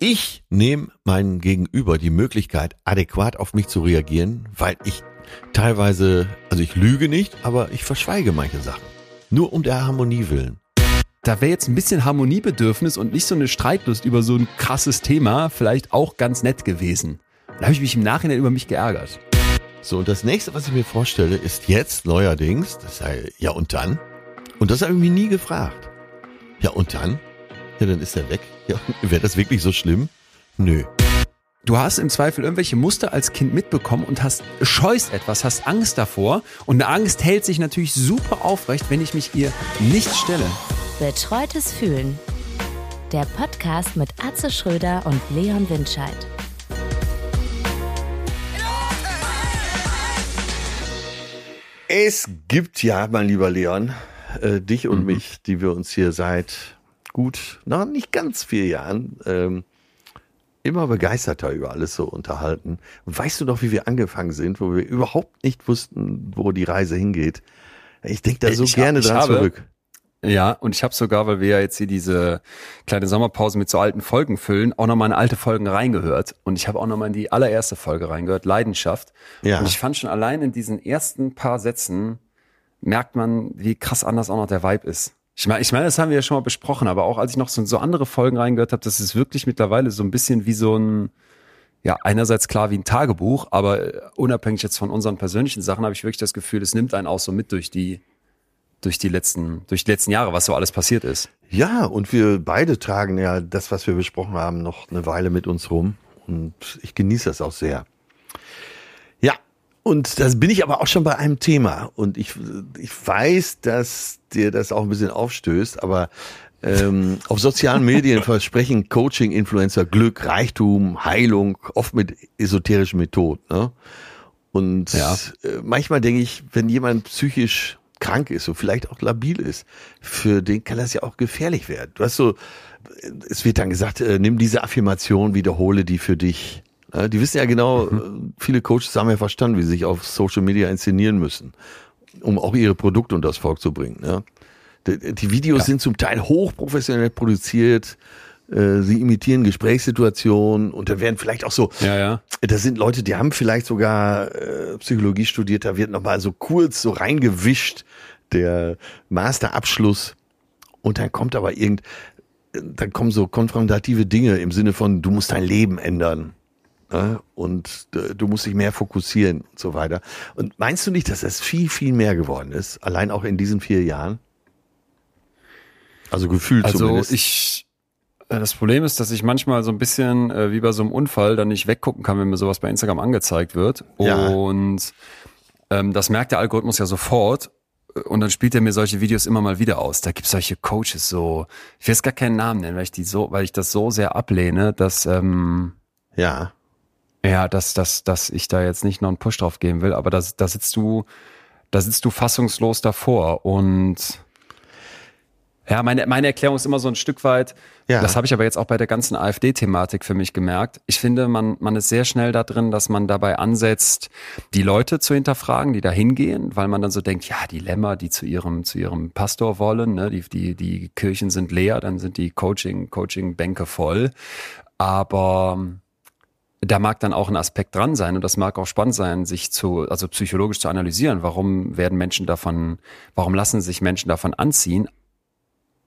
Ich nehme meinem Gegenüber die Möglichkeit, adäquat auf mich zu reagieren, weil ich teilweise, also ich lüge nicht, aber ich verschweige manche Sachen. Nur um der Harmonie willen. Da wäre jetzt ein bisschen Harmoniebedürfnis und nicht so eine Streitlust über so ein krasses Thema vielleicht auch ganz nett gewesen. Da habe ich mich im Nachhinein über mich geärgert. So, und das nächste, was ich mir vorstelle, ist jetzt neuerdings, das sei, ja und dann? Und das habe ich mich nie gefragt. Ja und dann? Ja, dann ist er weg. Ja, wäre das wirklich so schlimm? Nö. Du hast im Zweifel irgendwelche Muster als Kind mitbekommen und hast scheust etwas, hast Angst davor und eine Angst hält sich natürlich super aufrecht, wenn ich mich ihr nicht stelle. Betreutes Fühlen. Der Podcast mit Atze Schröder und Leon Windscheid. Es gibt ja, mein lieber Leon, äh, dich und mhm. mich, die wir uns hier seit gut, noch nicht ganz vier Jahren ähm, immer begeisterter über alles so unterhalten. Und weißt du noch, wie wir angefangen sind, wo wir überhaupt nicht wussten, wo die Reise hingeht? Ich denke da so ich gerne hab, dran habe, zurück. Ja, und ich habe sogar, weil wir ja jetzt hier diese kleine Sommerpause mit so alten Folgen füllen, auch nochmal in alte Folgen reingehört. Und ich habe auch nochmal in die allererste Folge reingehört, Leidenschaft. Ja. Und ich fand schon allein in diesen ersten paar Sätzen merkt man, wie krass anders auch noch der Vibe ist. Ich meine, ich meine, das haben wir ja schon mal besprochen, aber auch als ich noch so, so andere Folgen reingehört habe, das ist wirklich mittlerweile so ein bisschen wie so ein, ja, einerseits klar wie ein Tagebuch, aber äh, unabhängig jetzt von unseren persönlichen Sachen habe ich wirklich das Gefühl, es nimmt einen auch so mit durch die durch die letzten, durch die letzten Jahre, was so alles passiert ist. Ja, und wir beide tragen ja das, was wir besprochen haben, noch eine Weile mit uns rum. Und ich genieße das auch sehr. Und das bin ich aber auch schon bei einem Thema. Und ich, ich weiß, dass dir das auch ein bisschen aufstößt, aber ähm, auf sozialen Medien versprechen Coaching-Influencer Glück, Reichtum, Heilung, oft mit esoterischen Methoden. Ne? Und ja. Äh, manchmal denke ich, wenn jemand psychisch krank ist und vielleicht auch labil ist, für den kann das ja auch gefährlich werden. Du hast so, es wird dann gesagt, äh, nimm diese Affirmation, wiederhole die für dich. Ja, die wissen ja genau, mhm. Äh, viele Coaches haben ja verstanden, wie sie sich auf Social Media inszenieren müssen, um auch ihre Produkte unter das Volk zu bringen. Ja. Die, Videos ja. sind zum Teil hochprofessionell produziert, äh, sie imitieren Gesprächssituationen und da werden vielleicht auch so, ja, ja. da sind Leute, die haben vielleicht sogar äh, Psychologie studiert, da wird nochmal so kurz so reingewischt der Masterabschluss und dann kommt aber irgend, dann kommen so konfrontative Dinge im Sinne von, du musst dein Leben ändern. Ne? Und äh, du musst dich mehr fokussieren und so weiter. Und meinst du nicht, dass das viel, viel mehr geworden ist? Allein auch in diesen vier Jahren? Also gefühlt also zumindest. Also ich, äh, das Problem ist, dass ich manchmal so ein bisschen äh, wie bei so einem Unfall dann nicht weggucken kann, wenn mir sowas bei Instagram angezeigt wird. Ja. Und ähm, das merkt der Algorithmus ja sofort. Und dann spielt er mir solche Videos immer mal wieder aus. Da gibt's solche Coaches so, ich will jetzt gar keinen Namen nennen, weil ich die so, weil ich das so sehr ablehne, dass ähm, ja. Ja, dass, dass, dass ich da jetzt nicht noch einen Push drauf geben will, aber da, da sitzt du, da sitzt du fassungslos davor und ja, meine, meine Erklärung ist immer so ein Stück weit, ja. das habe ich aber jetzt auch bei der ganzen AfD-Thematik für mich gemerkt. Ich finde, man, man ist sehr schnell da drin, dass man dabei ansetzt, die Leute zu hinterfragen, die da hingehen, weil man dann so denkt, ja, die Lämmer, die zu ihrem, zu ihrem Pastor wollen, ne, die, die, die Kirchen sind leer, dann sind die Coaching, Coaching-Bänke voll. Aber da mag dann auch ein Aspekt dran sein und das mag auch spannend sein, sich zu, also psychologisch zu analysieren. Warum werden Menschen davon, warum lassen sich Menschen davon anziehen?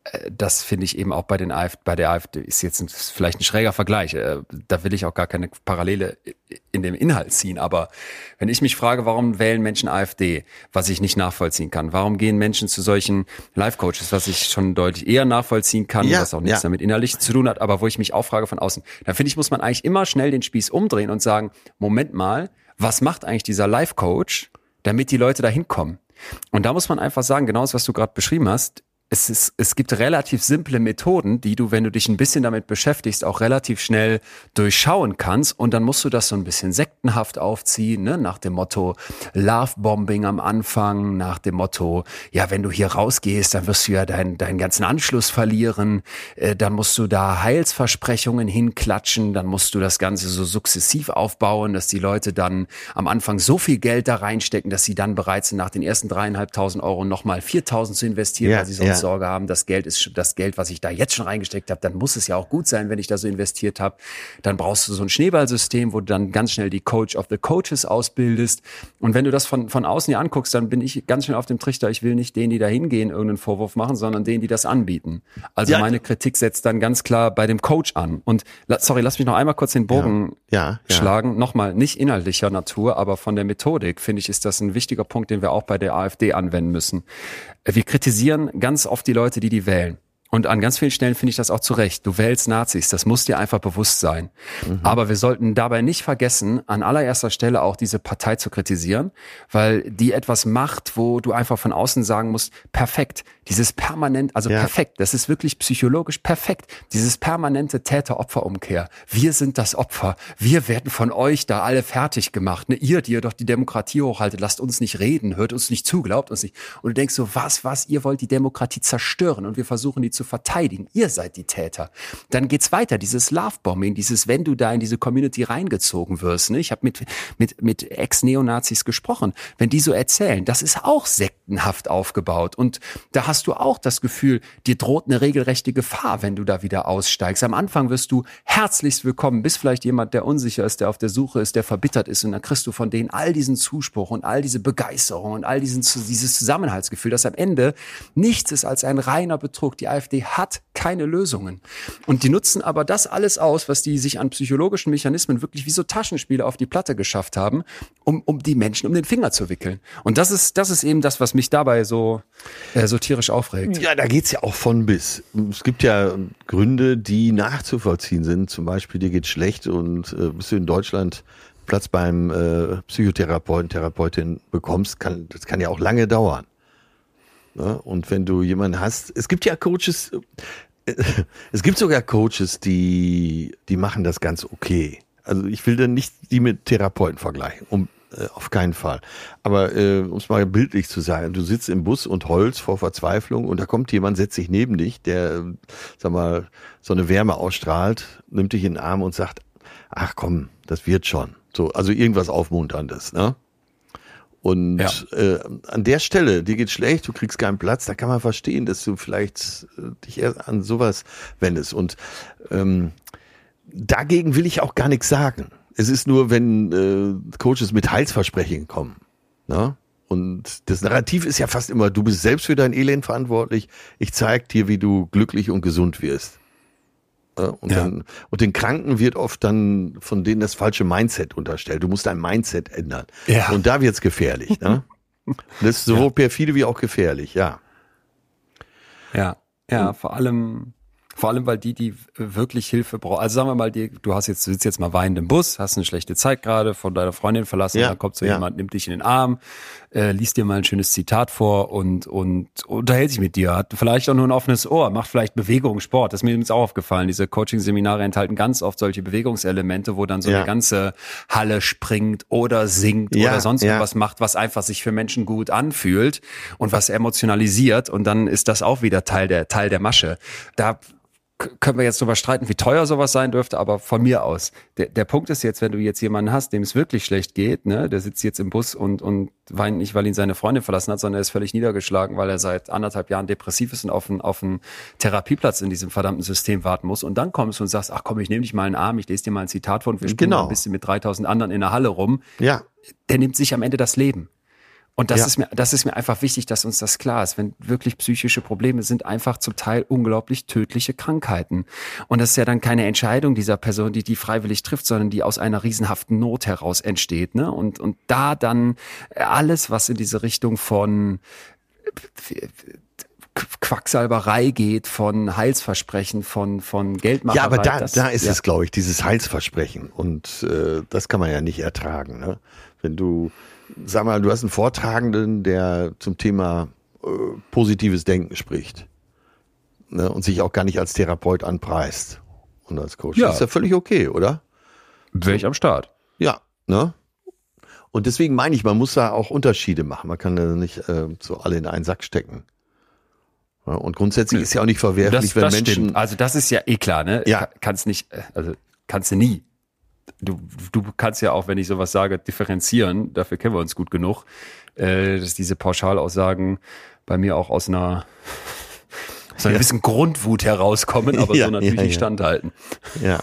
Äh, das finde ich eben auch bei den AfD, bei der AfD ist jetzt ein, vielleicht ein schräger Vergleich. Äh, da will ich auch gar keine Parallele in dem Inhalt ziehen. Aber wenn ich mich frage, warum wählen Menschen AfD, was ich nicht nachvollziehen kann, warum gehen Menschen zu solchen Life-Coaches, was ich schon deutlich eher nachvollziehen kann, ja, was auch nichts ja. damit innerlich zu tun hat, aber wo ich mich auch frage von außen, dann finde ich, muss man eigentlich immer schnell den Spieß umdrehen und sagen, Moment mal, was macht eigentlich dieser Life-Coach, damit die Leute da hinkommen? Und da muss man einfach sagen, genau das, was du gerade beschrieben hast, es, ist, es gibt relativ simple Methoden, die du, wenn du dich ein bisschen damit beschäftigst, auch relativ schnell durchschauen kannst. Und dann musst du das so ein bisschen sektenhaft aufziehen, ne? nach dem Motto Love-Bombing am Anfang, nach dem Motto, ja, wenn du hier rausgehst, dann wirst du ja deinen, deinen ganzen Anschluss verlieren. Äh, dann musst du da Heilsversprechungen hinklatschen. Dann musst du das Ganze so sukzessiv aufbauen, dass die Leute dann am Anfang so viel Geld da reinstecken, dass sie dann bereit sind, nach den ersten dreieinhalbtausend Euro nochmal viertausend zu investieren, ja, weil sie sonst ja Sorge haben, das Geld ist das Geld, was ich da jetzt schon reingesteckt habe, dann muss es ja auch gut sein, wenn ich da so investiert habe. Dann brauchst du so ein Schneeballsystem, wo du dann ganz schnell die Coach of the Coaches ausbildest. Und wenn du das von, von außen hier anguckst, dann bin ich ganz schnell auf dem Trichter, ich will nicht denen, die da hingehen, irgendeinen Vorwurf machen, sondern denen, die das anbieten. Also ja. meine Kritik setzt dann ganz klar bei dem Coach an. Und sorry, lass mich noch einmal kurz den Bogen ja. Ja, schlagen. Nochmal, nicht inhaltlicher Natur, aber von der Methodik, finde ich, ist das ein wichtiger Punkt, den wir auch bei der AfD anwenden müssen. Wir kritisieren ganz oft die Leute, die die wählen. Und an ganz vielen Stellen finde ich das auch zu Recht. Du wählst Nazis, das muss dir einfach bewusst sein. Mhm. Aber wir sollten dabei nicht vergessen, an allererster Stelle auch diese Partei zu kritisieren, weil die etwas macht, wo du einfach von außen sagen musst, perfekt, dieses permanent, also ja. perfekt, das ist wirklich psychologisch perfekt, dieses permanente Täter-Opfer-Umkehr. Wir sind das Opfer, wir werden von euch da alle fertig gemacht. Ne? Ihr, die ihr doch die Demokratie hochhaltet, lasst uns nicht reden, hört uns nicht zu, glaubt uns nicht. Und du denkst so, was, was, ihr wollt die Demokratie zerstören und wir versuchen die zu zu verteidigen. Ihr seid die Täter. Dann geht's weiter, dieses Lovebombing, dieses, wenn du da in diese Community reingezogen wirst. Ne? Ich habe mit, mit, mit Ex-Neonazis gesprochen. Wenn die so erzählen, das ist auch sektenhaft aufgebaut. Und da hast du auch das Gefühl, dir droht eine regelrechte Gefahr, wenn du da wieder aussteigst. Am Anfang wirst du herzlichst willkommen, bis vielleicht jemand, der unsicher ist, der auf der Suche ist, der verbittert ist. Und dann kriegst du von denen all diesen Zuspruch und all diese Begeisterung und all diesen, dieses Zusammenhaltsgefühl, das am Ende nichts ist als ein reiner Betrug. Die AfD AfD hat keine Lösungen. Und die nutzen aber das alles aus, was die sich an psychologischen Mechanismen wirklich wie so Taschenspiele auf die Platte geschafft haben, um, um die Menschen um den Finger zu wickeln. Und das ist, das ist eben das, was mich dabei so, äh, so tierisch aufregt. Ja, da geht's ja auch von bis. Es gibt ja Gründe, die nachzuvollziehen sind. Zum Beispiel, dir geht's schlecht und äh, bist du in Deutschland Platz beim äh, Psychotherapeuten, Therapeutin bekommst, kann, das kann ja auch lange dauern. Ne? Und wenn du jemanden hast, es gibt ja Coaches, es gibt sogar Coaches, die, die machen das ganz okay. Also ich will dann nicht die mit Therapeuten vergleichen, um äh, auf keinen Fall. Aber äh, um es mal bildlich zu sagen, du sitzt im Bus und heulst vor Verzweiflung und da kommt jemand, setzt sich neben dich, der, sag mal, so eine Wärme ausstrahlt, nimmt dich in den Arm und sagt, ach komm, das wird schon. So, also irgendwas Aufmunterndes, ne? Und ja. äh, an der Stelle, dir geht schlecht, du kriegst keinen Platz, da kann man verstehen, dass du vielleicht äh, dich erst an sowas wendest. Und ähm, dagegen will ich auch gar nichts sagen. Es ist nur, wenn äh, Coaches mit Heilsversprechen kommen. Ne? Und das Narrativ ist ja fast immer, du bist selbst für dein Elend verantwortlich. Ich zeig dir, wie du glücklich und gesund wirst. Und, ja. dann, und den Kranken wird oft dann von denen das falsche Mindset unterstellt. Du musst dein Mindset ändern. Ja. Und da wird's gefährlich. Ne? Das ist sowohl ja. perfide wie auch gefährlich, ja. Ja, ja, vor allem vor allem, weil die, die wirklich Hilfe brauchen. Also sagen wir mal, die, du hast jetzt, du sitzt jetzt mal weinend im Bus, hast eine schlechte Zeit gerade, von deiner Freundin verlassen, ja, dann kommt so ja. jemand, nimmt dich in den Arm, äh, liest dir mal ein schönes Zitat vor und, und unterhält sich mit dir, hat vielleicht auch nur ein offenes Ohr, macht vielleicht Bewegung, Sport. Das ist mir jetzt auch aufgefallen. Diese Coaching-Seminare enthalten ganz oft solche Bewegungselemente, wo dann so ja. eine ganze Halle springt oder singt oder sonst irgendwas macht, was einfach sich für Menschen gut anfühlt und was emotionalisiert und dann ist das auch wieder Teil der, Teil der Masche. Da können wir jetzt darüber streiten, wie teuer sowas sein dürfte, aber von mir aus. Der, der Punkt ist jetzt, wenn du jetzt jemanden hast, dem es wirklich schlecht geht, ne, der sitzt jetzt im Bus und, und weint nicht, weil ihn seine Freundin verlassen hat, sondern er ist völlig niedergeschlagen, weil er seit anderthalb Jahren depressiv ist und auf einen, auf einen Therapieplatz in diesem verdammten System warten muss. Und dann kommst du und sagst, ach komm, ich nehme dich mal einen Arm, ich lese dir mal ein Zitat vor und wir spielen genau. ein bisschen mit 3000 anderen in der Halle rum. Ja. Der nimmt sich am Ende das Leben. Und das ja. ist mir, das ist mir einfach wichtig, dass uns das klar ist. Wenn wirklich psychische Probleme sind, einfach zum Teil unglaublich tödliche Krankheiten. Und das ist ja dann keine Entscheidung dieser Person, die die freiwillig trifft, sondern die aus einer riesenhaften Not heraus entsteht. Ne? Und, und da dann alles, was in diese Richtung von Quacksalberei geht, von Heilsversprechen, von, von Geldmacherei. Ja, aber da, da ist ja. es, glaube ich, dieses Heilsversprechen. Und äh, das kann man ja nicht ertragen. Ne? Wenn du sag mal, du hast einen Vortragenden, der zum Thema äh, positives Denken spricht ne, und sich auch gar nicht als Therapeut anpreist und als Coach. Ja. Das ist ja völlig okay, oder? Wäre ich am Start. Ja, ne? Und deswegen meine ich, man muss da auch Unterschiede machen. Man kann da nicht äh, so alle in einen Sack stecken. Ja, und grundsätzlich ist ja auch nicht verwerflich, das, wenn das Menschen. Stimmt. Also das ist ja eh klar, ne? Ja. Kannst nicht, äh, also kannst du nie du, du kannst ja auch, wenn ich sowas sage, differenzieren, dafür kennen wir uns gut genug, äh, dass diese Pauschalaussagen bei mir auch aus einer So ein bisschen Grundwut herauskommen, aber Ja, so natürlich ja, nicht ja. standhalten. Ja.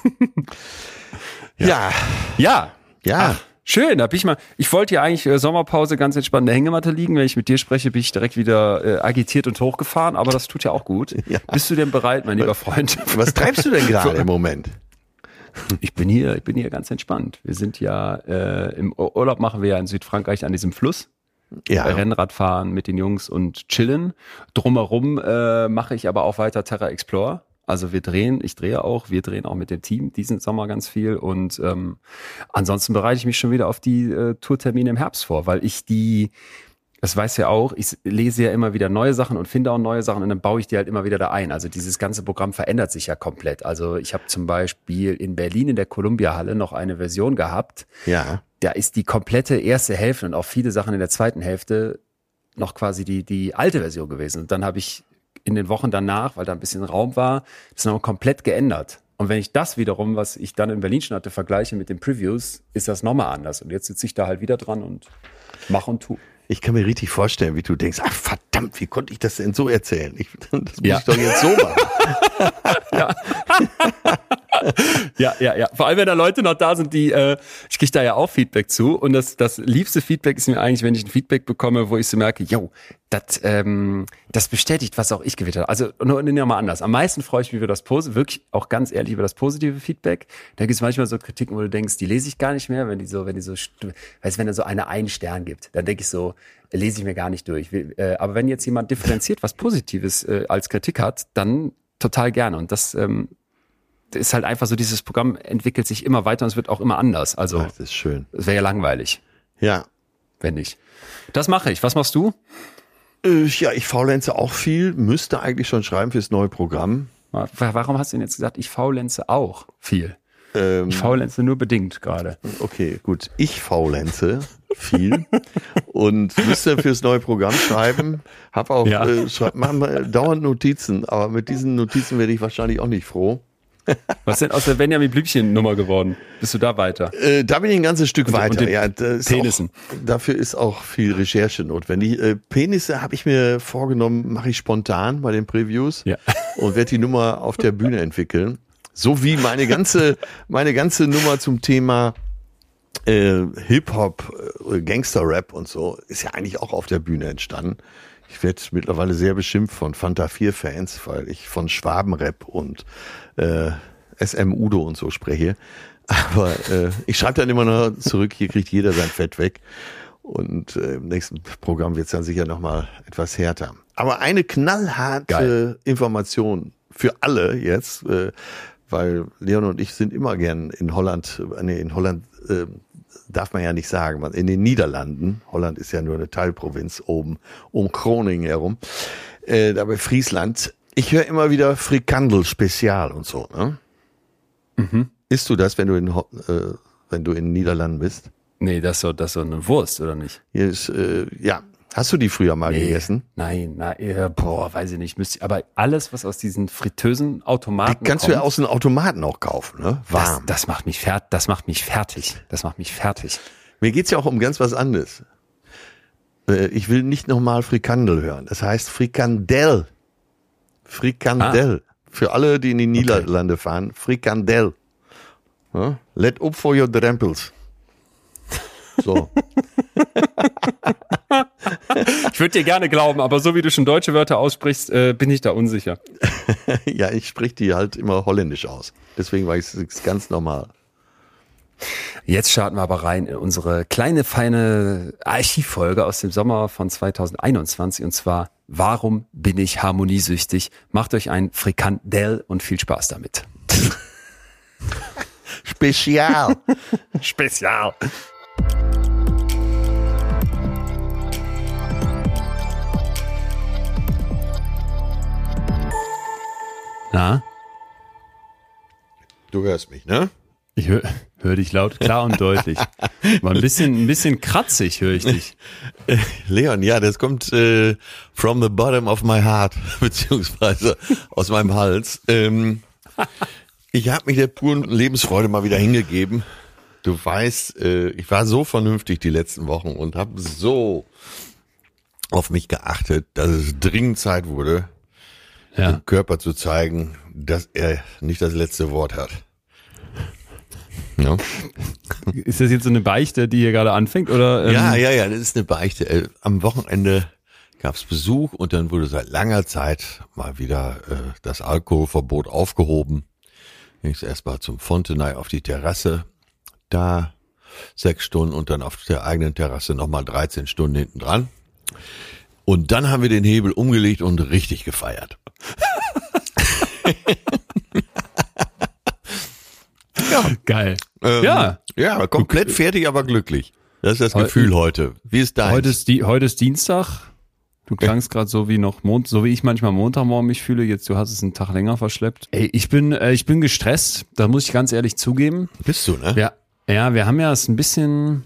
ja. Ja. Ja. Ach, schön, da bin ich mal. Ich wollte ja eigentlich äh, Sommerpause ganz entspannt in der Hängematte liegen. Wenn ich mit dir spreche, bin ich direkt wieder äh, agitiert und hochgefahren, aber das tut ja auch gut. Ja. Bist du denn bereit, mein lieber Freund? Was treibst du denn gerade im Moment? Ich bin hier, ich bin hier ganz entspannt. Wir sind ja äh, im Ur- Urlaub machen wir ja in Südfrankreich an diesem Fluss. Ja. Rennrad fahren mit den Jungs und chillen. Drumherum äh, mache ich aber auch weiter Terra Explore. Also wir drehen, ich drehe auch, wir drehen auch mit dem Team diesen Sommer ganz viel und ähm, ansonsten bereite ich mich schon wieder auf die äh, Tourtermine im Herbst vor, weil ich die, das weiß ja auch, ich lese ja immer wieder neue Sachen und finde auch neue Sachen und dann baue ich die halt immer wieder da ein. Also dieses ganze Programm verändert sich ja komplett. Also ich habe zum Beispiel in Berlin in der Columbia Halle noch eine Version gehabt, Ja. da ist die komplette erste Hälfte und auch viele Sachen in der zweiten Hälfte noch quasi die, die alte Version gewesen. Und dann habe ich in den Wochen danach, weil da ein bisschen Raum war, das noch komplett geändert. Und wenn ich das wiederum, was ich dann in Berlin schon hatte, vergleiche mit den Previews, ist das nochmal anders. Und jetzt sitze ich da halt wieder dran und mach und tu. Ich kann mir richtig vorstellen, wie du denkst, ach verdammt, wie konnte ich das denn so erzählen? Ich, das muss Ja. ich doch jetzt so machen. Ja, ja, ja. Vor allem, wenn da Leute noch da sind, die, äh, ich kriege da ja auch Feedback zu. Und das, das liebste Feedback ist mir eigentlich, wenn ich ein Feedback bekomme, wo ich so merke, yo, das, ähm, das bestätigt, was auch ich gewählt habe. Also nur, nur mal anders. Am meisten freue ich mich über das Posi wirklich auch ganz ehrlich über das positive Feedback. Da gibt es manchmal so Kritiken, wo du denkst, die lese ich gar nicht mehr, wenn die so, wenn die so, weißt, wenn da so eine einen Stern gibt, dann denke ich so, lese ich mir gar nicht durch. Äh, aber wenn jetzt jemand differenziert was Positives äh, als Kritik hat, dann total gerne. Und das ähm, ist halt einfach so, dieses Programm entwickelt sich immer weiter und es wird auch immer anders. Also Das ist schön. es wäre ja langweilig, Ja. wenn nicht. Das mache ich. Was machst du? Äh, ja, ich faulenze auch viel, müsste eigentlich schon schreiben fürs neue Programm. Wa- Warum hast du denn jetzt gesagt, ich faulenze auch viel? Ähm, Ich faulenze nur bedingt gerade. okay, gut. Ich faulenze viel und müsste fürs neue Programm schreiben. Hab auch, Ja. äh, schreib, machen wir dauernd Notizen, aber mit diesen Notizen werde ich wahrscheinlich auch nicht froh. Was ist denn aus der Benjamin Blümchen Nummer geworden? Bist du da weiter? Äh, da bin ich ein ganzes Stück und weiter. den ja, Penissen. Auch, dafür ist auch viel Recherche notwendig. Äh, Penisse habe ich mir vorgenommen, mache ich spontan bei den Previews Ja. und werde die Nummer auf der Bühne entwickeln. So wie meine ganze, meine ganze Nummer zum Thema äh, Hip-Hop, äh, Gangster-Rap und so ist ja eigentlich auch auf der Bühne entstanden. Ich werde mittlerweile sehr beschimpft von Fanta 4-Fans, weil ich von Schwabenrap und äh, SM Udo und so spreche. Aber äh, ich schreibe dann immer noch zurück, hier kriegt jeder sein Fett weg. Und äh, im nächsten Programm wird es dann sicher nochmal etwas härter. Aber eine knallharte Geil. Information für alle jetzt, äh, weil Leon und ich sind immer gern in Holland, äh, nee, in Holland äh, darf man ja nicht sagen, in den Niederlanden, Holland ist ja nur eine Teilprovinz oben um Groningen herum, äh, da bei Friesland, ich höre immer wieder Frikandel Spezial und so, ne? Isst du das, wenn du in, äh, wenn du in den Niederlanden bist? Nee, das ist so, das ist so eine Wurst, oder nicht? Hier ist, äh, ja, hast du die früher mal gegessen? Nein, nein, äh, boah, weiß ich nicht. Müsste, aber alles, was aus diesen fritösen Die Automaten kannst kommt, du ja aus den Automaten auch kaufen, ne? das, Warm. das macht mich fertig. Das macht mich fertig. Das macht mich fertig. Mir geht's ja auch um ganz was anderes. Äh, Ich will nicht nochmal Frikandel hören. Das heißt Frikandel. Frikandel. Für alle, die in die Niederlande fahren, Frikandel. Let up for your drempels. So. Ich würde dir gerne glauben, aber so wie du schon deutsche Wörter aussprichst, äh, bin ich da unsicher. ja, ich sprich die halt immer holländisch aus. Deswegen war ich es ganz normal. Jetzt starten wir aber rein in unsere kleine, feine Archivfolge aus dem Sommer von 2021 und zwar Warum bin ich harmoniesüchtig? Macht euch ein Frikandel und viel Spaß damit. Spezial. Spezial. Na, Du hörst mich, ne? ich höre hör dich laut, klar und deutlich. War ein bisschen, ein bisschen kratzig höre ich dich. Leon, ja, das kommt äh, from the bottom of my heart, beziehungsweise aus meinem Hals. Ähm, ich habe mich der puren Lebensfreude mal wieder hingegeben. Du weißt, äh, ich war so vernünftig die letzten Wochen und habe so auf mich geachtet, dass es dringend Zeit wurde, Ja. dem Körper zu zeigen, dass er nicht das letzte Wort hat. Ja, Ist das jetzt so eine Beichte, die hier gerade anfängt? Oder, ähm, ja, ja, ja, das ist eine Beichte. Äh, Am Wochenende gab's Besuch und dann wurde seit langer Zeit mal wieder äh, das Alkoholverbot aufgehoben. Ging es erstmal zum Fontenay auf die Terrasse. Da sechs Stunden und dann auf der eigenen Terrasse nochmal 13 Stunden hinten dran. Und dann haben wir den Hebel umgelegt und richtig gefeiert. Geil. Ähm, Ja. Ja, komplett fertig, aber glücklich. Das ist das Gefühl heute. Wie ist dein? Heute ist, die, heute ist Dienstag. Du klangst gerade so wie noch Mond, so wie ich manchmal Montagmorgen mich fühle. Jetzt du hast es einen Tag länger verschleppt. Ey, ich bin, äh, ich bin gestresst. Da muss ich ganz ehrlich zugeben. bist du, ne? Ja, ja, wir haben ja es ein bisschen.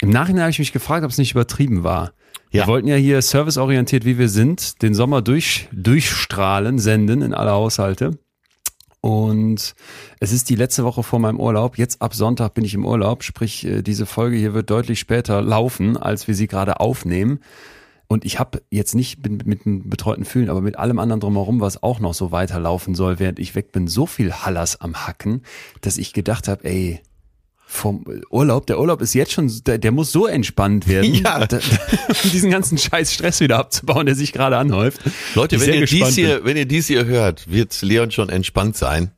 Im Nachhinein habe ich mich gefragt, ob es nicht übertrieben war. Ja. Wir wollten ja hier serviceorientiert, wie wir sind, den Sommer durch, durchstrahlen, senden in alle Haushalte. Und es ist die letzte Woche vor meinem Urlaub. Jetzt ab Sonntag bin ich im Urlaub. Sprich, äh, diese Folge hier wird deutlich später laufen, als wir sie gerade aufnehmen. Und ich habe jetzt nicht bin mit einem betreuten Fühlen, aber mit allem anderen drumherum, was auch noch so weiterlaufen soll, während ich weg bin, so viel Hallas am Hacken, dass ich gedacht habe, ey, vom Urlaub, der Urlaub ist jetzt schon, der, der muss so entspannt werden, Ja. da, um diesen ganzen scheiß Stress wieder abzubauen, der sich gerade anhäuft. Leute, wenn ihr, dies bin. hier, wenn ihr dies hier hört, wird Leon schon entspannt sein.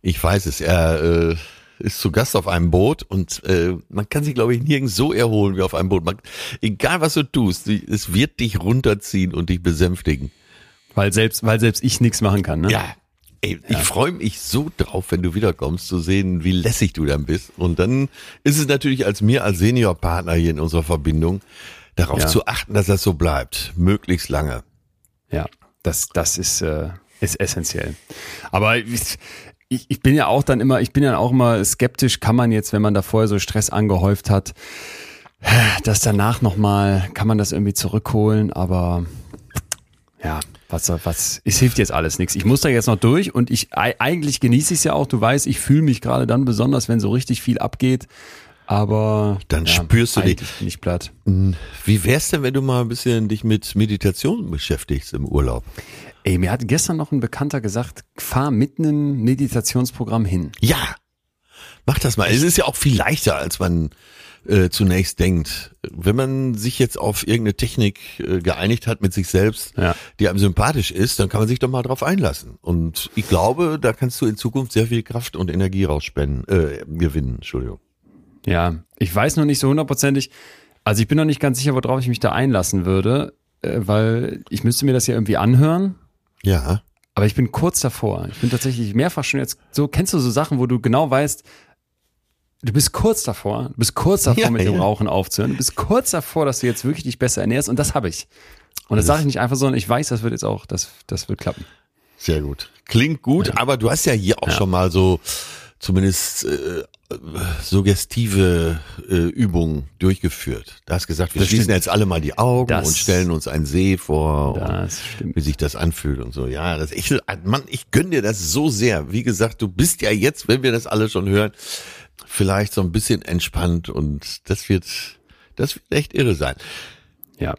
Ich weiß es, er äh, ist zu Gast auf einem Boot und äh, man kann sich, glaube ich, nirgends so erholen wie auf einem Boot. Man, egal was du tust, es wird dich runterziehen und dich besänftigen. Weil selbst, weil selbst ich nichts machen kann, ne? Ja. Ey, ich freue mich so drauf, wenn du wiederkommst, zu sehen, wie lässig du dann bist. Und dann ist es natürlich als mir als Seniorpartner hier in unserer Verbindung, darauf Ja. zu achten, dass das so bleibt. Möglichst lange. Ja, das, das ist, äh, ist essentiell. Aber ich, ich ich bin ja auch dann immer, ich bin ja auch immer skeptisch, kann man jetzt, wenn man da vorher so Stress angehäuft hat, das danach nochmal, kann man das irgendwie zurückholen, aber ja, was, was, es hilft jetzt alles nichts. Ich muss da jetzt noch durch und ich, ei- eigentlich genieße ich es ja auch, du weißt, ich fühle mich gerade dann besonders, wenn so richtig viel abgeht, aber Dann ja, spürst du dich. ich platt. Wie wär's denn, wenn du mal ein bisschen dich mit Meditation beschäftigst im Urlaub? Ey, mir hat gestern noch ein Bekannter gesagt, fahr mit einem Meditationsprogramm hin. Ja, mach das mal. Es ist ja auch viel leichter, als man äh, zunächst denkt. Wenn man sich jetzt auf irgendeine Technik äh, geeinigt hat mit sich selbst, Ja. die einem sympathisch ist, dann kann man sich doch mal drauf einlassen. Und ich glaube, da kannst du in Zukunft sehr viel Kraft und Energie rausspenden, äh, gewinnen, Entschuldigung. Ja, ich weiß noch nicht so hundertprozentig. Also ich bin noch nicht ganz sicher, worauf ich mich da einlassen würde, äh, weil ich müsste mir das ja irgendwie anhören. Ja. Aber ich bin kurz davor. Ich bin tatsächlich mehrfach schon jetzt so, kennst du so Sachen, wo du genau weißt, du bist kurz davor, du bist kurz davor, Ja, mit dem ja. Rauchen aufzuhören, du bist kurz davor, dass du jetzt wirklich dich besser ernährst und das habe ich. Und das sage ich nicht einfach, sondern ich weiß, das wird jetzt auch, das, das wird klappen. Sehr gut. Klingt gut, aber du hast ja hier auch Ja. schon mal so zumindest äh, suggestive äh, Übungen durchgeführt. Du hast gesagt, wir Das schließen stimmt. jetzt alle mal die Augen Das- und stellen uns einen See vor, und Das stimmt. wie sich das anfühlt und so. Ja, das ich, Mann, ich gönn dir das so sehr. Wie gesagt, du bist ja jetzt, wenn wir das alle schon hören, vielleicht so ein bisschen entspannt und das wird, das wird echt irre sein. Ja.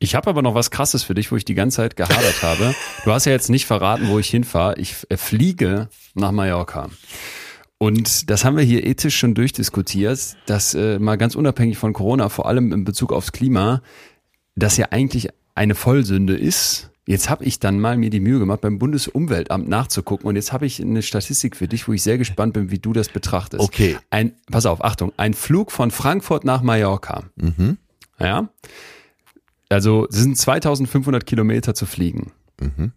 Ich habe aber noch was Krasses für dich, wo ich die ganze Zeit gehadert habe. Du hast ja jetzt nicht verraten, wo ich hinfahre. Ich äh, fliege nach Mallorca. Und das haben wir hier ethisch schon durchdiskutiert, dass äh, mal ganz unabhängig von Corona, vor allem in Bezug aufs Klima, das ja eigentlich eine Vollsünde ist. Jetzt habe ich dann mal mir die Mühe gemacht, beim Bundesumweltamt nachzugucken und jetzt habe ich eine Statistik für dich, wo ich sehr gespannt bin, wie du das betrachtest. Okay. Ein, pass auf, Achtung, ein Flug von Frankfurt nach Mallorca. Mhm. Ja. Also es sind 2500 Kilometer zu fliegen. Mhm.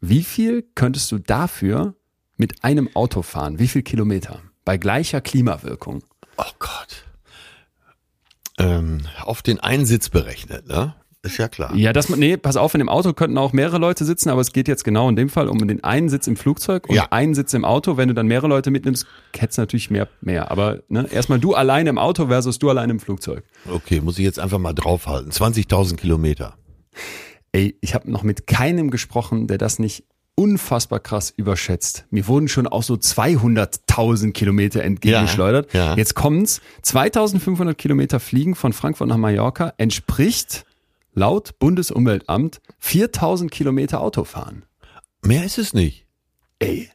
Wie viel könntest du dafür mit einem Auto fahren? Wie viel Kilometer? Bei gleicher Klimawirkung. Oh Gott. Ähm, auf den Einsitz berechnet, ne? Ist ja klar. Ja, das, nee, pass auf, in dem Auto könnten auch mehrere Leute sitzen, aber es geht jetzt genau in dem Fall um den einen Sitz im Flugzeug und Ja. einen Sitz im Auto. Wenn du dann mehrere Leute mitnimmst, hättest du natürlich mehr, mehr. Aber ne, erstmal du alleine im Auto versus du alleine im Flugzeug. Okay, muss ich jetzt einfach mal draufhalten. 20.000 Kilometer. Ey, ich habe noch mit keinem gesprochen, der das nicht unfassbar krass überschätzt. Mir wurden schon auch so 200.000 Kilometer entgegengeschleudert. Ja, ja. Jetzt kommt's. 2500 Kilometer fliegen von Frankfurt nach Mallorca entspricht laut Bundesumweltamt 4000 Kilometer Autofahren. Mehr ist es nicht. Ey.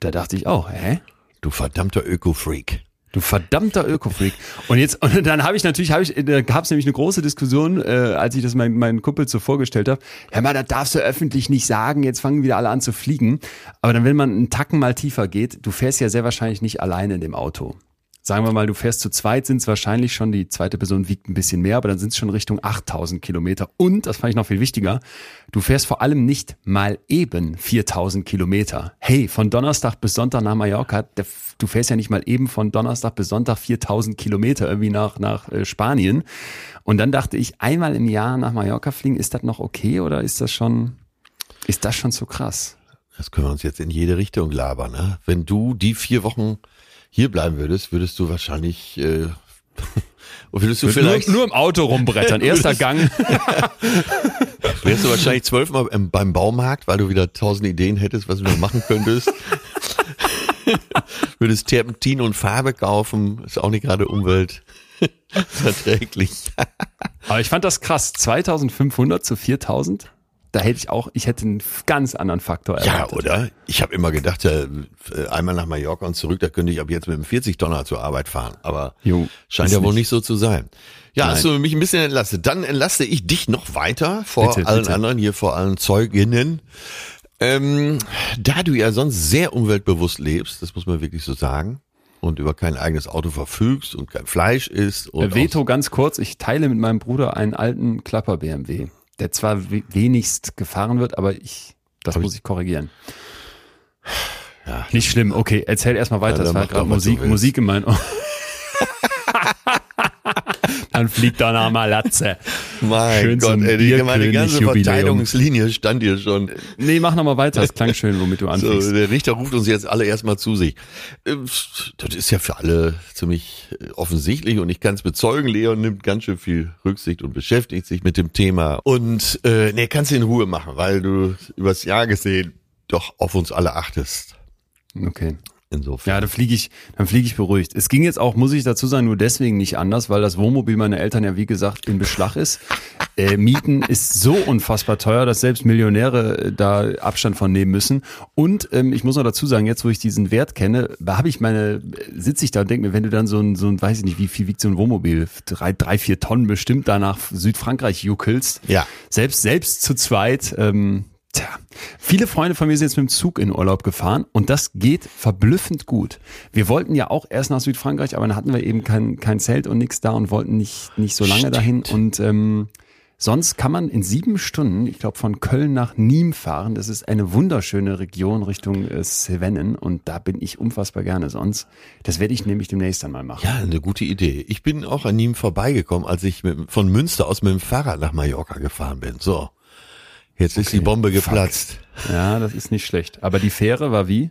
Da dachte ich auch, hä? Du verdammter Öko-Freak. Du verdammter Öko-Freak. Und jetzt, und dann habe ich natürlich, habe ich, da gab es nämlich eine große Diskussion, äh, als ich das meinen mein Kumpel so vorgestellt habe. Ja, mal, das darfst du öffentlich nicht sagen, jetzt fangen wieder alle an zu fliegen. Aber dann, wenn man einen Tacken mal tiefer geht, du fährst ja sehr wahrscheinlich nicht alleine in dem Auto. Sagen wir mal, du fährst zu zweit, sind es wahrscheinlich schon, die zweite Person wiegt ein bisschen mehr, aber dann sind es schon Richtung 8000 Kilometer. Und, das fand ich noch viel wichtiger, du fährst vor allem nicht mal eben 4000 Kilometer. Hey, von Donnerstag bis Sonntag nach Mallorca, du fährst ja nicht mal eben von Donnerstag bis Sonntag 4000 Kilometer irgendwie nach, nach äh, Spanien. Und dann dachte ich, einmal im Jahr nach Mallorca fliegen, ist das noch okay oder ist das schon, ist das schon zu krass? Das können wir uns jetzt in jede Richtung labern. Ne? Wenn du die vier Wochen hier bleiben würdest, würdest du wahrscheinlich äh, würdest du vielleicht nur, nur im Auto rumbrettern, erster Gang. wärst du wahrscheinlich zwölfmal beim Baumarkt, weil du wieder tausend Ideen hättest, was du noch machen könntest. würdest Terpentin und Farbe kaufen, ist auch nicht gerade umweltverträglich. Aber ich fand das krass, 2500 zu 4000 da hätte ich auch, ich hätte einen ganz anderen Faktor erwartet. Ja, oder? Ich habe immer gedacht, äh, einmal nach Mallorca und zurück, da könnte ich ab jetzt mit einem 40 Tonner zur Arbeit fahren. Aber jo, scheint ja wohl nicht. nicht so zu sein. Ja, Nein. hast du mich ein bisschen entlastet. Dann entlaste ich dich noch weiter vor bitte, allen bitte. anderen, hier vor allen Zeuginnen. Ähm, da du ja sonst sehr umweltbewusst lebst, das muss man wirklich so sagen, und über kein eigenes Auto verfügst und kein Fleisch isst. Und Veto ganz kurz, ich teile mit meinem Bruder einen alten Klapper BMW der zwar wenigst gefahren wird, aber ich, das Hab muss ich korrigieren. Ja, Nicht schlimm, okay, erzähl erstmal weiter. Ja, das war gerade Musik, Musik in meinen Ohren. Dann fliegt da noch mal Latze. Mein schön Gott, ey, die, meine ganze Verteidigungslinie stand hier schon. Nee, mach noch mal weiter, das klang schön, womit du anfängst. So, der Richter ruft uns jetzt alle erstmal zu sich. Ähm, das ist ja für alle ziemlich äh, offensichtlich und ich kann es bezeugen, Leon nimmt ganz schön viel Rücksicht und beschäftigt sich mit dem Thema. Und äh, nee, kannst du in Ruhe machen, weil du übers Jahr gesehen doch auf uns alle achtest. Okay. Insofern. Ja, dann fliege ich, dann fliege ich beruhigt. Es ging jetzt auch, muss ich dazu sagen, nur deswegen nicht anders, weil das Wohnmobil meiner Eltern ja wie gesagt in Beschlag ist. Äh, Mieten ist so unfassbar teuer, dass selbst Millionäre äh, da Abstand von nehmen müssen. Und ähm, ich muss noch dazu sagen, jetzt wo ich diesen Wert kenne, habe ich meine, sitze ich da und denke mir, wenn du dann so ein, so ein, weiß ich nicht, wie viel wiegt so ein Wohnmobil, drei, drei, vier Tonnen bestimmt da nach Südfrankreich juckelst. Ja. Selbst selbst zu zweit. Ähm, Tja, viele Freunde von mir sind jetzt mit dem Zug in Urlaub gefahren und das geht verblüffend gut. Wir wollten ja auch erst nach Südfrankreich, aber dann hatten wir eben kein, kein Zelt und nichts da und wollten nicht, nicht so lange Stimmt. dahin. Und ähm, sonst kann man in sieben Stunden, ich glaube, von Köln nach Nîmes fahren. Das ist eine wunderschöne Region Richtung äh, Cevennen und da bin ich unfassbar gerne sonst. Das werde ich nämlich demnächst einmal machen. Ja, eine gute Idee. Ich bin auch an Nîmes vorbeigekommen, als ich mit, von Münster aus mit dem Fahrrad nach Mallorca gefahren bin. So. Jetzt okay. ist die Bombe geplatzt. Fuck. Ja, das ist nicht schlecht. Aber die Fähre war wie?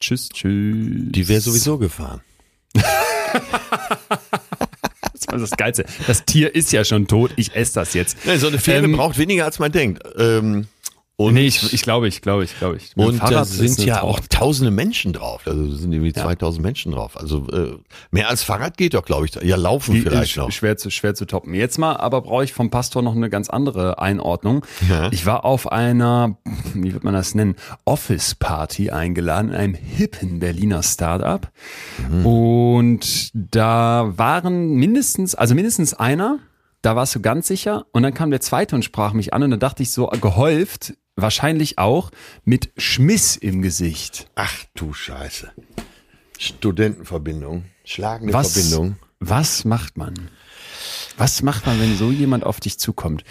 Tschüss, tschüss. Die wäre sowieso gefahren. das war das Geilste. Das Tier ist ja schon tot. Ich esse das jetzt. Ja, so eine Fähre ähm, braucht weniger als man denkt. Ähm, und nee, ich, ich glaube, ich glaube, ich glaube. Ich. und da sind ja auch tausende Menschen drauf. Also sind irgendwie ja. 2000 Menschen drauf. Also äh, mehr als Fahrrad geht doch, glaube ich. Ja, laufen Die vielleicht noch. Schwer zu, schwer zu toppen. Jetzt mal, aber brauche ich vom Pastor noch eine ganz andere Einordnung. Ja. Ich war auf einer, wie wird man das nennen, Office-Party eingeladen in einem hippen Berliner Startup. Mhm. Und da waren mindestens, also mindestens einer, da warst du ganz sicher. Und dann kam der zweite und sprach mich an und dann dachte ich so gehäuft, wahrscheinlich auch mit Schmiss im Gesicht. Ach du Scheiße. Studentenverbindung, schlagende was, Verbindung. Was macht man? Was macht man, wenn so jemand auf dich zukommt?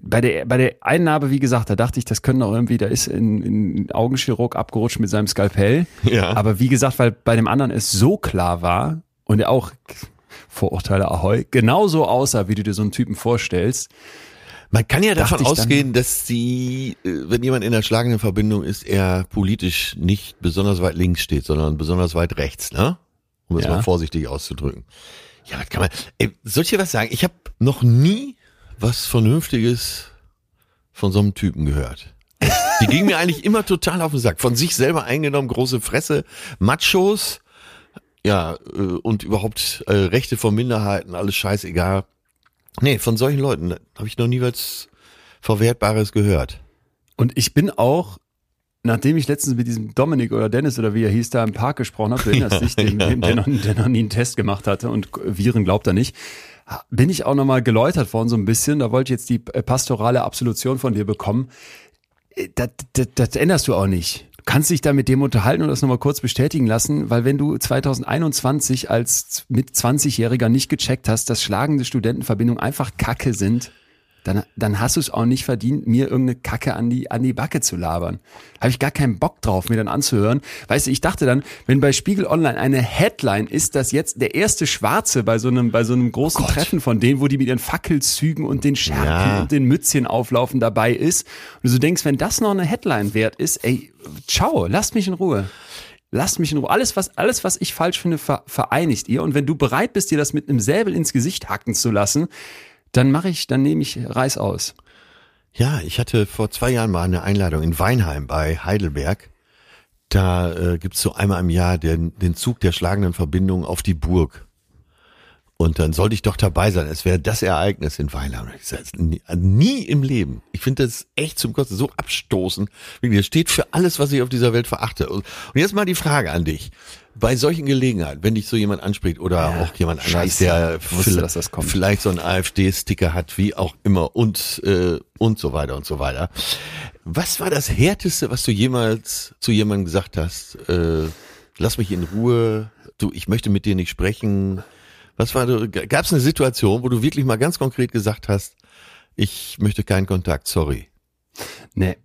Bei der, bei der Einnahme, wie gesagt, da dachte ich, das könnte auch irgendwie, da ist ein, ein Augenchirurg abgerutscht mit seinem Skalpell. Ja. Aber wie gesagt, weil bei dem anderen es so klar war und er auch Vorurteile Ahoi, genauso aussah, wie du dir so einen Typen vorstellst, man kann ja davon ausgehen, dass sie, äh, wenn jemand in der schlagenden Verbindung ist, er politisch nicht besonders weit links steht, sondern besonders weit rechts, ne? Um es ja. mal vorsichtig auszudrücken. Ja, was kann man. Ey, soll ich dir was sagen? Ich habe noch nie was Vernünftiges von so einem Typen gehört. Die ging mir eigentlich immer total auf den Sack. Von sich selber eingenommen, große Fresse, Machos, ja, äh, und überhaupt äh, Rechte von Minderheiten, alles scheißegal. Nee, von solchen Leuten habe ich noch nie was Verwertbares gehört. Und ich bin auch, nachdem ich letztens mit diesem Dominik oder Dennis oder wie er hieß, da im Park gesprochen habe, du erinnerst dich, dem, dem, der, noch, der noch nie einen Test gemacht hatte und Viren glaubt er nicht, bin ich auch nochmal geläutert worden so ein bisschen. Da wollte ich jetzt die äh, pastorale Absolution von dir bekommen. Äh, das, das, das änderst du auch nicht. Du kannst dich da mit dem unterhalten und das nochmal kurz bestätigen lassen, weil wenn du 2021 als mit 20-Jähriger nicht gecheckt hast, dass schlagende Studentenverbindungen einfach Kacke sind, dann, dann hast du es auch nicht verdient, mir irgendeine Kacke an die, an die Backe zu labern. Habe ich gar keinen Bock drauf, mir dann anzuhören. Weißt du, ich dachte dann, wenn bei Spiegel Online eine Headline ist, dass jetzt der erste Schwarze bei so einem, bei so einem großen oh Treffen von denen, wo die mit ihren Fackelzügen und den Scherben ja. und den Mützchen auflaufen dabei ist. Und du so denkst, wenn das noch eine Headline wert ist, ey, ciao, lasst mich in Ruhe. Lasst mich in Ruhe. Alles, was, alles, was ich falsch finde, vereinigt ihr. Und wenn du bereit bist, dir das mit einem Säbel ins Gesicht hacken zu lassen, dann mache ich, dann nehme ich Reis aus. Ja, ich hatte vor zwei Jahren mal eine Einladung in Weinheim bei Heidelberg. Da äh, gibt's so einmal im Jahr den, den Zug der schlagenden Verbindung auf die Burg. Und dann sollte ich doch dabei sein. Es wäre das Ereignis in sage, nie, nie im Leben. Ich finde das echt zum Kosten so abstoßend. Das steht für alles, was ich auf dieser Welt verachte. Und jetzt mal die Frage an dich. Bei solchen Gelegenheiten, wenn dich so jemand anspricht oder ja, auch jemand anderes, der wusste, das vielleicht so einen AfD-Sticker hat, wie auch immer und, äh, und so weiter und so weiter. Was war das Härteste, was du jemals zu jemandem gesagt hast? Äh, lass mich in Ruhe. Du, ich möchte mit dir nicht sprechen was war, gab es eine Situation, wo du wirklich mal ganz konkret gesagt hast, ich möchte keinen Kontakt, sorry? Nee,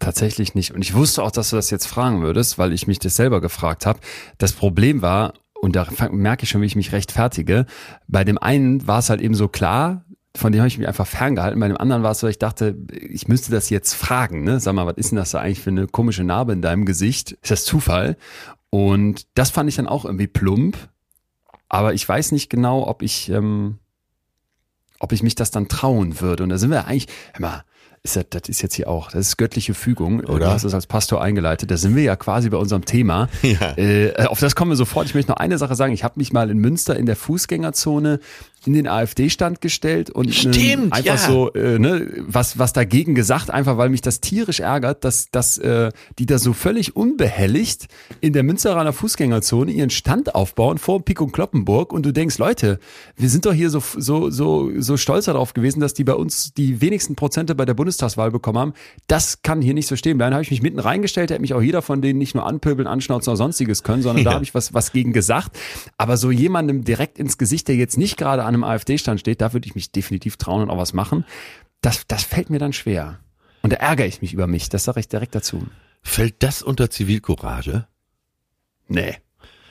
tatsächlich nicht. Und ich wusste auch, dass du das jetzt fragen würdest, weil ich mich das selber gefragt habe. Das Problem war, und da merke ich schon, wie ich mich rechtfertige, bei dem einen war es halt eben so klar, von dem habe ich mich einfach ferngehalten. Bei dem anderen war es so, ich dachte, ich müsste das jetzt fragen. Ne? Sag mal, was ist denn das da eigentlich für eine komische Narbe in deinem Gesicht? Ist das Zufall? Und das fand ich dann auch irgendwie plump. Aber ich weiß nicht genau, ob ich, ähm, ob ich mich das dann trauen würde. Und da sind wir eigentlich, immer, ist ja, das ist jetzt hier auch, das ist göttliche Fügung, oder? Du hast es als Pastor eingeleitet. Da sind wir ja quasi bei unserem Thema. Ja. Äh, auf das kommen wir sofort. Ich möchte noch eine Sache sagen. Ich habe mich mal in Münster in der Fußgängerzone in den AfD-Stand gestellt und Stimmt, ähm, einfach ja. so äh, ne, was was dagegen gesagt, einfach weil mich das tierisch ärgert, dass dass äh, die da so völlig unbehelligt in der Münsteraner Fußgängerzone ihren Stand aufbauen vor Pik und Kloppenburg und du denkst, Leute, wir sind doch hier so so so so stolz darauf gewesen, dass die bei uns die wenigsten Prozente bei der Bundestagswahl bekommen haben. Das kann hier nicht so stehen bleiben. Da habe ich mich mitten reingestellt, hätte mich auch jeder von denen nicht nur anpöbeln, anschnauzen oder sonstiges können, sondern ja. da habe ich was was gegen gesagt. Aber so jemandem direkt ins Gesicht, der jetzt nicht gerade an einem AfD-Stand steht, da würde ich mich definitiv trauen und auch was machen. Das, das fällt mir dann schwer. Und da ärgere ich mich über mich. Das sage ich direkt dazu. Fällt das unter Zivilcourage? Nee,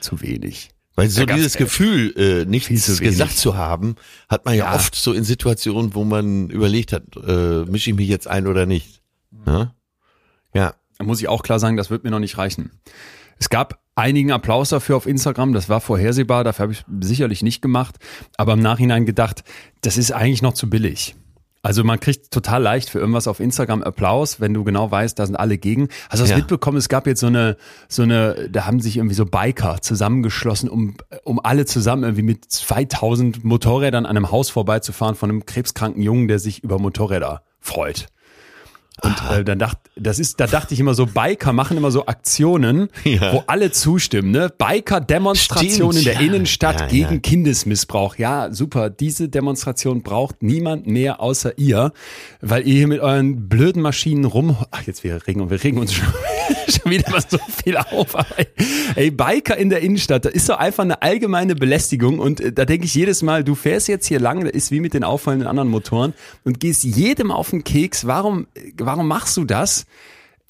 zu wenig. Weil so dieses Gefühl, äh, nichts gesagt zu haben, hat man ja, ja, oft so in Situationen, wo man überlegt hat, äh, mische ich mich jetzt ein oder nicht. Ja? ja. Da muss ich auch klar sagen, das wird mir noch nicht reichen. Es gab einigen Applaus dafür auf Instagram. Das war vorhersehbar, dafür habe ich sicherlich nicht gemacht. Aber im Nachhinein gedacht, das ist eigentlich noch zu billig. Also man kriegt total leicht für irgendwas auf Instagram Applaus, wenn du genau weißt, da sind alle gegen. Hast du das ja. mitbekommen? Es gab jetzt so eine, so eine, da haben sich irgendwie so Biker zusammengeschlossen, um, um alle zusammen irgendwie mit 2000 Motorrädern an einem Haus vorbeizufahren von einem krebskranken Jungen, der sich über Motorräder freut. Und äh, dann dachte, das ist, da dachte ich immer so, Biker machen immer so Aktionen, ja. wo alle zustimmen, ne? Biker-Demonstration in der ja. Innenstadt ja, gegen Kindesmissbrauch. Ja, super. Diese Demonstration braucht niemand mehr außer ihr, weil ihr hier mit euren blöden Maschinen rum. Ach, jetzt wir regen und wir regen uns schon, schon wieder mal so viel auf. Aber, ey, Biker in der Innenstadt, das ist doch einfach eine allgemeine Belästigung. Und äh, da denke ich jedes Mal, du fährst jetzt hier lang, das ist wie mit den auffallenden anderen Motoren und gehst jedem auf den Keks. Warum? warum machst du das?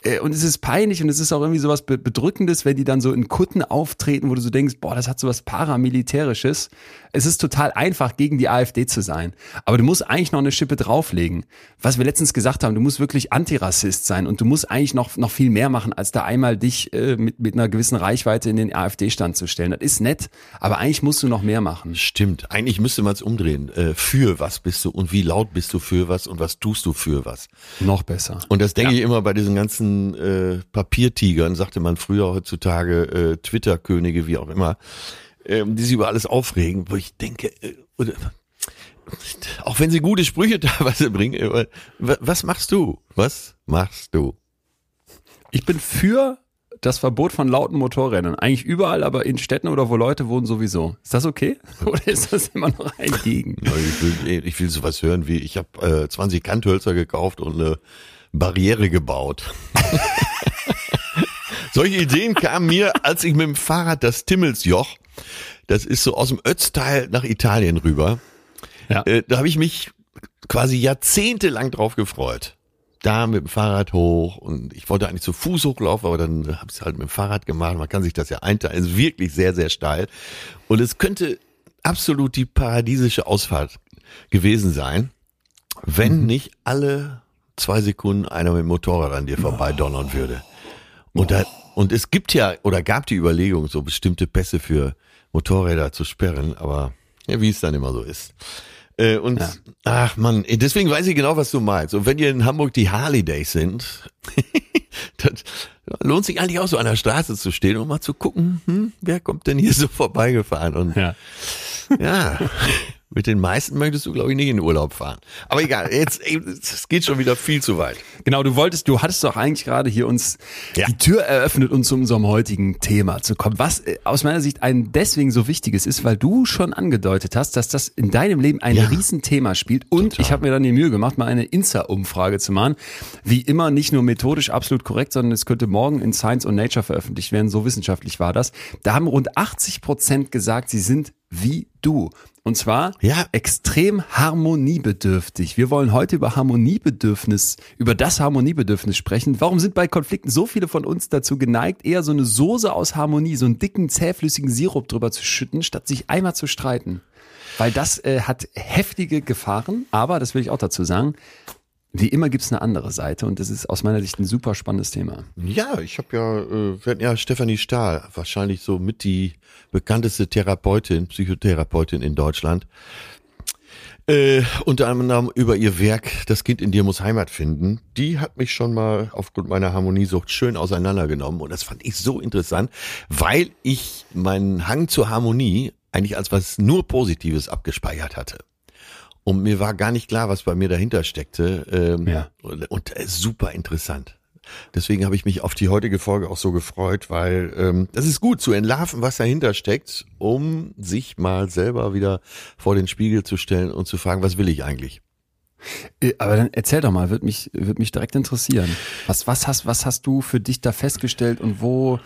Äh, und es ist peinlich und es ist auch irgendwie sowas Bedrückendes, wenn die dann so in Kutten auftreten, wo du so denkst, boah, das hat sowas Paramilitärisches. Es ist total einfach, gegen die AfD zu sein. Aber du musst eigentlich noch eine Schippe drauflegen. Was wir letztens gesagt haben, du musst wirklich Antirassist sein und du musst eigentlich noch, noch viel mehr machen, als da einmal dich äh, mit, mit einer gewissen Reichweite in den AfD-Stand zu stellen. Das ist nett, aber eigentlich musst du noch mehr machen. Stimmt. Eigentlich müsste man es umdrehen. Äh, für was bist du und wie laut bist du für was und was tust du für was? Noch besser. Und das denke ja. ich immer bei diesen ganzen äh, Papiertigern, sagte man früher heutzutage, äh, Twitter-Könige, wie auch immer ähm, die sich über alles aufregen, wo ich denke, äh, oder, auch wenn sie gute Sprüche teilweise bringen, wa- was machst du? Was machst du? Ich bin für das Verbot von lauten Motorrädern. Eigentlich überall, aber in Städten oder wo Leute wohnen sowieso. Ist das okay? Oder ist das immer noch ein Gegen? Ich will, ich will sowas hören wie, ich habe äh, 20 Kanthölzer gekauft und eine Barriere gebaut. Solche Ideen kamen mir, als ich mit dem Fahrrad das Timmelsjoch, das ist so aus dem Ötztal nach Italien rüber, Ja. äh, da habe ich mich quasi jahrzehntelang drauf gefreut. Da mit dem Fahrrad hoch und ich wollte eigentlich zu Fuß hochlaufen, aber dann habe ich es halt mit dem Fahrrad gemacht. Man kann sich das ja einteilen. Es ist wirklich sehr, sehr steil. Und es könnte absolut die paradiesische Ausfahrt gewesen sein, wenn nicht alle zwei Sekunden einer mit dem Motorrad an dir vorbei donnern würde. Und, da, und es gibt ja oder gab die Überlegung, so bestimmte Pässe für Motorräder zu sperren, aber ja, wie es dann immer so ist. Äh, und ach man, deswegen weiß ich genau, was du meinst. Und wenn ihr in Hamburg die Harley Days sind, dann lohnt sich eigentlich auch so an der Straße zu stehen und mal zu gucken, hm, wer kommt denn hier so vorbeigefahren? Und Ja. ja, mit den meisten möchtest du, glaube ich, nicht in den Urlaub fahren. Aber egal, jetzt, es geht schon wieder viel zu weit. Genau, du wolltest, du hattest doch eigentlich gerade hier uns Ja. die Tür eröffnet, um zu unserem heutigen Thema zu kommen. Was äh, aus meiner Sicht ein deswegen so wichtiges ist, weil du schon angedeutet hast, dass das in deinem Leben ein Ja. Riesenthema spielt. Und ich habe mir dann die Mühe gemacht, mal eine Insta-Umfrage zu machen. Wie immer nicht nur methodisch absolut korrekt, sondern es könnte morgen in Science und Nature veröffentlicht werden. So wissenschaftlich war das. Da haben rund 80 Prozent gesagt, sie sind wie du. Und zwar Ja. extrem harmoniebedürftig. Wir wollen heute über Harmoniebedürfnis, über das Harmoniebedürfnis sprechen. Warum sind bei Konflikten so viele von uns dazu geneigt, eher so eine Soße aus Harmonie, so einen dicken, zähflüssigen Sirup drüber zu schütten, statt sich einmal zu streiten? Weil das äh, hat heftige Gefahren, aber, das will ich auch dazu sagen, wie immer gibt's eine andere Seite und das ist aus meiner Sicht ein super spannendes Thema. Ja, ich habe ja, äh, ja Stefanie Stahl, wahrscheinlich so mit die bekannteste Therapeutin, Psychotherapeutin in Deutschland. Äh, unter anderem über ihr Werk Das Kind in dir muss Heimat finden. Die hat mich schon mal aufgrund meiner Harmoniesucht schön auseinandergenommen und das fand ich so interessant, weil ich meinen Hang zur Harmonie eigentlich als was nur Positives abgespeichert hatte. Und mir war gar nicht klar, was bei mir dahinter steckte. Ähm, Ja. Und, und äh, super interessant. Deswegen habe ich mich auf die heutige Folge auch so gefreut, weil ähm, das ist gut zu entlarven, was dahinter steckt, um sich mal selber wieder vor den Spiegel zu stellen und zu fragen, was will ich eigentlich? Äh, Aber dann erzähl doch mal, wird mich, wird mich direkt interessieren. Was, was hast, was hast du für dich da festgestellt und wo,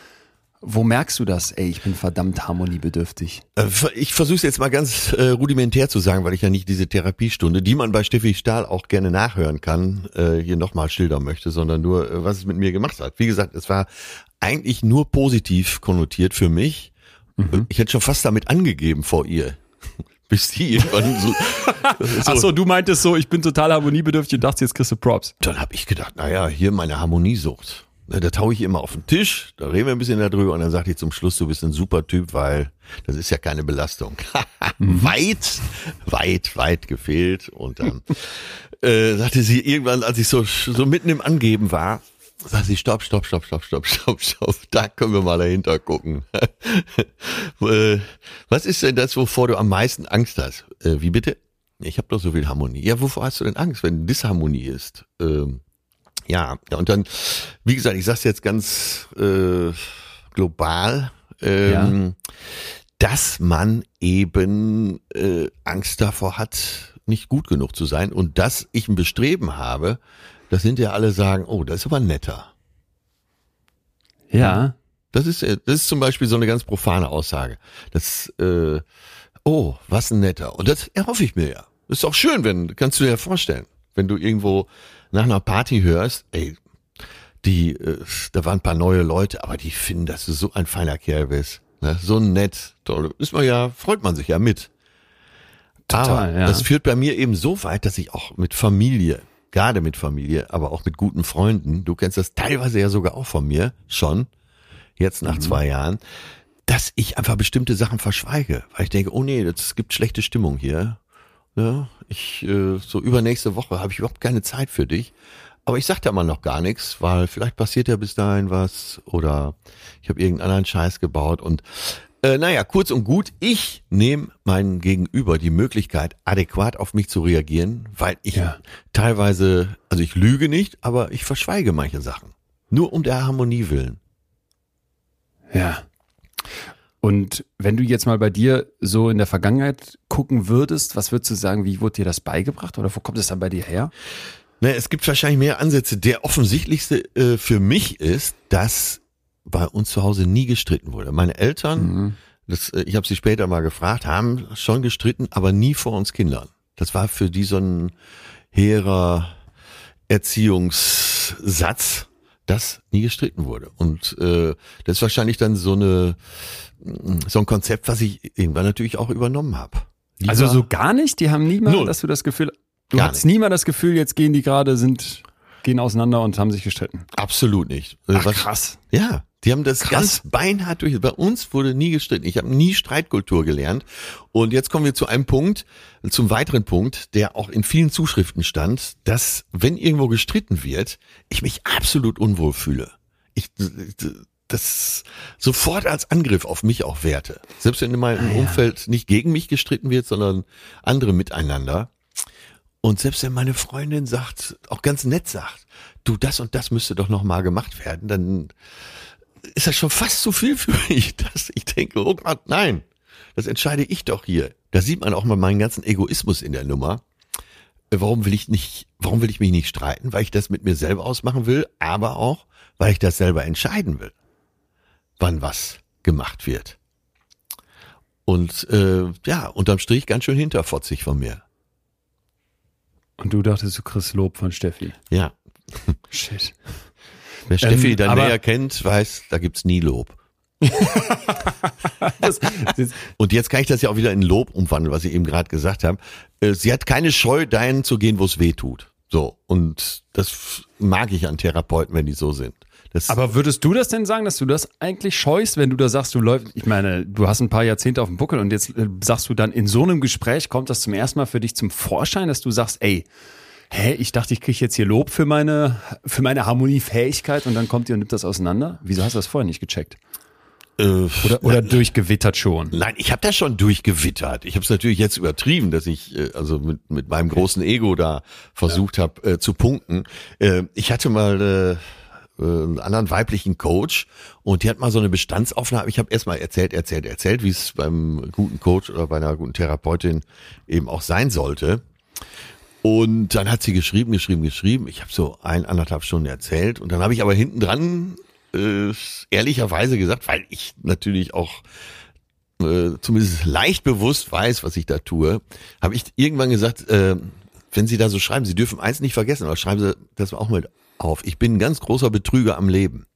wo merkst du das? Ey, ich bin verdammt harmoniebedürftig. Äh, Ich versuche es jetzt mal ganz äh, rudimentär zu sagen, weil ich ja nicht diese Therapiestunde, die man bei Steffi Stahl auch gerne nachhören kann, äh, hier nochmal schildern möchte, sondern nur, äh, was es mit mir gemacht hat. Wie gesagt, es war eigentlich nur positiv konnotiert für mich. Ich hätte schon fast damit angegeben vor ihr. Bis die irgendwann so, Ach so, du meintest so, ich bin total harmoniebedürftig und dachte, jetzt kriegst du Props. Dann habe ich gedacht, naja, hier meine Harmoniesucht. Na, Da taue ich immer auf den Tisch, da reden wir ein bisschen darüber und dann sagt ich zum Schluss, du bist ein super Typ, weil das ist ja keine Belastung. weit, weit, weit gefehlt. Und dann äh, sagte sie irgendwann, als ich so, so mitten im Angeben war, sagt sie, stopp, stopp, stopp, stopp, stopp, stopp, stopp, da können wir mal dahinter gucken. äh, was ist denn das, wovor du am meisten Angst hast? Äh, wie bitte? Ich habe doch so viel Harmonie. Ja, wovor hast du denn Angst, wenn Disharmonie ist? Ähm, ja, ja, und dann, wie gesagt, ich sag's jetzt ganz äh, global, ähm, dass man eben äh, Angst davor hat, nicht gut genug zu sein und dass ich ein Bestreben habe, dass hinterher alle sagen, oh, das ist aber netter. Ja. Das ist, äh, das ist zum Beispiel so eine ganz profane Aussage. Das, äh, oh, was ein netter. Und das erhoffe ich mir ja. Das ist auch schön, wenn, kannst du dir ja vorstellen, wenn du irgendwo nach einer Party hörst, ey, die, äh, da waren ein paar neue Leute, aber die finden, dass du so ein feiner Kerl bist. Ne? So nett, toll. Ist man ja, freut man sich ja mit. Total, aber ja. das führt bei mir eben so weit, dass ich auch mit Familie, gerade mit Familie, aber auch mit guten Freunden, du kennst das teilweise ja sogar auch von mir schon, jetzt nach zwei Jahren, dass ich einfach bestimmte Sachen verschweige, weil ich denke, oh nee, es gibt schlechte Stimmung hier. Ne? Ich äh, so übernächste Woche habe ich überhaupt keine Zeit für dich. Aber ich sag da mal noch gar nichts, weil vielleicht passiert ja bis dahin was oder ich habe irgendeinen anderen Scheiß gebaut und Äh, naja, kurz und gut, ich nehme meinen Gegenüber die Möglichkeit, adäquat auf mich zu reagieren, weil ich Ja. teilweise, also ich lüge nicht, aber ich verschweige manche Sachen. Nur um der Harmonie willen. Ja. Und wenn du jetzt mal bei dir so in der Vergangenheit gucken würdest, was würdest du sagen, wie wurde dir das beigebracht oder wo kommt es dann bei dir her? Ne, es gibt wahrscheinlich mehr Ansätze. Der offensichtlichste äh, für mich ist, dass bei uns zu Hause nie gestritten wurde. Meine Eltern, das, äh, ich habe sie später mal gefragt, haben schon gestritten, aber nie vor uns Kindern. Das war für die so ein hehrer Erziehungssatz, dass nie gestritten wurde. Und äh, das ist wahrscheinlich dann so eine so ein Konzept, was ich irgendwann natürlich auch übernommen habe. Also so gar nicht? Die haben nie mal, Null. dass du das Gefühl, du Gar hattest nicht. nie mal das Gefühl, jetzt gehen die gerade, sind, gehen auseinander und haben sich gestritten. absolut nicht. Ach, Was- krass. Ja, die haben das Krass. ganz beinhart durch. Bei uns wurde nie gestritten. Ich habe nie Streitkultur gelernt. Und jetzt kommen wir zu einem Punkt, zum weiteren Punkt, der auch in vielen Zuschriften stand, dass wenn irgendwo gestritten wird, ich mich absolut unwohl fühle. Ich das sofort als Angriff auf mich auch werte. Selbst wenn in meinem Umfeld nicht gegen mich gestritten wird, sondern andere miteinander. Und selbst wenn meine Freundin sagt, auch ganz nett sagt, du, das und das müsste doch noch mal gemacht werden, dann ist das schon fast zu viel für mich, dass ich denke, oh Gott, nein, das entscheide ich doch hier. Da sieht man auch mal meinen ganzen Egoismus in der Nummer. Warum will ich nicht, warum will ich mich nicht streiten? Weil ich das mit mir selber ausmachen will, aber auch, weil ich das selber entscheiden will, wann was gemacht wird. Und äh, ja, unterm Strich ganz schön hinterfotzig von mir. Und du dachtest, du kriegst Lob von Steffi. Ja, Shit. wer Steffi Ähm, dann näher kennt, weiß, da gibt's nie Lob. Das, das, Und jetzt kann ich das ja auch wieder in Lob umwandeln, was ich eben gerade gesagt habe. Äh, Sie hat keine Scheu, dahin zu gehen, wo es weh tut. So. Und das mag ich an Therapeuten, wenn die so sind. Das, aber würdest du das denn sagen, dass du das eigentlich scheust, wenn du da sagst, du läufst, ich meine, du hast ein paar Jahrzehnte auf dem Buckel und jetzt äh, sagst du dann in so einem Gespräch, kommt das zum ersten Mal für dich zum Vorschein, dass du sagst, ey, hä, ich dachte, ich kriege jetzt hier Lob für meine, für meine Harmoniefähigkeit und dann kommt ihr und nimmt das auseinander? Wieso hast du das vorher nicht gecheckt? äh, Oder, oder durchgewittert schon? Nein, ich habe das schon durchgewittert. Ich habe es natürlich jetzt übertrieben, dass ich äh, also mit, mit meinem großen Ego da versucht habe äh, zu punkten. Äh, ich hatte mal äh, einen anderen weiblichen Coach und die hat mal so eine Bestandsaufnahme. Ich habe erstmal erzählt, erzählt, erzählt, wie es beim guten Coach oder bei einer guten Therapeutin eben auch sein sollte. Und dann hat sie geschrieben, geschrieben, geschrieben. Ich habe so ein, anderthalb Stunden erzählt und dann habe ich aber hinten dran äh, ehrlicherweise gesagt, weil ich natürlich auch äh, zumindest leicht bewusst weiß, was ich da tue, habe ich irgendwann gesagt, äh, wenn Sie da so schreiben, Sie dürfen eins nicht vergessen, aber schreiben Sie das auch mit auf. Ich bin ein ganz großer Betrüger am Leben.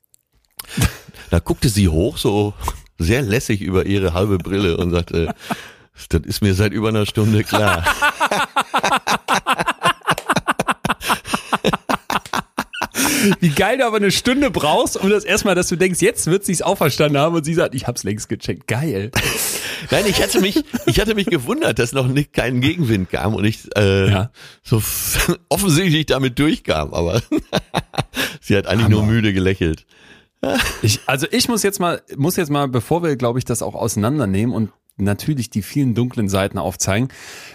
Da guckte sie hoch, so sehr lässig über ihre halbe Brille und sagte, das ist mir seit über einer Stunde klar. Wie geil du aber eine Stunde brauchst, um das erstmal, dass du denkst, jetzt wird sie's auch verstanden haben und sie sagt, ich hab's längst gecheckt. Geil. Nein, ich hatte mich, ich hatte mich gewundert, dass noch nicht kein Gegenwind kam und ich äh, Ja. so offensichtlich damit durchkam, aber sie hat eigentlich nur müde gelächelt. Ich, also ich muss jetzt mal, muss jetzt mal, bevor wir, glaube ich, das auch auseinandernehmen und natürlich die vielen dunklen Seiten aufzeigen,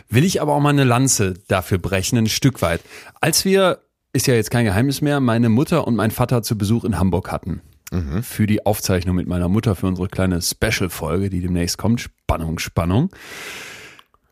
will ich aber auch mal eine Lanze dafür brechen, ein Stück weit. Als wir, ist ja jetzt kein Geheimnis mehr, meine Mutter und mein Vater zu Besuch in Hamburg hatten. Für die Aufzeichnung mit meiner Mutter für unsere kleine Special-Folge, die demnächst kommt. Spannung, Spannung.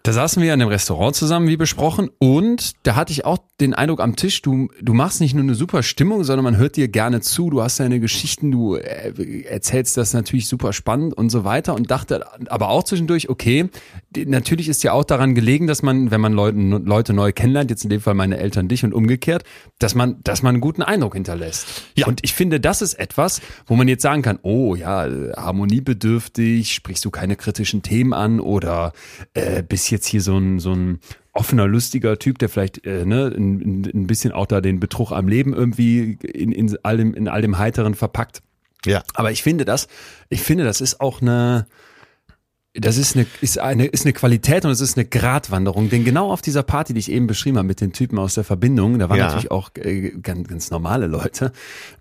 Da saßen wir in einem Restaurant zusammen, wie besprochen, und da hatte ich auch den Eindruck am Tisch, du, du machst nicht nur eine super Stimmung, sondern man hört dir gerne zu, du hast deine Geschichten, du äh, erzählst das natürlich super spannend und so weiter und dachte aber auch zwischendurch, okay, natürlich ist ja auch daran gelegen, dass man, wenn man Leute, Leute neu kennenlernt, jetzt in dem Fall meine Eltern dich und umgekehrt, dass man, dass man einen guten Eindruck hinterlässt. Ja. Und ich finde, das ist etwas, wo man jetzt sagen kann, oh ja, harmoniebedürftig, sprichst du keine kritischen Themen an oder äh, bist jetzt hier so ein, so ein offener, lustiger Typ, der vielleicht äh, ne, ein, ein- ein bisschen auch da den Betrug am Leben irgendwie in, in, all, dem, in all dem Heiteren verpackt. Ja. Aber ich finde das, ich finde, das ist auch eine, das ist eine, ist eine, ist eine Qualität und es ist eine Gratwanderung. Denn genau auf dieser Party, die ich eben beschrieben habe mit den Typen aus der Verbindung, da waren Ja. natürlich auch äh, ganz, ganz normale Leute,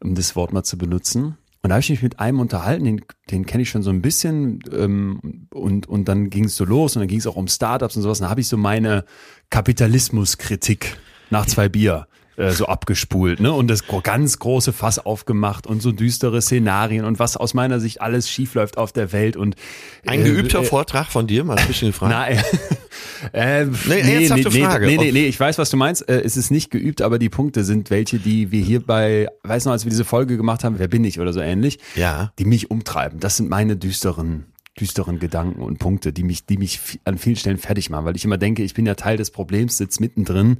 um das Wort mal zu benutzen. Und da habe ich mich mit einem unterhalten, den, den kenne ich schon so ein bisschen. Ähm, und, und dann ging es so los und dann ging es auch um Startups und sowas. Und da habe ich so meine Kapitalismuskritik nach zwei Bier äh, so abgespult, ne? Und das ganz große Fass aufgemacht und so düstere Szenarien und was aus meiner Sicht alles schiefläuft auf der Welt und ein geübter äh, Vortrag von dir, mal zwischen den Fragen. Nein. äh, nee, nee, nee, Frage. nee, nee, nee, ich weiß, was du meinst. Äh, es ist nicht geübt, aber die Punkte sind welche, die wir hier bei, weiß noch, als wir diese Folge gemacht haben, wer bin ich oder so ähnlich, ja. die mich umtreiben. Das sind meine düsteren düsteren Gedanken und Punkte, die mich, die mich an vielen Stellen fertig machen, weil ich immer denke, ich bin ja Teil des Problems, sitze mittendrin,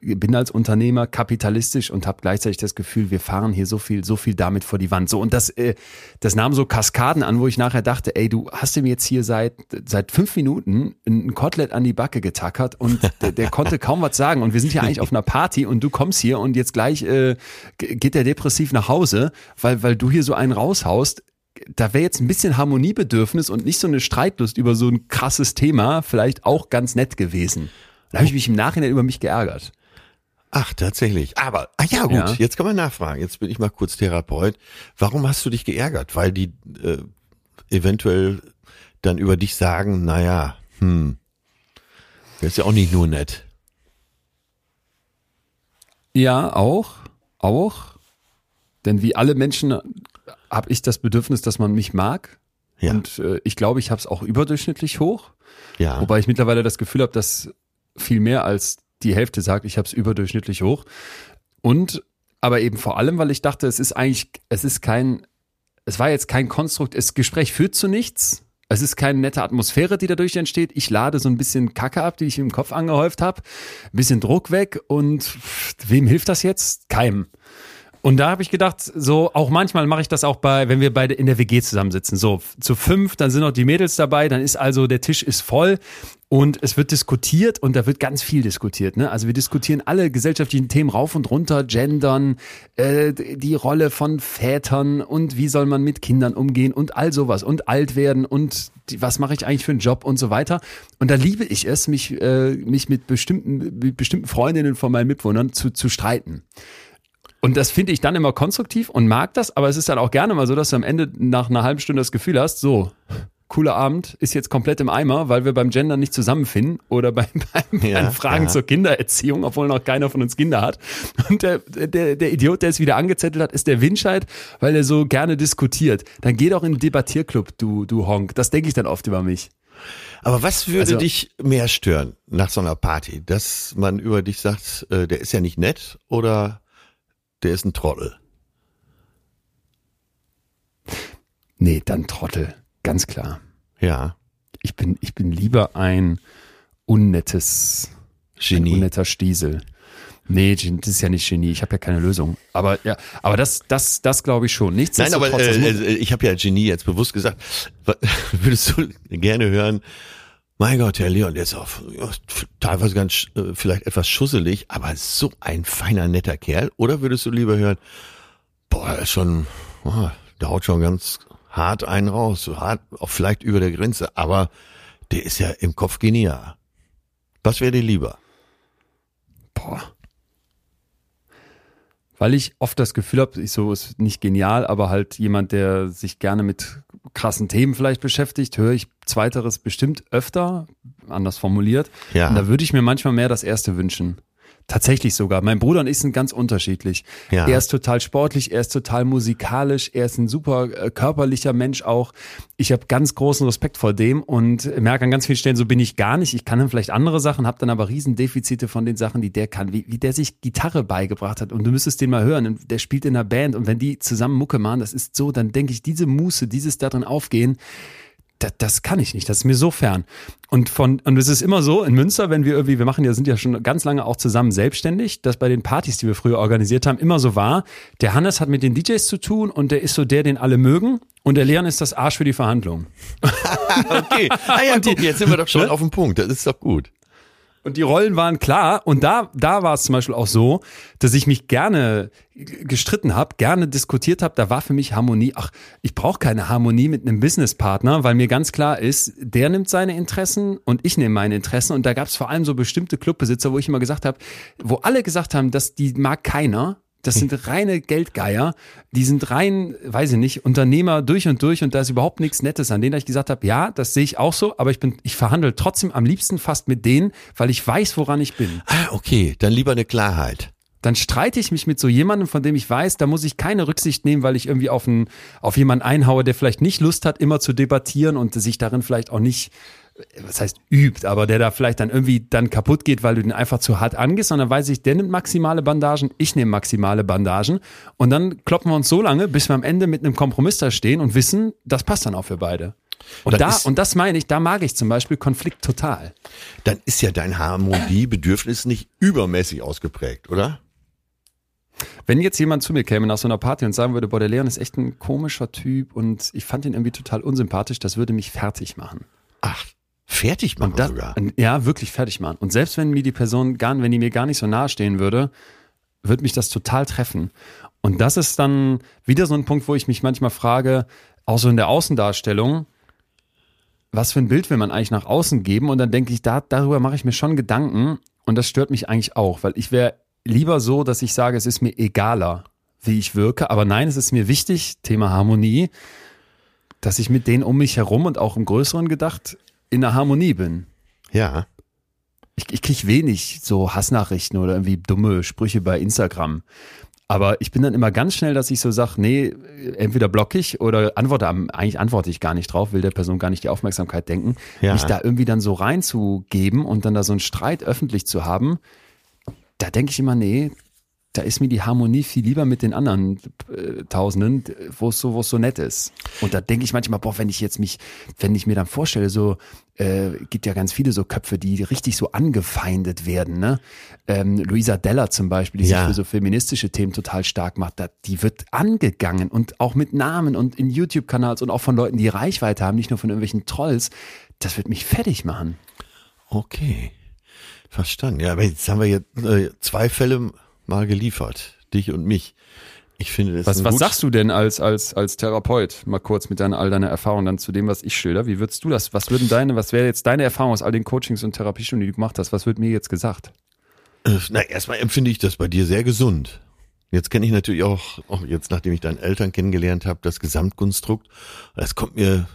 bin als Unternehmer kapitalistisch und habe gleichzeitig das Gefühl, wir fahren hier so viel, so viel damit vor die Wand. So und das, äh, das nahm so Kaskaden an, wo ich nachher dachte, ey, du hast ihm jetzt hier seit seit fünf Minuten ein Kotelett an die Backe getackert und der, der konnte kaum was sagen. Und wir sind ja eigentlich auf einer Party und du kommst hier und jetzt gleich äh, geht der depressiv nach Hause, weil weil du hier so einen raushaust da wäre jetzt ein bisschen Harmoniebedürfnis und nicht so eine Streitlust über so ein krasses Thema vielleicht auch ganz nett gewesen. Da habe ich mich im Nachhinein über mich geärgert. Ach, tatsächlich. Aber, ah ja, gut, ja. jetzt kann man nachfragen. Jetzt bin ich mal kurz Therapeut. Warum hast du dich geärgert? Weil die äh, eventuell dann über dich sagen, naja, hm, das ist ja auch nicht nur nett. Ja, auch, auch. Denn wie alle Menschen habe ich das Bedürfnis, dass man mich mag. Ja. Und äh, ich glaube, ich habe es auch überdurchschnittlich hoch. Ja. Wobei ich mittlerweile das Gefühl habe, dass viel mehr als die Hälfte sagt, ich habe es überdurchschnittlich hoch. Und aber eben vor allem, weil ich dachte, es ist eigentlich, es ist kein, es war jetzt kein Konstrukt, das Gespräch führt zu nichts. Es ist keine nette Atmosphäre, die dadurch entsteht. Ich lade so ein bisschen Kacke ab, die ich im Kopf angehäuft habe. Ein bisschen Druck weg und wem hilft das jetzt? Keinem. Und da habe ich gedacht, so auch manchmal mache ich das auch bei, wenn wir beide in der WG zusammensitzen. So zu fünf, dann sind noch die Mädels dabei, dann ist also der Tisch ist voll und es wird diskutiert und da wird ganz viel diskutiert. Ne? Also wir diskutieren alle gesellschaftlichen Themen rauf und runter, Gendern, äh, die Rolle von Vätern und wie soll man mit Kindern umgehen und all sowas und alt werden und die, was mache ich eigentlich für einen Job und so weiter. Und da liebe ich es, mich, äh, mich mit bestimmten, mit bestimmten Freundinnen von meinen Mitwohnern zu, zu streiten. Und das finde ich dann immer konstruktiv und mag das, aber es ist dann auch gerne mal so, dass du am Ende nach einer halben Stunde das Gefühl hast, so, cooler Abend ist jetzt komplett im Eimer, weil wir beim Gender nicht zusammenfinden oder beim, beim, ja, Fragen ja. zur Kindererziehung, obwohl noch keiner von uns Kinder hat. Und der, der, der Idiot, der es wieder angezettelt hat, ist der Winscheid, weil er so gerne diskutiert. Dann geh doch in den Debattierclub, du, du Honk. Das denke ich dann oft über mich. Aber was würde also, dich mehr stören nach so einer Party? Dass man über dich sagt, äh, der ist ja nicht nett oder der ist ein Trottel. Nee, dann Trottel, ganz klar. Ja. Ich bin, ich bin lieber ein unnettes Genie. Ein unnetter Stiesel. Nee, das ist ja nicht Genie. Ich habe ja keine Lösung. Aber ja, aber das, das, das glaube ich schon. Nichts. Nein, aber äh, äh, ich habe ja Genie jetzt bewusst gesagt. Würdest du gerne hören? Mein Gott, Herr Leon, der ist auch teilweise ganz äh, vielleicht etwas schusselig, aber so ein feiner, netter Kerl. Oder würdest du lieber hören, boah, er ist schon, oh, der haut schon ganz hart einen raus, so hart, auch vielleicht über der Grenze, aber der ist ja im Kopf genial. Was wäre dir lieber? Boah. Weil ich oft das Gefühl habe, ich so ist nicht genial, aber halt jemand, der sich gerne mit krassen Themen vielleicht beschäftigt, höre ich zweiteres bestimmt öfter, anders formuliert. Ja. Und da würde ich mir manchmal mehr das erste wünschen. Tatsächlich sogar. Mein Bruder und ich sind ganz unterschiedlich. Ja. Er ist total sportlich, er ist total musikalisch, er ist ein super äh, körperlicher Mensch auch. Ich habe ganz großen Respekt vor dem und merke an ganz vielen Stellen, so bin ich gar nicht. Ich kann dann vielleicht andere Sachen, habe dann aber Riesendefizite von den Sachen, die der kann, wie, wie der sich Gitarre beigebracht hat. Und du müsstest den mal hören. Der spielt in einer Band und wenn die zusammen Mucke machen, das ist so, dann denke ich, diese Muße, dieses darin aufgehen, das, das kann ich nicht, das ist mir so fern. Und von, und es ist immer so, in Münster, wenn wir irgendwie, wir machen ja, sind ja schon ganz lange auch zusammen selbstständig, dass bei den Partys, die wir früher organisiert haben, immer so war, der Hannes hat mit den DJs zu tun und der ist so der, den alle mögen und der Leon ist das Arsch für die Verhandlung. okay. Ah ja, guck, jetzt sind wir doch schon ne? auf dem Punkt, das ist doch gut. Und die Rollen waren klar. Und da, da war es zum Beispiel auch so, dass ich mich gerne gestritten habe, gerne diskutiert habe. Da war für mich Harmonie. Ach, ich brauche keine Harmonie mit einem Businesspartner, weil mir ganz klar ist, der nimmt seine Interessen und ich nehme meine Interessen. Und da gab es vor allem so bestimmte Clubbesitzer, wo ich immer gesagt habe, wo alle gesagt haben, dass die mag keiner, Das sind reine Geldgeier. Die sind rein, weiß ich nicht, Unternehmer durch und durch und da ist überhaupt nichts Nettes an denen, ich gesagt habe, ja, das sehe ich auch so, aber ich bin, ich verhandle trotzdem am liebsten fast mit denen, weil ich weiß, woran ich bin. Ah, okay, dann lieber eine Klarheit. Dann streite ich mich mit so jemandem, von dem ich weiß, da muss ich keine Rücksicht nehmen, weil ich irgendwie auf, einen, auf jemanden einhaue, der vielleicht nicht Lust hat, immer zu debattieren und sich darin vielleicht auch nicht was heißt übt, aber der da vielleicht dann irgendwie dann kaputt geht, weil du den einfach zu hart angehst, sondern weiß ich, der nimmt maximale Bandagen, ich nehme maximale Bandagen und dann kloppen wir uns so lange, bis wir am Ende mit einem Kompromiss da stehen und wissen, das passt dann auch für beide. Und, da, und das meine ich, da mag ich zum Beispiel Konflikt total. Dann ist ja dein Harmoniebedürfnis nicht übermäßig ausgeprägt, oder? Wenn jetzt jemand zu mir käme nach so einer Party und sagen würde, boah, der Leon ist echt ein komischer Typ und ich fand ihn irgendwie total unsympathisch, das würde mich fertig machen. Ach, Fertig machen das, sogar. Ja, wirklich fertig machen. Und selbst wenn mir die Person gar, wenn die mir gar nicht so nahe stehen würde, würde mich das total treffen. Und das ist dann wieder so ein Punkt, wo ich mich manchmal frage, auch so in der Außendarstellung, was für ein Bild will man eigentlich nach außen geben? Und dann denke ich, da, darüber mache ich mir schon Gedanken. Und das stört mich eigentlich auch, weil ich wäre lieber so, dass ich sage, es ist mir egaler, wie ich wirke. Aber nein, es ist mir wichtig, Thema Harmonie, dass ich mit denen um mich herum und auch im Größeren gedacht in der Harmonie bin. Ja. Ich, ich kriege wenig so Hassnachrichten oder irgendwie dumme Sprüche bei Instagram. Aber ich bin dann immer ganz schnell, dass ich so sage, nee, entweder blocke ich oder antworte, eigentlich antworte ich gar nicht drauf, will der Person gar nicht die Aufmerksamkeit denken. Ja. Mich da irgendwie dann so reinzugeben und dann da so einen Streit öffentlich zu haben, da denke ich immer, nee, da ist mir die Harmonie viel lieber mit den anderen äh, Tausenden, wo es so, wo es so nett ist. Und da denke ich manchmal, boah, wenn ich jetzt mich, wenn ich mir dann vorstelle, so äh, gibt ja ganz viele so Köpfe, die richtig so angefeindet werden. Ne? Ähm, Luisa Della zum Beispiel, die ja. sich für so feministische Themen total stark macht, da, die wird angegangen und auch mit Namen und in YouTube-Kanals und auch von Leuten, die Reichweite haben, nicht nur von irgendwelchen Trolls. Das wird mich fertig machen. Okay. Verstanden. Ja, aber jetzt haben wir jetzt äh, zwei Fälle mal geliefert. Dich und mich. Ich finde das. Was, was sagst du denn als, als, als Therapeut? Mal kurz mit deiner, all deiner Erfahrung dann zu dem, was ich schilder. Wie würdest du das? Was würden deine, was wäre jetzt deine Erfahrung aus all den Coachings und Therapiestunden, die du gemacht hast? Was wird mir jetzt gesagt? Äh, na, erstmal empfinde ich das bei dir sehr gesund. Jetzt kenne ich natürlich auch, auch jetzt, nachdem ich deine Eltern kennengelernt habe, das Gesamtkonstrukt. Es kommt mir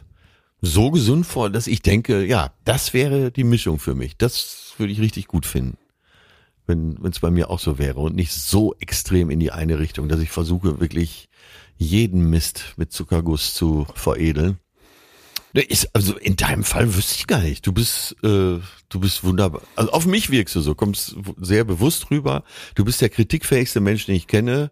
so gesund vor, dass ich denke, ja, das wäre die Mischung für mich. Das würde ich richtig gut finden wenn es bei mir auch so wäre und nicht so extrem in die eine Richtung, dass ich versuche wirklich jeden Mist mit Zuckerguss zu veredeln. Ist, also in deinem Fall wüsste ich gar nicht. Du bist, äh, du bist wunderbar. Also auf mich wirkst du so, kommst sehr bewusst rüber. Du bist der kritikfähigste Mensch, den ich kenne.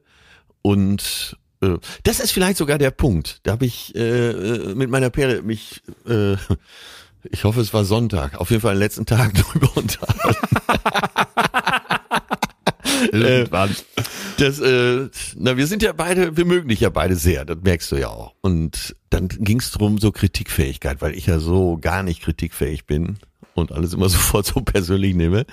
Und äh, das ist vielleicht sogar der Punkt. Da habe ich äh, äh mit meiner Perle mich, äh, ich hoffe, es war Sonntag, auf jeden Fall den letzten Tag drüber unterhalten. Irgendwann. Äh, das, äh, na, wir sind ja beide, wir mögen dich ja beide sehr, das merkst du ja auch. Und dann ging es darum, so Kritikfähigkeit, weil ich ja so gar nicht kritikfähig bin und alles immer sofort so persönlich nehme,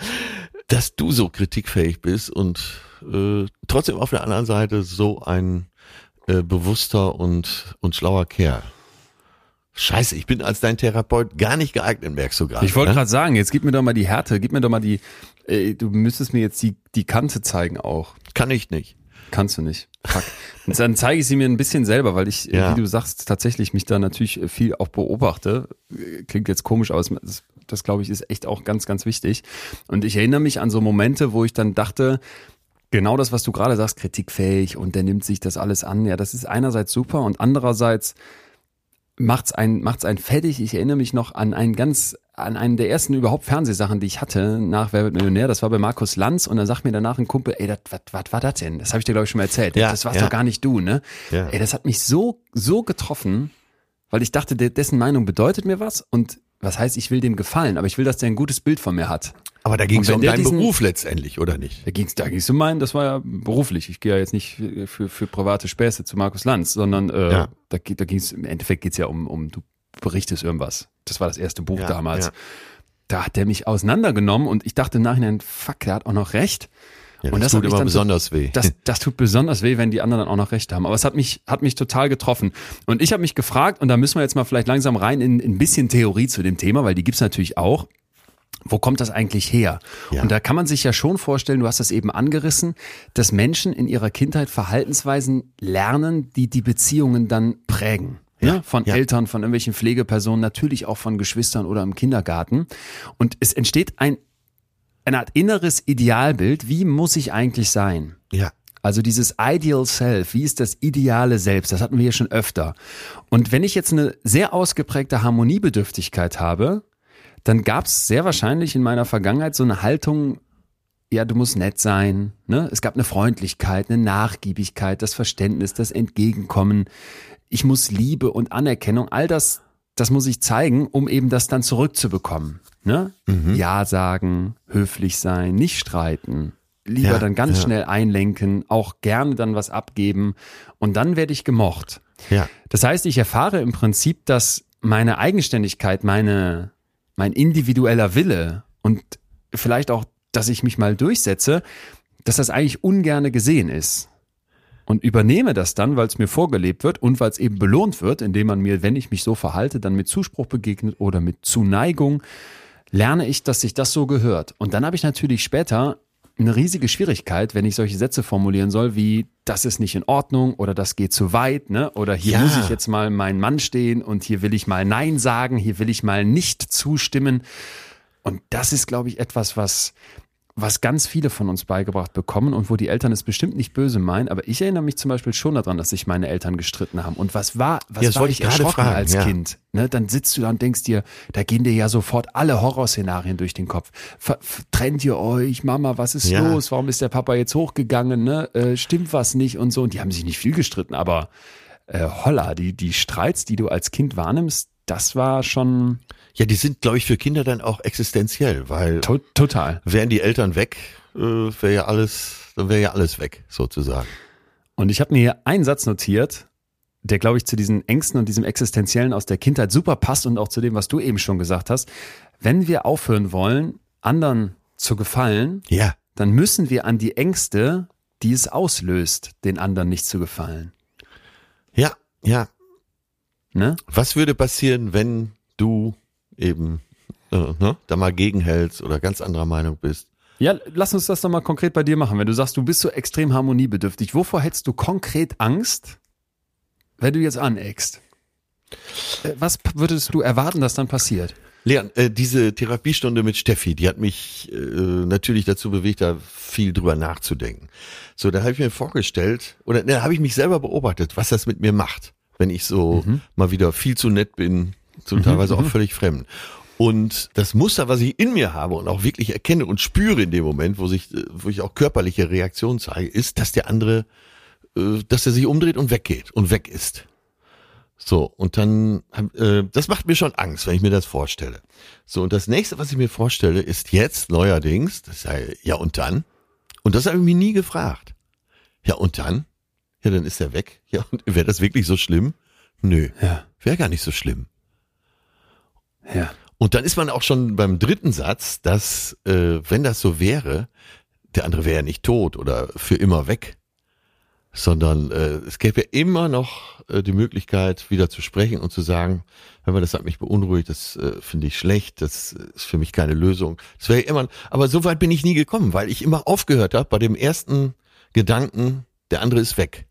dass du so kritikfähig bist und äh, trotzdem auf der anderen Seite so ein äh, bewusster und, und schlauer Kerl. Scheiße, ich bin als dein Therapeut gar nicht geeignet, merkst du gerade. Ich wollte ne? gerade sagen, jetzt gib mir doch mal die Härte, gib mir doch mal die, äh, du müsstest mir jetzt die, die Kante zeigen auch. Kann ich nicht. Kannst du nicht. Fuck. Und dann zeige ich sie mir ein bisschen selber, weil ich, ja. wie du sagst, tatsächlich mich da natürlich viel auch beobachte. Klingt jetzt komisch, aber das, das glaube ich ist echt auch ganz, ganz wichtig. Und ich erinnere mich an so Momente, wo ich dann dachte, genau das, was du gerade sagst, kritikfähig und der nimmt sich das alles an. Ja, das ist einerseits super und andererseits macht's ein macht's ein fertig. Ich erinnere mich noch an einen ganz an einen der ersten überhaupt Fernsehsachen, die ich hatte nach Wer wird Millionär. Das war bei Markus Lanz und dann sagt mir danach ein Kumpel, ey, was was war das denn? Das habe ich dir glaube ich schon mal erzählt. Ja, das warst ja. doch gar nicht du, ne? Ja. Ey, das hat mich so so getroffen, weil ich dachte, dessen Meinung bedeutet mir was und was heißt, ich will dem gefallen, aber ich will, dass der ein gutes Bild von mir hat. Aber da ging es um deinen diesen, Beruf letztendlich, oder nicht? Da ging es da ging's um meinen, das war ja beruflich. Ich gehe ja jetzt nicht für, für, für private Späße zu Markus Lanz, sondern äh, ja. da, da ging es, im Endeffekt geht's ja um, um, du berichtest irgendwas. Das war das erste Buch ja, damals. Ja. Da hat der mich auseinandergenommen und ich dachte im Nachhinein, fuck, der hat auch noch recht. Ja, das, und das tut immer besonders so, weh. Das, das tut besonders weh, wenn die anderen dann auch noch recht haben. Aber es hat mich, hat mich total getroffen. Und ich habe mich gefragt, und da müssen wir jetzt mal vielleicht langsam rein in, in ein bisschen Theorie zu dem Thema, weil die gibt's natürlich auch wo kommt das eigentlich her? Ja. Und da kann man sich ja schon vorstellen, du hast das eben angerissen, dass Menschen in ihrer Kindheit Verhaltensweisen lernen, die die Beziehungen dann prägen. Ja, von ja. Eltern, von irgendwelchen Pflegepersonen, natürlich auch von Geschwistern oder im Kindergarten. Und es entsteht ein, eine Art inneres Idealbild. Wie muss ich eigentlich sein? Ja. Also dieses Ideal Self, wie ist das ideale Selbst? Das hatten wir hier schon öfter. Und wenn ich jetzt eine sehr ausgeprägte Harmoniebedürftigkeit habe, dann gab es sehr wahrscheinlich in meiner Vergangenheit so eine Haltung, ja, du musst nett sein. Ne? Es gab eine Freundlichkeit, eine Nachgiebigkeit, das Verständnis, das Entgegenkommen. Ich muss Liebe und Anerkennung, all das, das muss ich zeigen, um eben das dann zurückzubekommen. Ne? Ja sagen, höflich sein, nicht streiten. Lieber Ja, dann ganz ja. schnell einlenken, auch gerne dann was abgeben und dann werde ich gemocht. Ja. Das heißt, ich erfahre im Prinzip, dass meine Eigenständigkeit, meine, mein individueller Wille und vielleicht auch, dass ich mich mal durchsetze, dass das eigentlich ungerne gesehen ist. Und übernehme das dann, weil es mir vorgelebt wird und weil es eben belohnt wird, indem man mir, wenn ich mich so verhalte, dann mit Zuspruch begegnet oder mit Zuneigung, lerne ich, dass sich das so gehört. Und dann habe ich natürlich später eine riesige Schwierigkeit, wenn ich solche Sätze formulieren soll, wie das ist nicht in Ordnung oder das geht zu weit, ne? Oder hier Ja. muss ich jetzt mal mein Mann stehen und hier will ich mal Nein sagen, hier will ich mal nicht zustimmen. Und das ist, glaube ich, etwas, was, was ganz viele von uns beigebracht bekommen und wo die Eltern es bestimmt nicht böse meinen. Aber ich erinnere mich zum Beispiel schon daran, dass sich meine Eltern gestritten haben. Und was war, was Ja, war ich gerade erschrocken fragen, als ja. Kind? Ne, dann sitzt du da und denkst dir, da gehen dir ja sofort alle Horrorszenarien durch den Kopf. Ver- trennt ihr euch? Mama, was ist Ja. los? Warum ist der Papa jetzt hochgegangen? Ne? Äh, stimmt was nicht und so. Und die haben sich nicht viel gestritten, aber äh, holla, die, die Streits, die du als Kind wahrnimmst, das war schon Ja, die sind, glaube ich, für Kinder dann auch existenziell, weil to total. wären die Eltern weg, äh, wäre ja alles, dann wäre ja alles weg, sozusagen. Und ich habe mir hier einen Satz notiert, der, glaube ich, zu diesen Ängsten und diesem Existenziellen aus der Kindheit super passt und auch zu dem, was du eben schon gesagt hast. Wenn wir aufhören wollen, anderen zu gefallen, Ja. dann müssen wir an die Ängste, die es auslöst, den anderen nicht zu gefallen. Ja, ja. Ne? Was würde passieren, wenn du eben äh, ne, da mal gegenhältst oder ganz anderer Meinung bist? Ja, lass uns das doch mal konkret bei dir machen. Wenn du sagst, du bist so extrem harmoniebedürftig, wovor hättest du konkret Angst, wenn du jetzt aneckst? Äh, Was würdest du erwarten, dass dann passiert? Leon, äh, diese Therapiestunde mit Steffi, die hat mich äh, natürlich dazu bewegt, da viel drüber nachzudenken. So, da habe ich mir vorgestellt, oder ne, habe ich mich selber beobachtet, was das mit mir macht, wenn ich so mal wieder viel zu nett bin, zum teilweise auch völlig fremd. Und das Muster, was ich in mir habe und auch wirklich erkenne und spüre in dem Moment, wo sich, wo ich auch körperliche Reaktionen zeige, ist, dass der andere, äh, dass er sich umdreht und weggeht und weg ist. So, und dann, äh, das macht mir schon Angst, wenn ich mir das vorstelle. So, und das nächste, was ich mir vorstelle, ist jetzt neuerdings, das sei, ja und dann? Und das habe ich mich nie gefragt. Ja und dann? Ja, dann ist er weg. Ja, und wäre das wirklich so schlimm? Nö, Ja. wäre gar nicht so schlimm. Ja. Und dann ist man auch schon beim dritten Satz, dass, äh, wenn das so wäre, der andere wäre ja nicht tot oder für immer weg, sondern äh, es gäbe ja immer noch äh, die Möglichkeit, wieder zu sprechen und zu sagen, hör mal, das hat mich beunruhigt, das äh, finde ich schlecht, das ist für mich keine Lösung. Das wäre immer, aber so weit bin ich nie gekommen, weil ich immer aufgehört habe bei dem ersten Gedanken, der andere ist weg.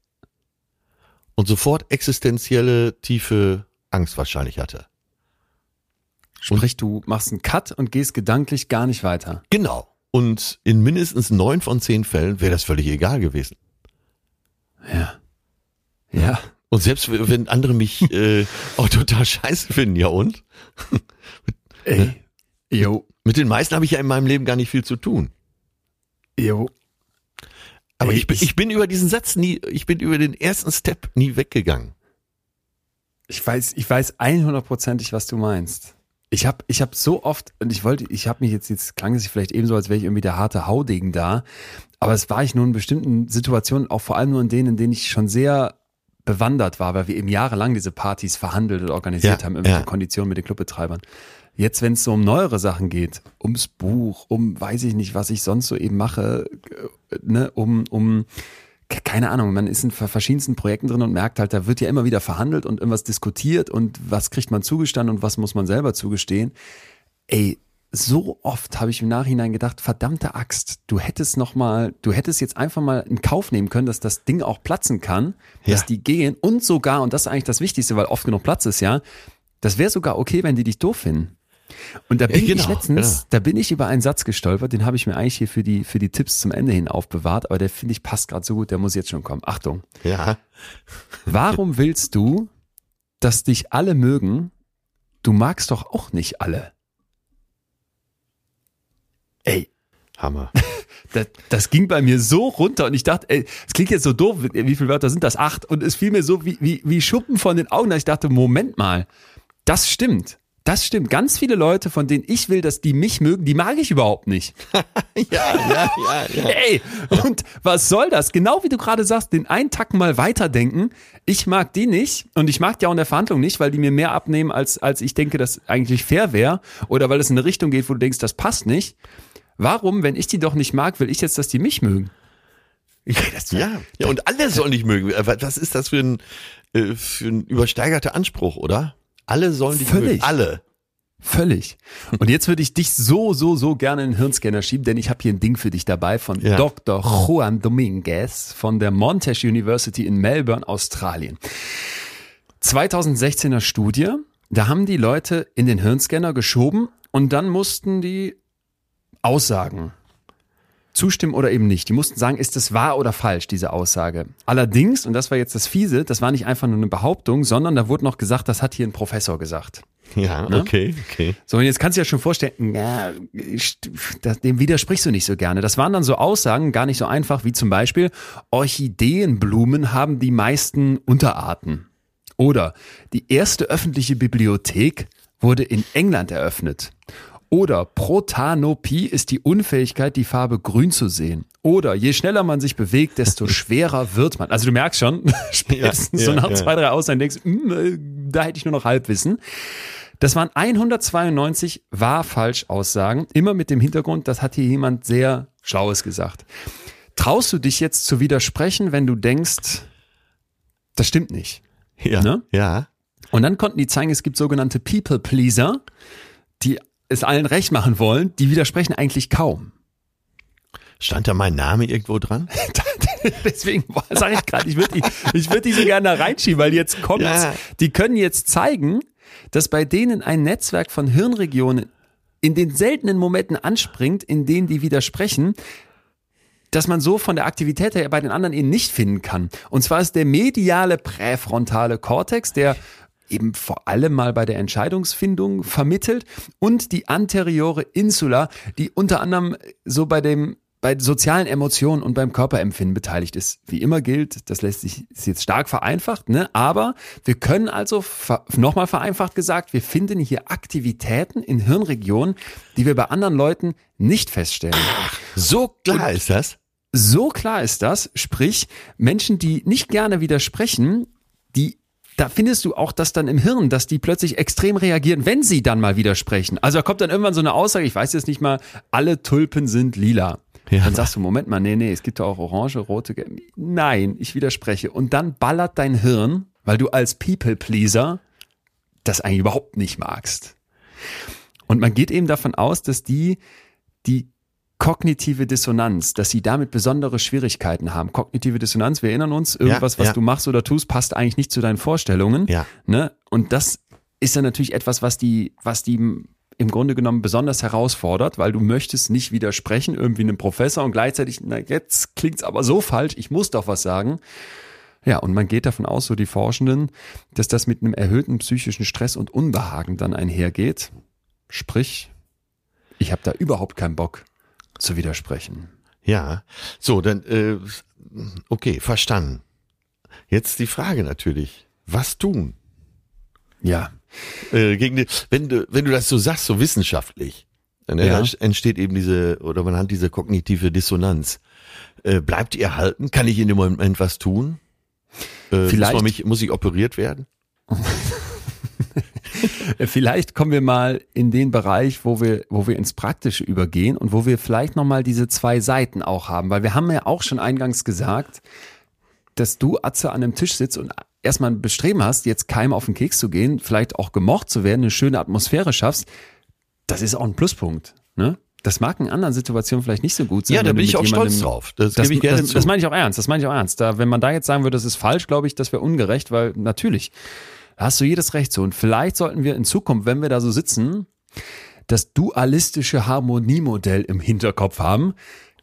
Und sofort existenzielle, tiefe Angst wahrscheinlich hatte. Sprich, du machst einen Cut und gehst gedanklich gar nicht weiter. Genau. Und in mindestens neun von zehn Fällen wäre das völlig egal gewesen. Ja. Ja. Und selbst wenn andere mich äh, auch total scheiße finden, ja und? Ey. Jo. Mit den meisten habe ich ja in meinem Leben gar nicht viel zu tun. Jo. Aber Ey, ich, bin, ich- ich bin über diesen Satz nie, ich bin über den ersten Step nie weggegangen. Ich weiß, ich weiß 100%ig, was du meinst. Ich habe ich hab so oft, und ich wollte, ich habe mich jetzt, jetzt klang es vielleicht eben so, als wäre ich irgendwie der harte Haudegen da, aber es war ich nur in bestimmten Situationen, auch vor allem nur in denen, in denen ich schon sehr bewandert war, weil wir eben jahrelang diese Partys verhandelt und organisiert Ja, haben, irgendwelche ja. Konditionen mit den Clubbetreibern. Jetzt, wenn es so um neuere Sachen geht, ums Buch, um weiß ich nicht, was ich sonst so eben mache, äh, ne, um, um keine Ahnung, man ist in ver- verschiedensten Projekten drin und merkt halt, da wird ja immer wieder verhandelt und irgendwas diskutiert und was kriegt man zugestanden und was muss man selber zugestehen. Ey, so oft habe ich im Nachhinein gedacht, verdammte Axt, du hättest noch mal, du hättest jetzt einfach mal in Kauf nehmen können, dass das Ding auch platzen kann, dass Ja. die gehen und sogar, und das ist eigentlich das Wichtigste, weil oft genug Platz ist, ja, das wäre sogar okay, wenn die dich doof finden. Und da bin ich genau, letztens, genau. da bin ich über einen Satz gestolpert, den habe ich mir eigentlich hier für die, für die Tipps zum Ende hin aufbewahrt, aber der finde ich passt gerade so gut, der muss jetzt schon kommen. Achtung. Ja. Warum willst du, dass dich alle mögen? Du magst doch auch nicht alle. Ey, Hammer. das, das ging bei mir so runter und ich dachte, ey, es klingt jetzt so doof, wie viele Wörter sind das? Acht. Und es fiel mir so wie, wie, wie Schuppen von den Augen, dass ich dachte, Moment mal, das stimmt. Das stimmt. Ganz viele Leute, von denen ich will, dass die mich mögen, die mag ich überhaupt nicht. ja, ja, ja, ja. Ey, und was soll das? Genau wie du gerade sagst, den einen Tacken mal weiterdenken. Ich mag die nicht und ich mag die auch in der Verhandlung nicht, weil die mir mehr abnehmen, als, als ich denke, das eigentlich fair wäre. Oder weil es in eine Richtung geht, wo du denkst, das passt nicht. Warum, wenn ich die doch nicht mag, will ich jetzt, dass die mich mögen? Ja, ja, ja, und alle sollen dich mögen. Äh, Was ist das für ein, äh, für ein übersteigerter Anspruch, oder? Alle sollen dich Völlig. mögen. Alle. Völlig. Und jetzt würde ich dich so, so, so gerne in den Hirnscanner schieben, denn ich habe hier ein Ding für dich dabei von Ja. Dr. Juan Dominguez von der Monash University in Melbourne, Australien. 2016er Studie, da haben die Leute in den Hirnscanner geschoben und dann mussten die Aussagen zustimmen oder eben nicht. Die mussten sagen, ist das wahr oder falsch, diese Aussage. Allerdings, und das war jetzt das Fiese, das war nicht einfach nur eine Behauptung, sondern da wurde noch gesagt, das hat hier ein Professor gesagt. Ja, Ne? okay, okay. So, und jetzt kannst du dir ja schon vorstellen, ja, dem widersprichst du nicht so gerne. Das waren dann so Aussagen, gar nicht so einfach, wie zum Beispiel, Orchideenblumen haben die meisten Unterarten. Oder die erste öffentliche Bibliothek wurde in England eröffnet. Oder Protanopie ist die Unfähigkeit, die Farbe grün zu sehen. Oder je schneller man sich bewegt, desto schwerer wird man. Also du merkst schon, spätestens Ja, so ja, nach ja. zwei, drei Aussagen denkst, hm, äh, da hätte ich nur noch Halbwissen. Das waren 192 wahr-falsch-Aussagen, immer mit dem Hintergrund, das hat hier jemand sehr Schlaues gesagt. Traust du dich jetzt zu widersprechen, wenn du denkst, das stimmt nicht? Ja, Ne? ja. Und dann konnten die zeigen, es gibt sogenannte People-Pleaser, die es allen recht machen wollen, die widersprechen eigentlich kaum. Stand da mein Name irgendwo dran? Deswegen sage ich gerade, ich würde die, ich würd die so gerne da reinschieben, weil jetzt kommt's. Ja. Die können jetzt zeigen, dass bei denen ein Netzwerk von Hirnregionen in den seltenen Momenten anspringt, in denen die widersprechen, dass man so von der Aktivität her bei den anderen eben nicht finden kann. Und zwar ist der mediale präfrontale Kortex, der eben vor allem mal bei der Entscheidungsfindung vermittelt und die anteriore Insula, die unter anderem so bei dem bei sozialen Emotionen und beim Körperempfinden beteiligt ist. Wie immer gilt, das lässt sich ist jetzt stark vereinfacht, ne? Aber wir können also nochmal vereinfacht gesagt, wir finden hier Aktivitäten in Hirnregionen, die wir bei anderen Leuten nicht feststellen. So klar ist das. So klar ist das, sprich Menschen, die nicht gerne widersprechen, die da findest du auch das dann im Hirn, dass die plötzlich extrem reagieren, wenn sie dann mal widersprechen. Also da kommt dann irgendwann so eine Aussage, ich weiß jetzt nicht mal, alle Tulpen sind lila. Ja. Dann sagst du, Moment mal, nee, nee, es gibt doch auch orange, rote, gelbe. Nein, ich widerspreche. Und dann ballert dein Hirn, weil du als People-Pleaser das eigentlich überhaupt nicht magst. Und man geht eben davon aus, dass die, die kognitive Dissonanz, dass sie damit besondere Schwierigkeiten haben. Kognitive Dissonanz, wir erinnern uns, irgendwas, was ja. du machst oder tust, passt eigentlich nicht zu deinen Vorstellungen. Ja. Ne? Und das ist dann natürlich etwas, was die, was die im Grunde genommen besonders herausfordert, weil du möchtest nicht widersprechen, irgendwie einem Professor und gleichzeitig, na jetzt klingt's aber so falsch, ich muss doch was sagen. Ja, und man geht davon aus, so die Forschenden, dass das mit einem erhöhten psychischen Stress und Unbehagen dann einhergeht. Sprich, ich habe da überhaupt keinen Bock zu widersprechen. Ja. So, dann, äh, okay, verstanden. Jetzt die Frage natürlich. Was tun? Ja, Äh, gegen die, wenn du, wenn du das so sagst, so wissenschaftlich, dann Ja. entsteht eben diese, oder man hat diese kognitive Dissonanz. Äh, bleibt ihr halten? Kann ich in dem Moment was tun? Äh, Vielleicht- Muss, mich, muss ich operiert werden? Vielleicht kommen wir mal in den Bereich, wo wir, wo wir ins Praktische übergehen und wo wir vielleicht nochmal diese zwei Seiten auch haben, weil wir haben ja auch schon eingangs gesagt, dass du, Atze, an einem Tisch sitzt und erstmal ein Bestreben hast, jetzt keinem auf den Keks zu gehen, vielleicht auch gemocht zu werden, eine schöne Atmosphäre schaffst. das ist auch ein Pluspunkt. Ne? Das mag in anderen Situationen vielleicht nicht so gut sein. Ja, da bin ich auch stolz drauf. Das, Das, das, das meine ich auch ernst. Das meine ich auch ernst. Da, wenn man da jetzt sagen würde, das ist falsch, glaube ich, das wäre ungerecht, weil natürlich, da hast du jedes Recht so. Und vielleicht sollten wir in Zukunft, wenn wir da so sitzen, das dualistische Harmoniemodell im Hinterkopf haben.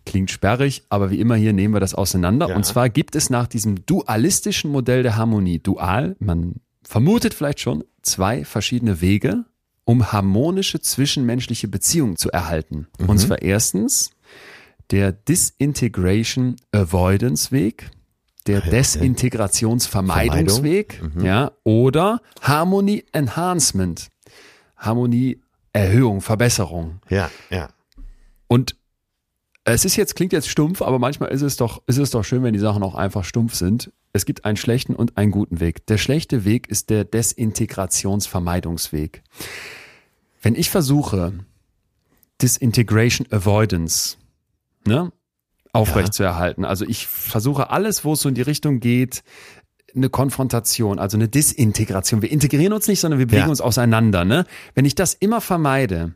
Klingt sperrig, aber wie immer hier nehmen wir das auseinander. Ja. Und zwar gibt es nach diesem dualistischen Modell der Harmonie, dual, man vermutet vielleicht schon, zwei verschiedene Wege, um harmonische zwischenmenschliche Beziehungen zu erhalten. Und zwar erstens der Disintegration Avoidance Weg, der Desintegrationsvermeidungsweg, ja, oder Harmony Enhancement, Harmonie Erhöhung, Verbesserung. Ja, ja. Und es ist jetzt, klingt jetzt stumpf, aber manchmal ist es doch, ist es doch schön, wenn die Sachen auch einfach stumpf sind. Es gibt einen schlechten und einen guten Weg. Der schlechte Weg ist der Desintegrationsvermeidungsweg. Wenn ich versuche, Disintegration Avoidance, ne, aufrechtzuerhalten, also ich versuche alles, wo es so in die Richtung geht, eine Konfrontation, also eine Disintegration. Wir integrieren uns nicht, sondern wir bewegen Ja. uns auseinander, ne? Wenn ich das immer vermeide,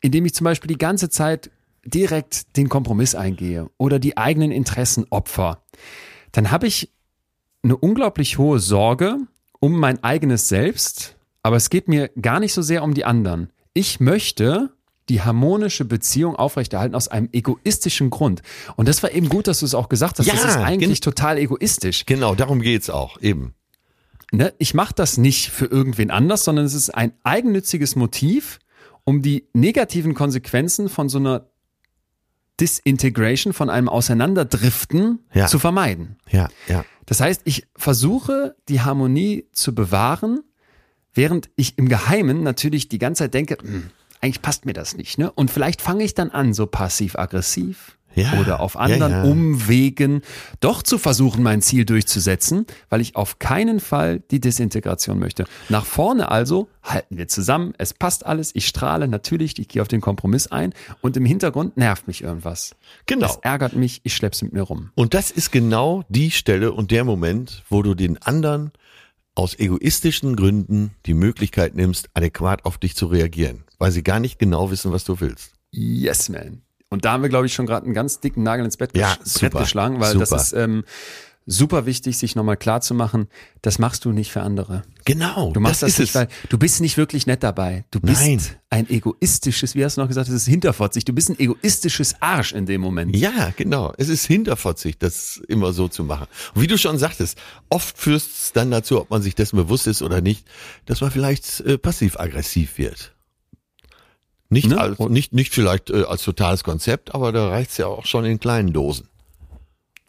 indem ich zum Beispiel die ganze Zeit direkt den Kompromiss eingehe oder die eigenen Interessen opfer, dann habe ich eine unglaublich hohe Sorge um mein eigenes Selbst, aber es geht mir gar nicht so sehr um die anderen. Ich möchte die harmonische Beziehung aufrechterhalten aus einem egoistischen Grund. Und das war eben gut, dass du es auch gesagt hast. Ja, das ist eigentlich gen- total egoistisch. Genau, darum geht's auch, eben. Ne? Ich mache das nicht für irgendwen anders, sondern es ist ein eigennütziges Motiv, um die negativen Konsequenzen von so einer Disintegration, von einem Auseinanderdriften Ja. zu vermeiden. Ja, ja. Das heißt, ich versuche, die Harmonie zu bewahren, während ich im Geheimen natürlich die ganze Zeit denke, "Hm, eigentlich passt mir das nicht. Ne? Und vielleicht fange ich dann an, so passiv-aggressiv Ja, oder auf ja, anderen ja. Umwegen doch zu versuchen, mein Ziel durchzusetzen, weil ich auf keinen Fall die Desintegration möchte. Nach vorne also halten wir zusammen, es passt alles, ich strahle natürlich, ich gehe auf den Kompromiss ein und im Hintergrund nervt mich irgendwas. Genau. Es ärgert mich, ich schlepp's mit mir rum. Und das ist genau die Stelle und der Moment, wo du den anderen aus egoistischen Gründen die Möglichkeit nimmst, adäquat auf dich zu reagieren, weil sie gar nicht genau wissen, was du willst. Yes, man. Und da haben wir, glaube ich, schon gerade einen ganz dicken Nagel ins Bett Ja, Brett super, geschlagen, weil super. das ist ähm, super wichtig, sich nochmal klar zu machen, das machst du nicht für andere. Genau, Du machst das, ist nicht, es. weil du bist nicht wirklich nett dabei. Du bist Nein. ein egoistisches, wie hast du noch gesagt, das ist hinterfotzig. Du bist ein egoistisches Arsch in dem Moment. Ja, genau. Es ist hinterfotzig, das immer so zu machen. Und wie du schon sagtest, oft führt es dann dazu, ob man sich dessen bewusst ist oder nicht, dass man vielleicht äh, passiv-aggressiv wird. Nicht, Ne? als, nicht, nicht vielleicht äh, als totales Konzept, aber da reicht's ja auch schon in kleinen Dosen.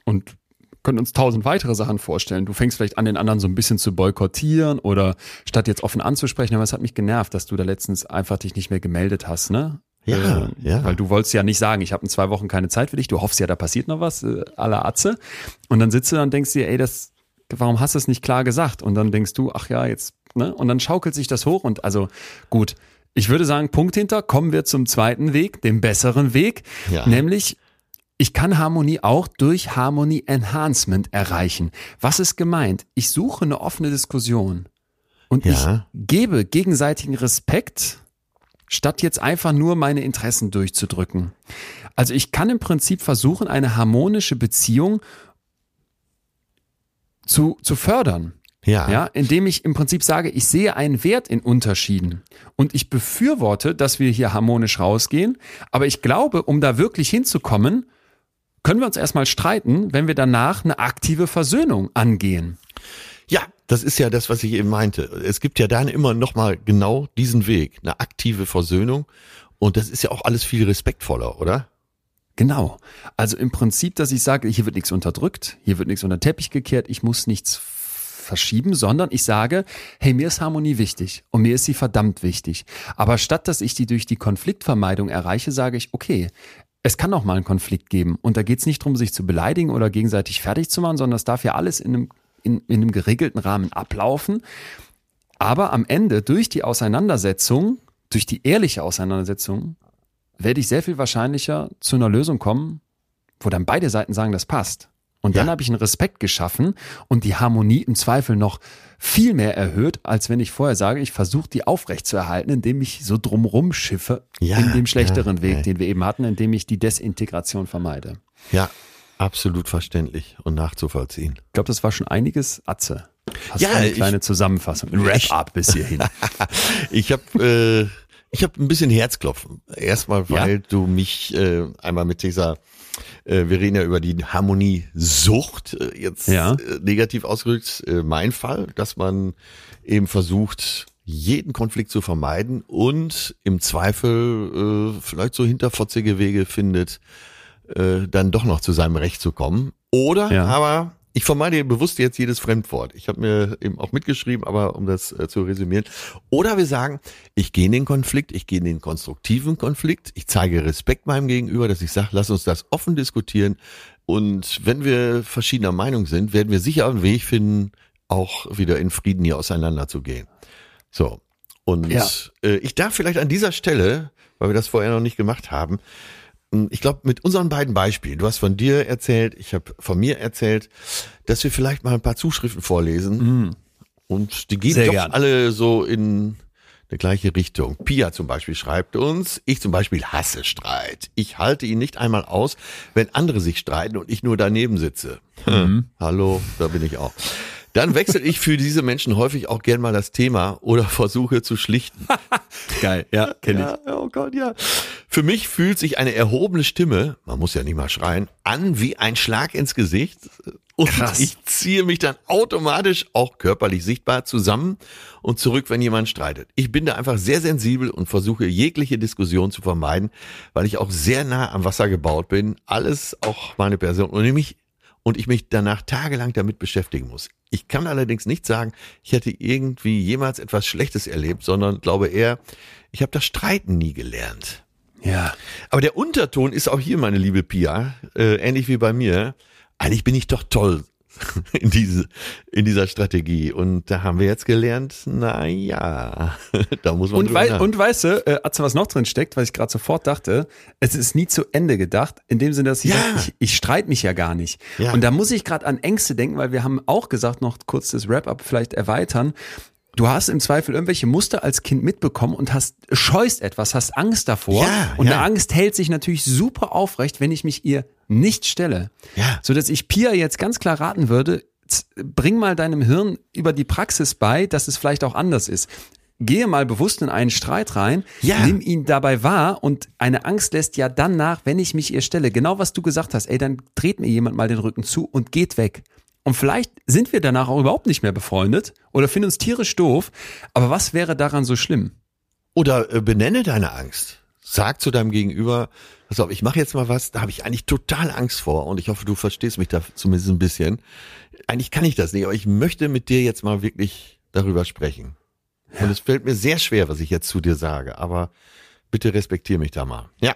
und können uns tausend weitere Sachen vorstellen. Du fängst vielleicht an, den anderen so ein bisschen zu boykottieren oder statt jetzt offen anzusprechen, aber es hat mich genervt, dass du da letztens einfach dich nicht mehr gemeldet hast, ne? Ja, Äh, ja. Weil du wolltest ja nicht sagen, ich habe in zwei Wochen keine Zeit für dich, du hoffst ja, da passiert noch was, äh, la Atze. Und dann sitzt du da und denkst dir, ey, das, warum hast du es nicht klar gesagt? Und dann denkst du, ach ja, jetzt, ne? Und dann schaukelt sich das hoch und also gut. Ich würde sagen, Punkt hinter, kommen wir zum zweiten Weg, dem besseren Weg, Ja. nämlich ich kann Harmonie auch durch Harmony Enhancement erreichen. Was ist gemeint? Ich suche eine offene Diskussion und Ja. ich gebe gegenseitigen Respekt, statt jetzt einfach nur meine Interessen durchzudrücken. Also ich kann im Prinzip versuchen, eine harmonische Beziehung zu, zu fördern. Ja. Ja, indem ich im Prinzip sage, ich sehe einen Wert in Unterschieden und ich befürworte, dass wir hier harmonisch rausgehen, aber ich glaube, um da wirklich hinzukommen, können wir uns erstmal streiten, wenn wir danach eine aktive Versöhnung angehen. Ja, das ist ja das, was ich eben meinte. Es gibt ja dann immer noch mal genau diesen Weg, eine aktive Versöhnung. Und das ist ja auch alles viel respektvoller, oder? Genau. Also im Prinzip, dass ich sage, hier wird nichts unterdrückt, hier wird nichts unter den Teppich gekehrt, ich muss nichts verschieben, sondern ich sage, hey, mir ist Harmonie wichtig und mir ist sie verdammt wichtig. Aber statt dass ich die durch die Konfliktvermeidung erreiche, sage ich, okay, es kann auch mal einen Konflikt geben und da geht es nicht darum, sich zu beleidigen oder gegenseitig fertig zu machen, sondern es darf ja alles in einem, in, in einem geregelten Rahmen ablaufen. Aber am Ende durch die Auseinandersetzung, durch die ehrliche Auseinandersetzung, werde ich sehr viel wahrscheinlicher zu einer Lösung kommen, wo dann beide Seiten sagen, das passt. Und dann Ja. habe ich einen Respekt geschaffen und die Harmonie im Zweifel noch viel mehr erhöht, als wenn ich vorher sage, ich versuche die aufrechtzuerhalten, indem ich so drumrum schiffe Ja, in dem schlechteren ja, Weg, ja. den wir eben hatten, indem ich die Desintegration vermeide. Ja, absolut verständlich und nachzuvollziehen. Ich glaube, das war schon einiges Atze. Hast Ja, du eine ich- kleine Zusammenfassung, ein Wrap-up bis hierhin. Ich habe äh, ich habe ein bisschen Herzklopfen. Erstmal, weil du mich äh, einmal mit dieser wir reden ja über die Harmoniesucht, äh, jetzt Ja. äh, negativ ausgedrückt, äh, mein Fall, dass man eben versucht, jeden Konflikt zu vermeiden und im Zweifel äh, vielleicht so hinterfotzige Wege findet, äh, dann doch noch zu seinem Recht zu kommen. Oder Ja. aber ich vermeide bewusst jetzt jedes Fremdwort. Ich habe mir eben auch mitgeschrieben, aber um das äh, zu resümieren. Oder wir sagen, ich gehe in den Konflikt, ich gehe in den konstruktiven Konflikt, ich zeige Respekt meinem Gegenüber, dass ich sage, lass uns das offen diskutieren. Und wenn wir verschiedener Meinung sind, werden wir sicher einen Weg finden, auch wieder in Frieden hier auseinanderzugehen. So. Und Ja. äh, ich darf vielleicht an dieser Stelle, weil wir das vorher noch nicht gemacht haben, ich glaube, mit unseren beiden Beispielen, du hast von dir erzählt, ich habe von mir erzählt, dass wir vielleicht mal ein paar Zuschriften vorlesen. Und die gehen Sehr doch gern. alle so in eine gleiche Richtung. Pia zum Beispiel schreibt uns, ich zum Beispiel hasse Streit. Ich halte ihn nicht einmal aus, wenn andere sich streiten und ich nur daneben sitze. Hallo, da bin ich auch. Dann wechsle ich für diese Menschen häufig auch gern mal das Thema oder versuche zu schlichten. Geil, ja, kenne Ja, oh Gott, ja. Für mich fühlt sich eine erhobene Stimme, man muss ja nicht mal schreien, an wie ein Schlag ins Gesicht. Und Krass. ich ziehe mich dann automatisch, auch körperlich sichtbar, zusammen und zurück, wenn jemand streitet. Ich bin da einfach sehr sensibel und versuche jegliche Diskussion zu vermeiden, weil ich auch sehr nah am Wasser gebaut bin. Alles auch meine Person und mich und ich mich danach tagelang damit beschäftigen muss. Ich kann allerdings nicht sagen, ich hätte irgendwie jemals etwas Schlechtes erlebt, sondern glaube eher, ich habe das Streiten nie gelernt. Ja. Aber der Unterton ist auch hier, meine liebe Pia, äh, ähnlich wie bei mir. Eigentlich bin ich doch toll in, diese, in dieser Strategie. Und da haben wir jetzt gelernt, na ja, da muss man Und, wei nach- und weißt du, äh, was noch drin steckt, was ich gerade sofort dachte, es ist nie zu Ende gedacht, in dem Sinne, dass ich, Ja. sag, ich, ich streite mich ja gar nicht. Ja. Und da muss ich gerade an Ängste denken, weil wir haben auch gesagt, noch kurz das Wrap-up vielleicht erweitern. Du hast im Zweifel irgendwelche Muster als Kind mitbekommen und hast scheust etwas, hast Angst davor. Ja, und ja. eine Angst hält sich natürlich super aufrecht, wenn ich mich ihr nicht stelle. Ja. So dass ich Pia jetzt ganz klar raten würde, bring mal deinem Hirn über die Praxis bei, dass es vielleicht auch anders ist. Gehe mal bewusst in einen Streit rein, Ja. nimm ihn dabei wahr und eine Angst lässt ja dann nach, wenn ich mich ihr stelle. Genau was du gesagt hast, ey, dann dreht mir jemand mal den Rücken zu und geht weg. Und vielleicht sind wir danach auch überhaupt nicht mehr befreundet oder finden uns tierisch doof. Aber was wäre daran so schlimm? Oder äh, benenne deine Angst. Sag zu deinem Gegenüber, pass auf, ich mache jetzt mal was, da habe ich eigentlich total Angst vor und ich hoffe, du verstehst mich da zumindest ein bisschen. Eigentlich kann ich das nicht, aber ich möchte mit dir jetzt mal wirklich darüber sprechen. Und es fällt mir sehr schwer, was ich jetzt zu dir sage, aber bitte respektier mich da mal. Ja.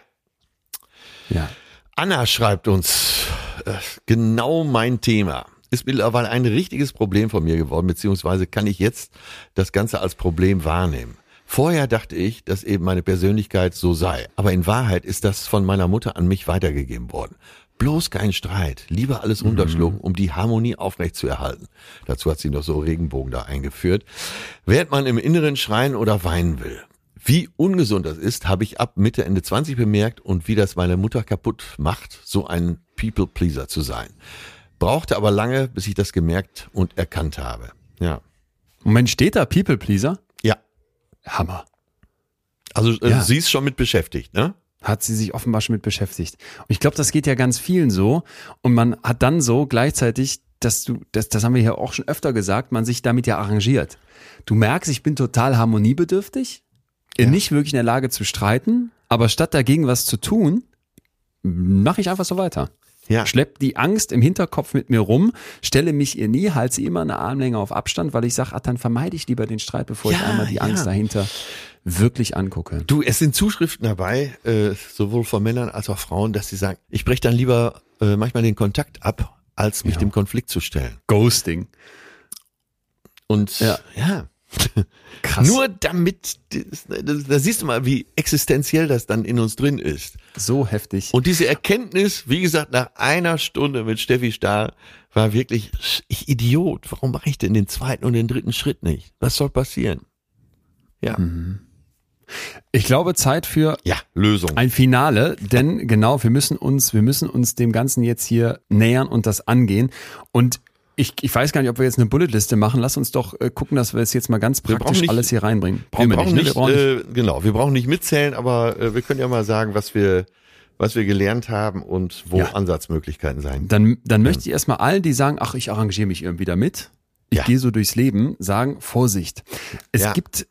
Ja. Anna schreibt uns, äh, genau mein Thema. Ist mittlerweile ein richtiges Problem von mir geworden, beziehungsweise kann ich jetzt das Ganze als Problem wahrnehmen. Vorher dachte ich, dass eben meine Persönlichkeit so sei, aber in Wahrheit ist das von meiner Mutter an mich weitergegeben worden. Bloß kein Streit, lieber alles runterschlucken, um die Harmonie aufrechtzuerhalten. Dazu hat sie noch so Regenbogen da eingeführt. Während man im Inneren schreien oder weinen will. Wie ungesund das ist, habe ich ab Mitte, Ende 20 bemerkt und wie das meine Mutter kaputt macht, so ein People-Pleaser zu sein. Brauchte aber lange, bis ich das gemerkt und erkannt habe. Ja. Moment, steht da People Pleaser? Ja. Hammer. Also äh, Ja. sie ist schon mit beschäftigt, ne? hat sie sich offenbar schon mit beschäftigt. Und ich glaube, das geht ja ganz vielen so. Und man hat dann so gleichzeitig, dass du, das, das haben wir hier auch schon öfter gesagt, man sich damit ja arrangiert. Du merkst, ich bin total harmoniebedürftig, nicht wirklich in der Lage zu streiten, aber statt dagegen was zu tun, mache ich einfach so weiter. Ja. Schlepp die Angst im Hinterkopf mit mir rum, stelle mich ihr nie, halte sie immer eine Armlänge auf Abstand, weil ich sage, ach, dann vermeide ich lieber den Streit, bevor ich Ja, einmal die ja. Angst dahinter wirklich angucke. Du, es sind Zuschriften dabei, äh, sowohl von Männern als auch Frauen, dass sie sagen, ich breche dann lieber äh, manchmal den Kontakt ab, als mich Ja. dem Konflikt zu stellen. Ghosting. Und Ja. ja. Krass. Nur damit, da siehst du mal, wie existenziell das dann in uns drin ist. So heftig. Und diese Erkenntnis, wie gesagt, nach einer Stunde mit Steffi Stahl, war wirklich, ich Idiot, warum mache ich denn den zweiten und den dritten Schritt nicht? Was soll passieren? Ja. Mhm. Ich glaube, Zeit für ja, Lösung. ein Finale, denn genau, wir müssen uns, wir müssen uns dem Ganzen jetzt hier nähern und das angehen. Und ich, ich weiß gar nicht, ob wir jetzt eine Bulletliste machen. Lass uns doch äh, gucken, dass wir es jetzt mal ganz praktisch nicht, alles hier reinbringen. Brauchen wir, brauchen nicht, ne? wir brauchen nicht, äh, genau, wir brauchen nicht mitzählen, aber äh, wir können ja mal sagen, was wir was wir gelernt haben und wo ja. Ansatzmöglichkeiten sein. Dann, dann ja. möchte ich erstmal allen, die sagen, ach, ich arrangiere mich irgendwie damit, ich ja. gehe so durchs Leben, sagen, Vorsicht. Es gibt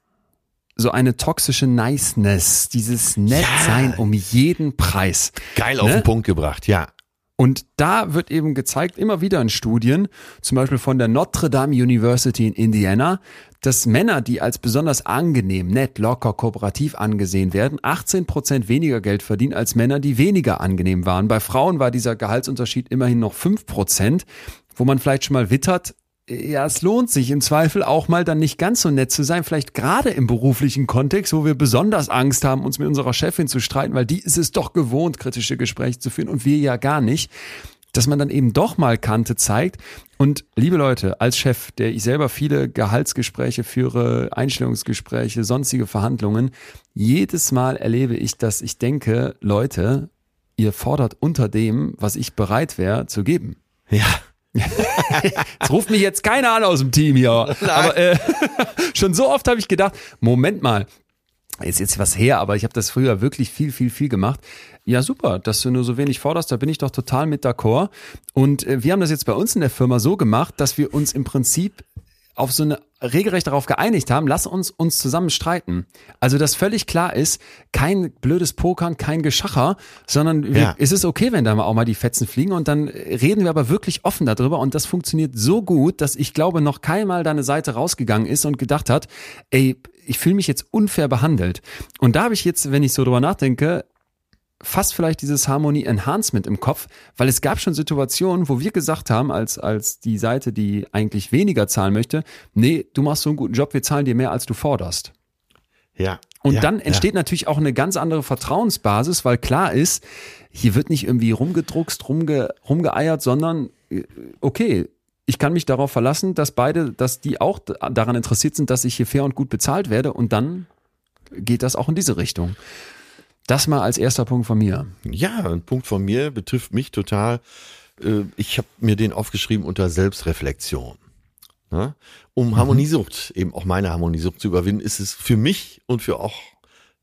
so eine toxische Niceness, dieses Nettsein um jeden Preis. Geil auf ne? den Punkt gebracht, ja. Und da wird eben gezeigt, immer wieder in Studien, zum Beispiel von der Notre Dame University in Indiana, dass Männer, die als besonders angenehm, nett, locker, kooperativ angesehen werden, 18 Prozent weniger Geld verdienen als Männer, die weniger angenehm waren. Bei Frauen war dieser Gehaltsunterschied immerhin noch 5 Prozent, wo man vielleicht schon mal wittert, ja, es lohnt sich im Zweifel auch mal dann nicht ganz so nett zu sein, vielleicht gerade im beruflichen Kontext, wo wir besonders Angst haben, uns mit unserer Chefin zu streiten, weil die ist es doch gewohnt, kritische Gespräche zu führen und wir ja gar nicht, dass man dann eben doch mal Kante zeigt. Und liebe Leute, als Chef, der ich selber viele Gehaltsgespräche führe, Einstellungsgespräche, sonstige Verhandlungen, jedes Mal erlebe ich, dass ich denke, Leute, ihr fordert unter dem, was ich bereit wäre zu geben. Ja. Es ruft mich jetzt keiner an aus dem Team hier. Nein. Aber äh, schon so oft habe ich gedacht, Moment mal, ist jetzt was her, aber ich habe das früher wirklich viel, viel, viel gemacht. Ja, super, dass du nur so wenig forderst, da bin ich doch total mit d'accord. Und äh, wir haben das jetzt bei uns in der Firma so gemacht, dass wir uns im Prinzip auf so eine regelrecht darauf geeinigt haben, lass uns uns zusammen streiten. Also, dass völlig klar ist, kein blödes Pokern, kein Geschacher, sondern ja. wir, es ist okay, wenn da mal auch mal die Fetzen fliegen und dann reden wir aber wirklich offen darüber und das funktioniert so gut, dass ich glaube, noch keinmal deine Seite rausgegangen ist und gedacht hat, ey, ich fühle mich jetzt unfair behandelt. Und da habe ich jetzt, wenn ich so drüber nachdenke, fast vielleicht dieses Harmony Enhancement im Kopf, weil es gab schon Situationen, wo wir gesagt haben, als, als die Seite, die eigentlich weniger zahlen möchte, nee, du machst so einen guten Job, wir zahlen dir mehr, als du forderst. Ja. Und ja, dann entsteht ja. natürlich auch eine ganz andere Vertrauensbasis, weil klar ist, hier wird nicht irgendwie rumgedruckst, rumge, rumgeeiert, sondern äh, okay, ich kann mich darauf verlassen, dass beide, dass die auch daran interessiert sind, dass ich hier fair und gut bezahlt werde und dann geht das auch in diese Richtung. Das mal als erster Punkt von mir. Ja, ein Punkt von mir betrifft mich total. Äh, ich habe mir den aufgeschrieben unter Selbstreflexion. Um mhm. Harmoniesucht, eben auch meine Harmoniesucht zu überwinden, ist es für mich und für auch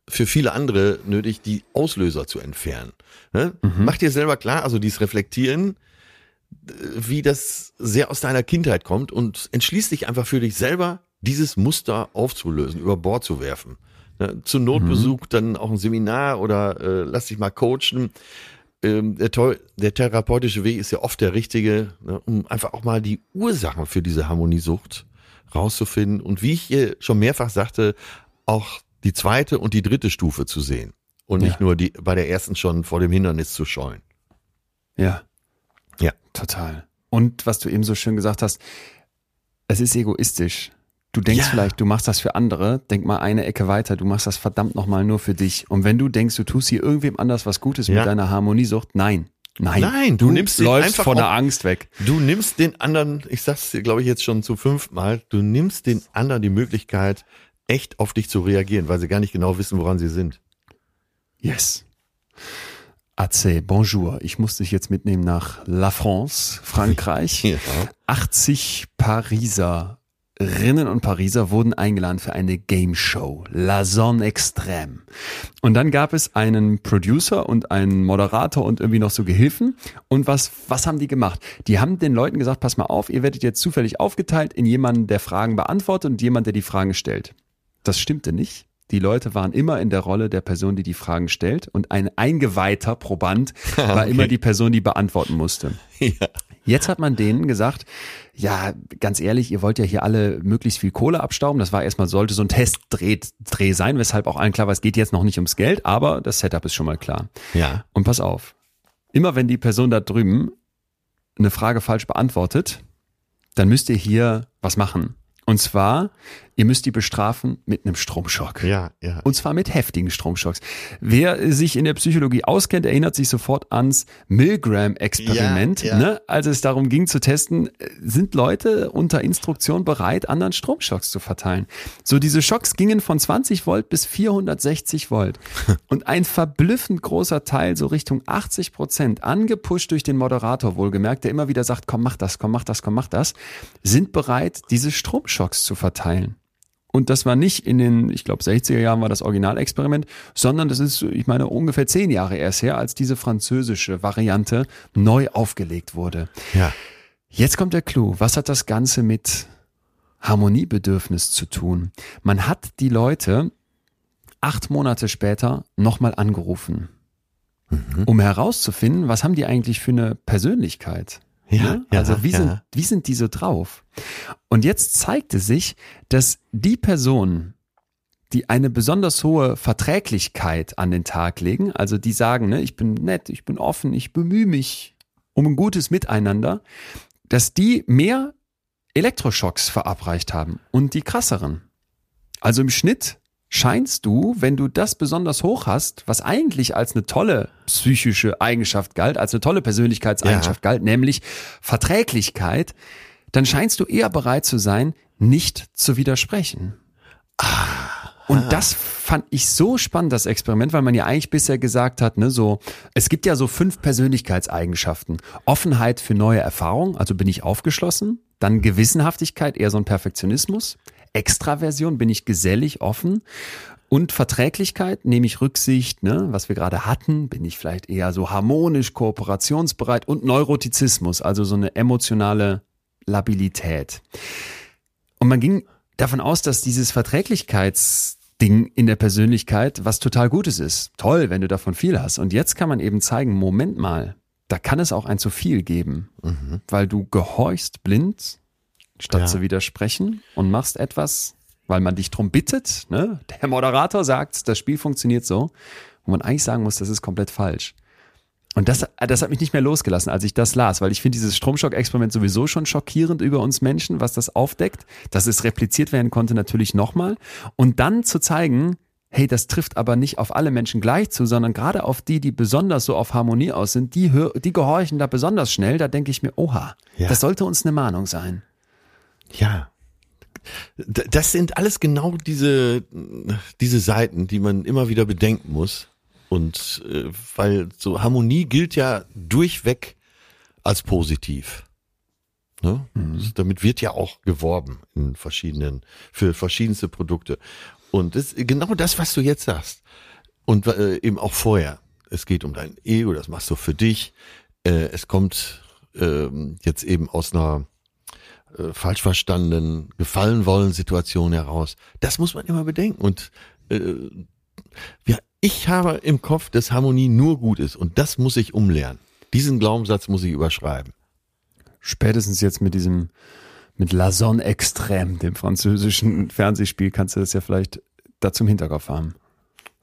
für viele andere nötig, die Auslöser zu entfernen. Mhm. Mach dir selber klar, also dieses Reflektieren, wie das sehr aus deiner Kindheit kommt und entschließ dich einfach für dich selber, dieses Muster aufzulösen, über Bord zu werfen. Ne, zu Notbesuch mhm. dann auch ein Seminar oder äh, lass dich mal coachen. Ähm, der, der therapeutische Weg ist ja oft der richtige, ne, um einfach auch mal die Ursachen für diese Harmoniesucht rauszufinden und wie ich hier schon mehrfach sagte, auch die zweite und die dritte Stufe zu sehen und nicht ja. nur die bei der ersten schon vor dem Hindernis zu scheuen. Ja. Ja. Total. Und was du eben so schön gesagt hast, es ist egoistisch. Du denkst ja. vielleicht, du machst das für andere, denk mal eine Ecke weiter, du machst das verdammt nochmal nur für dich. Und wenn du denkst, du tust hier irgendwem anders was Gutes ja. mit deiner Harmoniesucht, nein. Nein, nein, du, du nimmst läufst von der Angst weg. Du nimmst den anderen, ich sag's dir, glaube ich, jetzt schon zum fünften Mal, du nimmst den anderen die Möglichkeit, echt auf dich zu reagieren, weil sie gar nicht genau wissen, woran sie sind. Yes. Ace, bonjour. Ich muss dich jetzt mitnehmen nach La France, Frankreich. Ja. 80 Pariser Rinnen und Pariser wurden eingeladen für eine Game Show, La Zone Extrême. Und dann gab es einen Producer und einen Moderator und irgendwie noch so Gehilfen. Und was, was haben die gemacht? Die haben den Leuten gesagt, pass mal auf, ihr werdet jetzt zufällig aufgeteilt in jemanden, der Fragen beantwortet und jemand, der die Fragen stellt. Das stimmte nicht. Die Leute waren immer in der Rolle der Person, die die Fragen stellt und ein eingeweihter Proband war okay. immer die Person, die beantworten musste. Ja. Jetzt hat man denen gesagt, ja, ganz ehrlich, ihr wollt ja hier alle möglichst viel Kohle abstauben. Das war erstmal, sollte so ein Testdreh Dreh sein, weshalb auch allen klar war, es geht jetzt noch nicht ums Geld, aber das Setup ist schon mal klar. Ja. Und pass auf. Immer wenn die Person da drüben eine Frage falsch beantwortet, dann müsst ihr hier was machen. Und zwar, ihr müsst die bestrafen mit einem Stromschock. Ja, ja. Und zwar mit heftigen Stromschocks. Wer sich in der Psychologie auskennt, erinnert sich sofort ans Milgram-Experiment. Ja, ja. Ne? Als es darum ging zu testen, sind Leute unter Instruktion bereit, anderen Stromschocks zu verteilen. So diese Schocks gingen von 20 Volt bis 460 Volt. Und ein verblüffend großer Teil, so Richtung 80 Prozent, angepusht durch den Moderator wohlgemerkt, der immer wieder sagt, komm, mach das, komm, mach das, komm, mach das, sind bereit, diese Stromschocks zu verteilen. Und das war nicht in den, ich glaube, 60er Jahren war das Originalexperiment, sondern das ist, ich meine, ungefähr zehn Jahre erst her, als diese französische Variante neu aufgelegt wurde. Ja. Jetzt kommt der Clou. Was hat das Ganze mit Harmoniebedürfnis zu tun? Man hat die Leute acht Monate später nochmal angerufen, um herauszufinden, was haben die eigentlich für eine Persönlichkeit? Ja, Ne? ja, also wie, ja. sind, wie sind die so drauf? Und jetzt zeigte sich, dass die Personen, die eine besonders hohe Verträglichkeit an den Tag legen, also die sagen, ne, ich bin nett, ich bin offen, ich bemühe mich um ein gutes Miteinander, dass die mehr Elektroschocks verabreicht haben und die krasseren. Also im Schnitt scheinst du, wenn du das besonders hoch hast, was eigentlich als eine tolle psychische Eigenschaft galt, als eine tolle Persönlichkeitseigenschaft galt, nämlich Verträglichkeit, dann scheinst du eher bereit zu sein, nicht zu widersprechen. Und das fand ich so spannend, das Experiment, weil man ja eigentlich bisher gesagt hat, ne, so, es gibt ja so fünf Persönlichkeitseigenschaften. Offenheit für neue Erfahrungen, also bin ich aufgeschlossen. Dann Gewissenhaftigkeit, eher so ein Perfektionismus. Extraversion, bin ich gesellig, offen. Und Verträglichkeit, nehme ich Rücksicht, ne, was wir gerade hatten, bin ich vielleicht eher so harmonisch, kooperationsbereit und Neurotizismus, also so eine emotionale Labilität. Und man ging davon aus, dass dieses Verträglichkeitsding in der Persönlichkeit was total Gutes ist. Toll, wenn du davon viel hast. Und jetzt kann man eben zeigen, Moment mal, da kann es auch ein zu viel geben, weil du gehorchst blind, statt Ja. zu widersprechen und machst etwas, weil man dich drum bittet. Ne? Der Moderator sagt, das Spiel funktioniert so, wo man eigentlich sagen muss, das ist komplett falsch. Und das, das hat mich nicht mehr losgelassen, als ich das las, weil ich finde dieses Stromschock-Experiment sowieso schon schockierend über uns Menschen, was das aufdeckt, dass es repliziert werden konnte, natürlich nochmal. Und dann zu zeigen, hey, das trifft aber nicht auf alle Menschen gleich zu, sondern gerade auf die, die besonders so auf Harmonie aus sind, die, die gehorchen da besonders schnell, da denke ich mir, oha, Ja. das sollte uns eine Mahnung sein. Ja. Das sind alles genau diese, diese Seiten, die man immer wieder bedenken muss. Und äh, weil so Harmonie gilt ja durchweg als positiv. Ne? Das, damit wird ja auch geworben in verschiedenen, für verschiedenste Produkte. Und das, genau das, was du jetzt sagst. Und äh, eben auch vorher. Es geht um dein Ego, das machst du für dich. Äh, es kommt ähm, jetzt eben aus einer äh, falsch verstandenen, gefallen wollen Situation heraus. Das muss man immer bedenken. Und äh, ja, ich habe im Kopf, dass Harmonie nur gut ist. Und das muss ich umlernen. Diesen Glaubenssatz muss ich überschreiben. Spätestens jetzt mit diesem, mit La Sonne Extrême, dem französischen Fernsehspiel, kannst du das ja vielleicht dazu im Hinterkopf haben.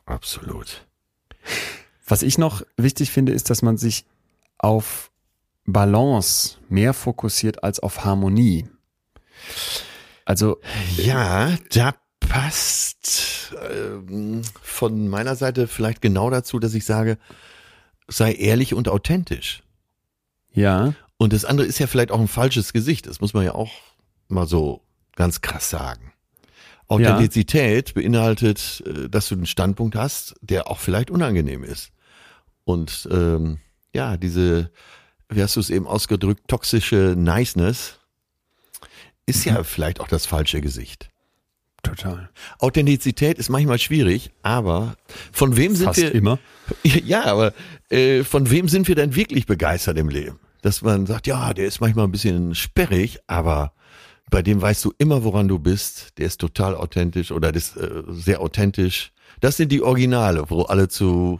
Absolut. Was ich noch wichtig finde, ist, dass man sich auf Balance mehr fokussiert als auf Harmonie. Also, Ja, da passt ähm, von meiner Seite vielleicht genau dazu, dass ich sage, sei ehrlich und authentisch. ja, Und das andere ist ja vielleicht auch ein falsches Gesicht. Das muss man ja auch mal so ganz krass sagen. Authentizität beinhaltet, äh, dass du einen Standpunkt hast, der auch vielleicht unangenehm ist. Und ähm, ja, diese, wie hast du es eben ausgedrückt, toxische Niceness ist ja vielleicht auch das falsche Gesicht. total. Authentizität ist manchmal schwierig, aber von wem sind Fast wir? immer. Ja, aber äh, von wem sind wir denn wirklich begeistert im Leben? Dass man sagt, ja, der ist manchmal ein bisschen sperrig, aber bei dem weißt du immer, woran du bist. Der ist total authentisch oder das ist äh, sehr authentisch. Das sind die Originale, wo alle zu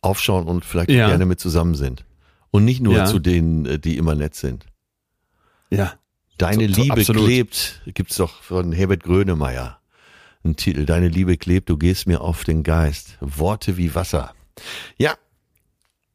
aufschauen und vielleicht Ja. gerne mit zusammen sind. Und nicht nur Ja. zu denen, äh, die immer nett sind. Ja. Deine So- so Liebe absolut. klebt, gibt's doch von Herbert Grönemeyer. Ein Titel, Deine Liebe klebt, du gehst mir auf den Geist. Worte wie Wasser. Ja.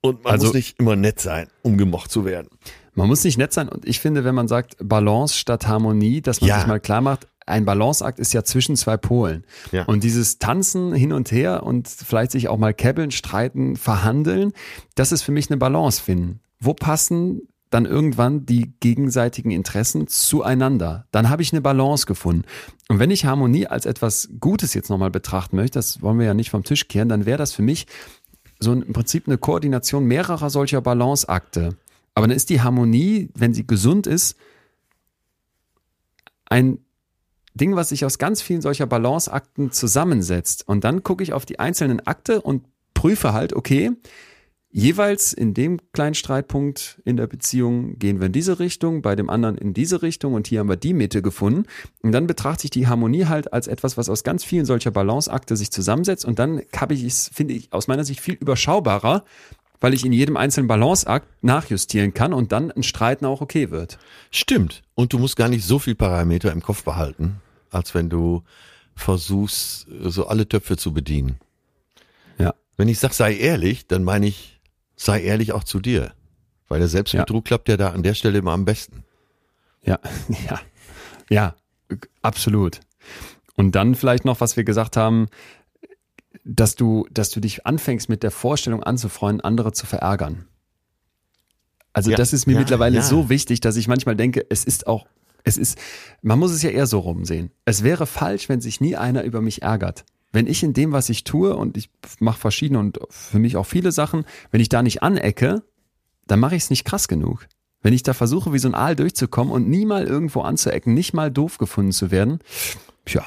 Und man Also- muss nicht immer nett sein, um gemocht zu werden. Man muss nicht nett sein und ich finde, wenn man sagt Balance statt Harmonie, dass man Ja. sich mal klar macht, ein Balanceakt ist ja zwischen zwei Polen. Ja. Und dieses Tanzen hin und her und vielleicht sich auch mal kebbeln, streiten, verhandeln, das ist für mich eine Balance finden. Wo passen dann irgendwann die gegenseitigen Interessen zueinander. Dann habe ich eine Balance gefunden. Und wenn ich Harmonie als etwas Gutes jetzt nochmal betrachten möchte, das wollen wir ja nicht vom Tisch kehren, dann wäre das für mich so ein, im Prinzip eine Koordination mehrerer solcher Balanceakte. Aber dann ist die Harmonie, wenn sie gesund ist, ein Ding, was sich aus ganz vielen solcher Balanceakten zusammensetzt. Und dann gucke ich auf die einzelnen Akte und prüfe halt, okay, jeweils in dem kleinen Streitpunkt in der Beziehung gehen wir in diese Richtung, bei dem anderen in diese Richtung und hier haben wir die Mitte gefunden. Und dann betrachte ich die Harmonie halt als etwas, was aus ganz vielen solcher Balanceakte sich zusammensetzt und dann habe ich es, finde ich, aus meiner Sicht viel überschaubarer, weil ich in jedem einzelnen Balanceakt nachjustieren kann und dann ein Streiten auch okay wird. Stimmt. Und du musst gar nicht so viel Parameter im Kopf behalten, als wenn du versuchst, so alle Töpfe zu bedienen. Ja. Wenn ich sag, sei ehrlich, dann meine ich, sei ehrlich auch zu dir. Weil der Selbstbetrug klappt ja da an der Stelle immer am besten. Ja, ja, ja, absolut. Und dann vielleicht noch, was wir gesagt haben, dass du, dass du dich anfängst mit der Vorstellung anzufreunden, andere zu verärgern. Also Ja, das ist mir ja, mittlerweile ja. so wichtig, dass ich manchmal denke, es ist auch, es ist, man muss es ja eher so rumsehen. Es wäre falsch, wenn sich nie einer über mich ärgert. Wenn ich in dem, was ich tue, und ich mache verschiedene und für mich auch viele Sachen, wenn ich da nicht anecke, dann mache ich es nicht krass genug. Wenn ich da versuche, wie so ein Aal durchzukommen und nie mal irgendwo anzuecken, nicht mal doof gefunden zu werden, tja,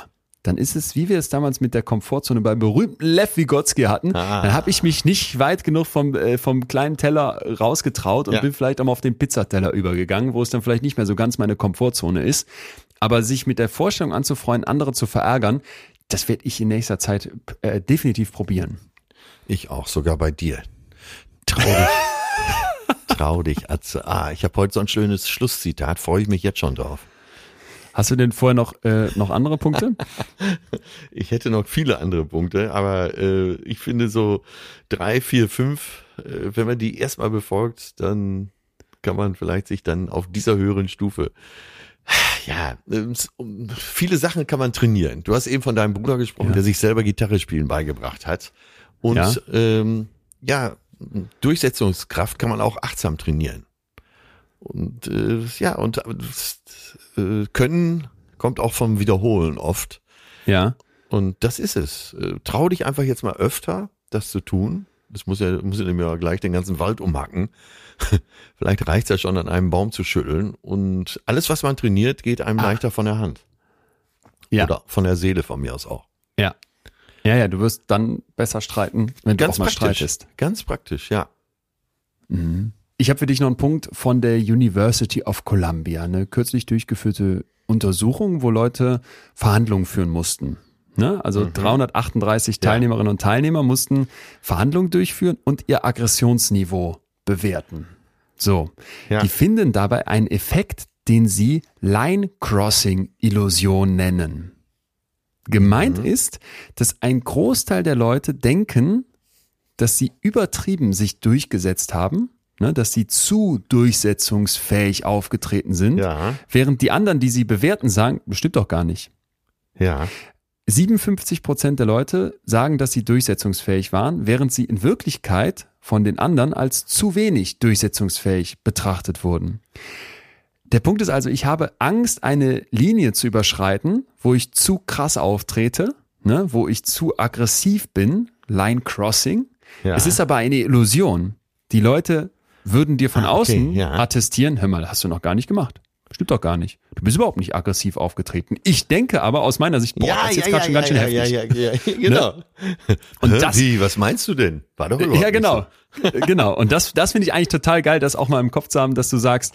dann ist es, wie wir es damals mit der Komfortzone beim berühmten Lev Vygotsky hatten. Ah. Dann habe ich mich nicht weit genug vom, äh, vom kleinen Teller rausgetraut und Ja. bin vielleicht auch mal auf den Pizzateller übergegangen, wo es dann vielleicht nicht mehr so ganz meine Komfortzone ist. Aber sich mit der Vorstellung anzufreuen, andere zu verärgern, das werde ich in nächster Zeit äh, definitiv probieren. Ich auch, sogar bei dir. Trau dich. Trau dich, Atze. Ah, ich habe heute so ein schönes Schlusszitat, freue ich mich jetzt schon drauf. Hast du denn vorher noch, äh, noch andere Punkte? Ich hätte noch viele andere Punkte, aber äh, ich finde so drei, vier, fünf, äh, wenn man die erstmal befolgt, dann kann man vielleicht sich dann auf dieser höheren Stufe ja, ähm, viele Sachen kann man trainieren. Du hast eben von deinem Bruder gesprochen, Ja. der sich selber Gitarre spielen beigebracht hat. Und Ja. ähm, ja, Durchsetzungskraft kann man auch achtsam trainieren. Und äh, ja, und äh, Können kommt auch vom Wiederholen oft. ja. Und das ist es. Äh, Trau dich einfach jetzt mal öfter, das zu tun. Das muss ja, muss ja nicht mehr gleich den ganzen Wald umhacken. Vielleicht reicht's ja schon, an einem Baum zu schütteln. Und alles, was man trainiert, geht einem leichter von der Hand. Ja. Oder von der Seele von mir aus auch. Ja. Ja, ja, du wirst dann besser streiten, wenn Ganz du auch mal praktisch. streitest. Ganz praktisch, ja. Ich habe für dich noch einen Punkt von der University of Columbia, eine kürzlich durchgeführte Untersuchung, wo Leute Verhandlungen führen mussten. Ne? Also 338 Teilnehmerinnen und Teilnehmer mussten Verhandlungen durchführen und ihr Aggressionsniveau bewerten. So, Ja. die finden dabei einen Effekt, den sie Line Crossing Illusion nennen. Gemeint ist, dass ein Großteil der Leute denken, dass sie übertrieben sich durchgesetzt haben, ne, dass sie zu durchsetzungsfähig aufgetreten sind, Ja. während die anderen, die sie bewerten, sagen, bestimmt doch gar nicht. Ja. 57 Prozent der Leute sagen, dass sie durchsetzungsfähig waren, während sie in Wirklichkeit von den anderen als zu wenig durchsetzungsfähig betrachtet wurden. Der Punkt ist also, ich habe Angst, eine Linie zu überschreiten, wo ich zu krass auftrete, ne, wo ich zu aggressiv bin, Line Crossing. Ja. Es ist aber eine Illusion. Die Leute würden dir von Ah, okay, außen ja. attestieren, hör mal, hast du noch gar nicht gemacht. Stimmt doch gar nicht. Du bist überhaupt nicht aggressiv aufgetreten. Ich denke aber aus meiner Sicht, boah, das ist jetzt gerade schon ganz schön ja, heftig. Ne? ja, ja, ja, genau. Und Hä, das- Wie, was meinst du denn? War doch überhaupt Ja, genau. so. genau. Und das, das finde ich eigentlich total geil, das auch mal im Kopf zu haben, dass du sagst,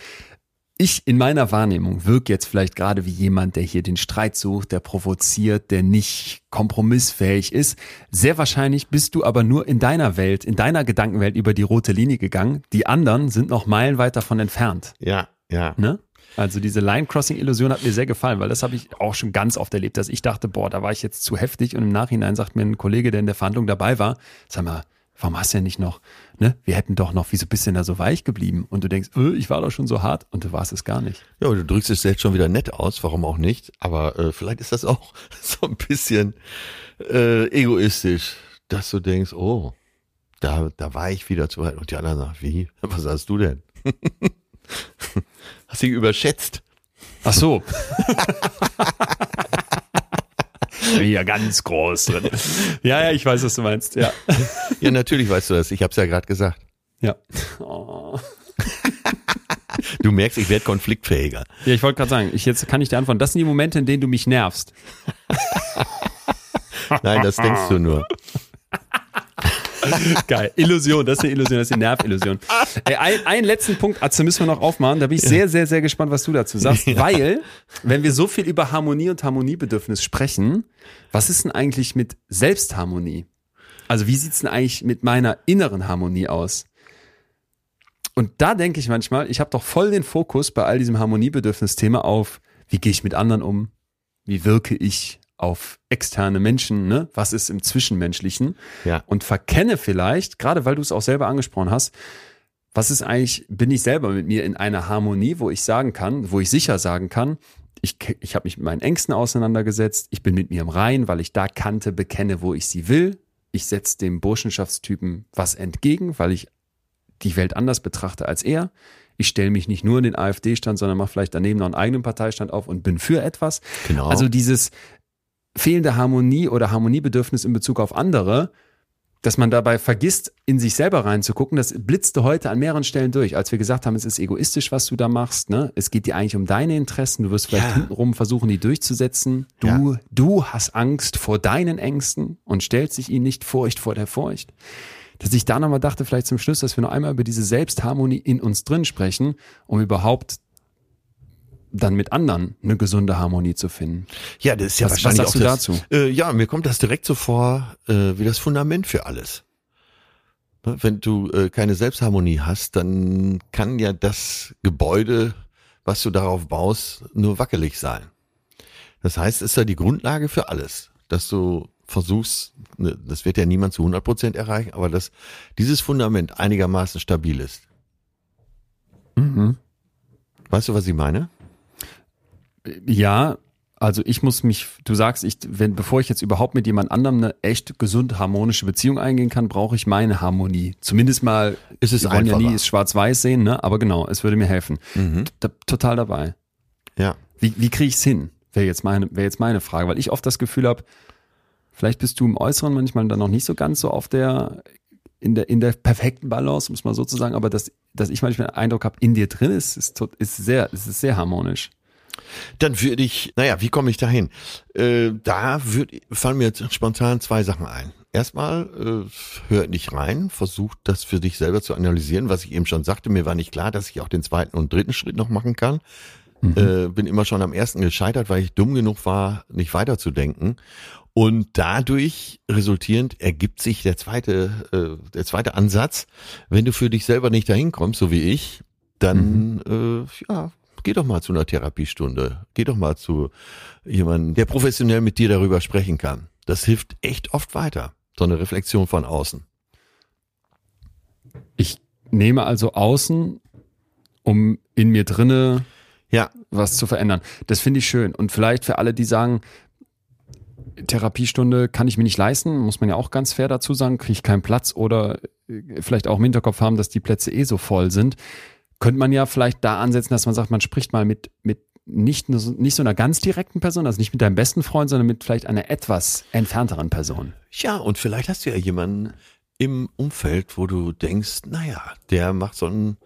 ich in meiner Wahrnehmung wirke jetzt vielleicht gerade wie jemand, der hier den Streit sucht, der provoziert, der nicht kompromissfähig ist. Sehr wahrscheinlich bist du aber nur in deiner Welt, in deiner Gedankenwelt über die rote Linie gegangen. Die anderen sind noch meilenweit davon entfernt. Ja, ja. Ne? Also diese Line-Crossing-Illusion hat mir sehr gefallen, weil das habe ich auch schon ganz oft erlebt, dass ich dachte, boah, da war ich jetzt zu heftig und im Nachhinein sagt mir ein Kollege, der in der Verhandlung dabei war, sag mal, warum hast du ja nicht noch, ne, wir hätten doch noch, wieso bist du denn da so weich geblieben? Und du denkst, äh, ich war doch schon so hart und du warst es gar nicht. Ja, du drückst es jetzt schon wieder nett aus, warum auch nicht. Aber äh, vielleicht ist das auch so ein bisschen äh, egoistisch, dass du denkst, oh, da, da war ich wieder zu weit. Und die anderen sagen, wie? Was hast du denn? hast dich überschätzt. Ach so. Hier ganz groß drin. Ja, ja, ich weiß, was du meinst. Ja, Ja, natürlich weißt du das. Ich habe es ja gerade gesagt. ja. Oh. Du merkst, ich werde konfliktfähiger. Ja, ich wollte gerade sagen, ich, jetzt kann ich dir antworten. Das sind die Momente, in denen du mich nervst. Nein, das denkst du nur. Geil. Illusion, das ist eine Illusion, das ist eine Nervillusion. Ey, ein, einen letzten Punkt, Atze, müssen wir noch aufmachen. Da bin ich sehr, sehr, sehr gespannt, was du dazu sagst. Weil, wenn wir so viel über Harmonie und Harmoniebedürfnis sprechen, was ist denn eigentlich mit Selbstharmonie? Also wie sieht's denn eigentlich mit meiner inneren Harmonie aus? Und da denke ich manchmal, ich habe doch voll den Fokus bei all diesem Harmoniebedürfnis-Thema auf, wie gehe ich mit anderen um? Wie wirke ich auf externe Menschen? Ne? Was ist im Zwischenmenschlichen? Ja. Und verkenne vielleicht, gerade weil du es auch selber angesprochen hast, was ist eigentlich, bin ich selber mit mir in einer Harmonie, wo ich sagen kann, wo ich sicher sagen kann, ich, ich habe mich mit meinen Ängsten auseinandergesetzt, ich bin mit mir im Rein, weil ich da kannte, bekenne, wo ich sie will. Ich setze dem Burschenschaftstypen was entgegen, weil ich die Welt anders betrachte als er. Ich stelle mich nicht nur in den AfD-Stand, sondern mache vielleicht daneben noch einen eigenen Parteistand auf und bin für etwas. Genau. Also dieses fehlende Harmonie oder Harmoniebedürfnis in Bezug auf andere, dass man dabei vergisst, in sich selber reinzugucken, das blitzte heute an mehreren Stellen durch, als wir gesagt haben, es ist egoistisch, was du da machst. Ne? Es geht dir eigentlich um deine Interessen. Du wirst vielleicht Ja. hintenrum versuchen, die durchzusetzen. Du, Ja. du hast Angst vor deinen Ängsten und stellst dich ihnen nicht Furcht vor der Furcht. Dass ich da nochmal dachte, vielleicht zum Schluss, dass wir noch einmal über diese Selbstharmonie in uns drin sprechen, um überhaupt dann mit anderen eine gesunde Harmonie zu finden. Ja, das ist ja Was- was wahrscheinlich sagst auch du das, dazu? Äh, ja, mir kommt das direkt so vor äh, wie das Fundament für alles. Ne, Wenn du äh, keine Selbstharmonie hast, dann kann ja das Gebäude, was du darauf baust, nur wackelig sein. Das heißt, es ist ja die Grundlage für alles, dass du versuchst, ne, das wird ja niemand zu 100 Prozent erreichen, aber dass dieses Fundament einigermaßen stabil ist. Mhm. Weißt du, was ich meine? Ja, also ich muss mich, du sagst, ich, wenn, bevor ich jetzt überhaupt mit jemand anderem eine echt gesund harmonische Beziehung eingehen kann, brauche ich meine Harmonie. Zumindest mal, Es ist wir wollen ja nie es schwarz-weiß sehen, ne? aber genau, es würde mir helfen. Mhm. Da, total dabei. Ja. Wie, wie kriege ich es hin? Wäre jetzt, meine, wäre jetzt meine Frage, weil ich oft das Gefühl habe, vielleicht bist du im Äußeren manchmal dann noch nicht so ganz so auf der, in der, in der perfekten Balance, um es mal so zu sagen, aber dass, dass ich manchmal den Eindruck habe, in dir drin ist, ist, ist sehr, ist sehr harmonisch. Dann würde ich, naja, wie komme ich dahin? Äh, da würd, fallen mir jetzt spontan zwei Sachen ein. Erstmal, äh, hör nicht rein, versuch das für dich selber zu analysieren, was ich eben schon sagte. Mir war nicht klar, dass ich auch den zweiten und dritten Schritt noch machen kann. Äh, bin immer schon am ersten gescheitert, weil ich dumm genug war, nicht weiterzudenken. Und dadurch resultierend ergibt sich der zweite, äh, der zweite Ansatz. Wenn du für dich selber nicht dahin kommst, so wie ich, dann äh, ja, geh doch mal zu einer Therapiestunde. Geh doch mal zu jemandem, der professionell mit dir darüber sprechen kann. Das hilft echt oft weiter. So eine Reflexion von außen. Ich nehme also außen, um in mir drinne Ja, was zu verändern. Das finde ich schön. Und vielleicht für alle, die sagen, Therapiestunde kann ich mir nicht leisten, muss man ja auch ganz fair dazu sagen, kriege ich keinen Platz oder äh, vielleicht auch im Hinterkopf haben, dass die Plätze eh so voll sind, könnte man ja vielleicht da ansetzen, dass man sagt, man spricht mal mit, mit nicht, nicht so einer ganz direkten Person, also nicht mit deinem besten Freund, sondern mit vielleicht einer etwas entfernteren Person. ja, und vielleicht hast du ja jemanden im Umfeld, wo du denkst, naja, der macht so einen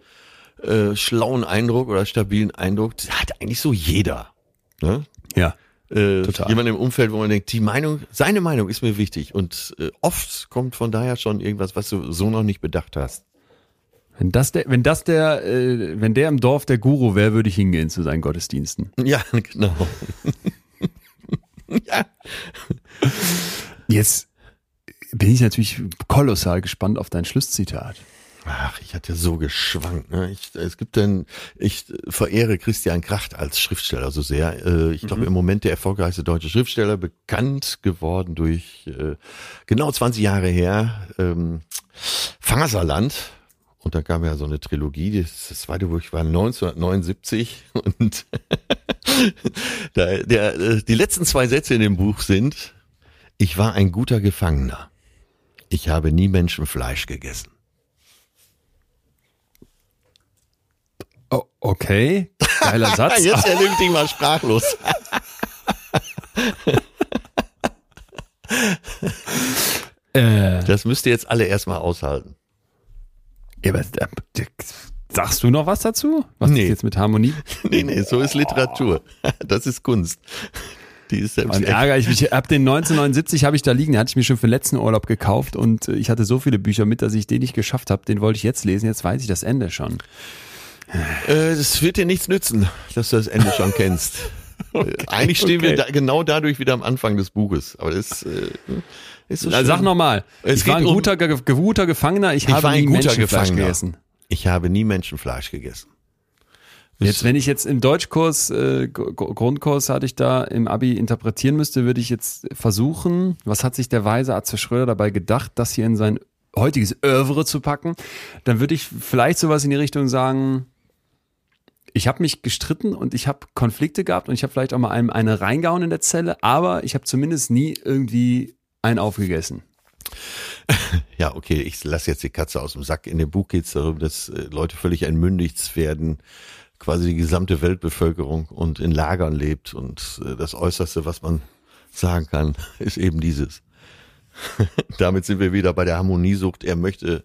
äh, schlauen Eindruck oder stabilen Eindruck. Das hat eigentlich so jeder. Ne? Ja. Äh, Total. Jemand im Umfeld, wo man denkt, die Meinung, seine Meinung ist mir wichtig. Und äh, oft kommt von daher schon irgendwas, was du so noch nicht bedacht hast. Wenn das der, wenn das der, äh, wenn der im Dorf der Guru wäre, würde ich hingehen zu seinen Gottesdiensten. Ja, genau. ja. Jetzt bin ich natürlich kolossal gespannt auf dein Schlusszitat. Ach, ich hatte so geschwankt. Ne? Ich, es gibt denn, ich verehre Christian Kracht als Schriftsteller so sehr. Äh, ich glaube, im Moment der erfolgreichste deutsche Schriftsteller, bekannt geworden durch äh, genau 20 Jahre her, ähm, Faserland. Und da kam ja so eine Trilogie, das, das zweite Buch war 1979 und der, der, äh, die letzten zwei Sätze in dem Buch sind, ich war ein guter Gefangener. Ich habe nie Menschenfleisch gegessen. Oh, okay, geiler Satz. Jetzt erlebt dich mal sprachlos. äh, Das müsst ihr jetzt alle erstmal aushalten. Ja, aber, äh, sagst du noch was dazu? Was Nee. ist jetzt mit Harmonie? Nee, nee, so ist Literatur. Das ist Kunst. Die ist selbst ärgere ich mich. Ab den 1979 habe ich da liegen, den hatte ich mir schon für den letzten Urlaub gekauft und äh, ich hatte so viele Bücher mit, dass ich den nicht geschafft habe. Den wollte ich jetzt lesen, jetzt weiß ich das Ende schon. Äh, Es wird dir nichts nützen, dass du das Ende schon kennst. Äh, Eigentlich stehen wir okay. da, genau dadurch wieder am Anfang des Buches. Aber das äh, ist so Na, schön. sag nochmal. Es Ich war ein um- guter, ge guter Gefangener, ich, Ich habe nie Menschenfleisch Gefangener. gegessen. Ich habe nie Menschenfleisch gegessen. Jetzt, wenn ich jetzt im Deutschkurs, äh, Gr- Gr- Grundkurs hatte ich da im Abi interpretieren müsste, würde ich jetzt versuchen, was hat sich der weise Atze Schröder dabei gedacht, das hier in sein heutiges Övre zu packen, dann würde ich vielleicht sowas in die Richtung sagen, ich habe mich gestritten und ich habe Konflikte gehabt und ich habe vielleicht auch mal einem eine reingehauen in der Zelle, aber ich habe zumindest nie irgendwie einen aufgegessen. Ja, okay, ich lasse jetzt die Katze aus dem Sack. In dem Buch geht es darum, dass äh, Leute völlig entmündigt werden, quasi die gesamte Weltbevölkerung und in Lagern lebt. Und äh, das Äußerste, was man sagen kann, ist eben dieses. Damit sind wir wieder bei der Harmoniesucht. Er möchte,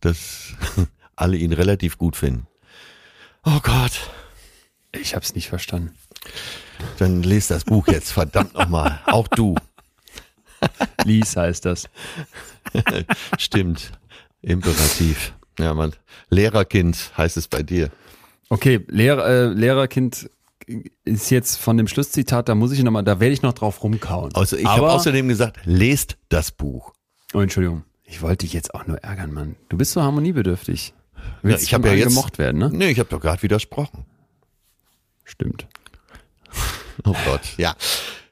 dass alle ihn relativ gut finden. Oh Gott, Ich habe es nicht verstanden. dann lest das Buch jetzt, verdammt nochmal. Auch du. Lies heißt das. Stimmt. Imperativ. Ja, Mann. Lehrerkind heißt es bei dir. Okay, Lehrer, äh, Lehrerkind ist jetzt von dem Schlusszitat, da muss ich noch mal, da werde ich noch drauf rumkauen. Also ich habe außerdem gesagt, lest das Buch. oh, Entschuldigung, ich wollte dich jetzt auch nur ärgern, Mann. Du bist so harmoniebedürftig. Du Ja, willst ich habe ja jetzt gemocht werden, ne? Nee, ich habe doch gerade widersprochen. Stimmt. Oh Gott, ja.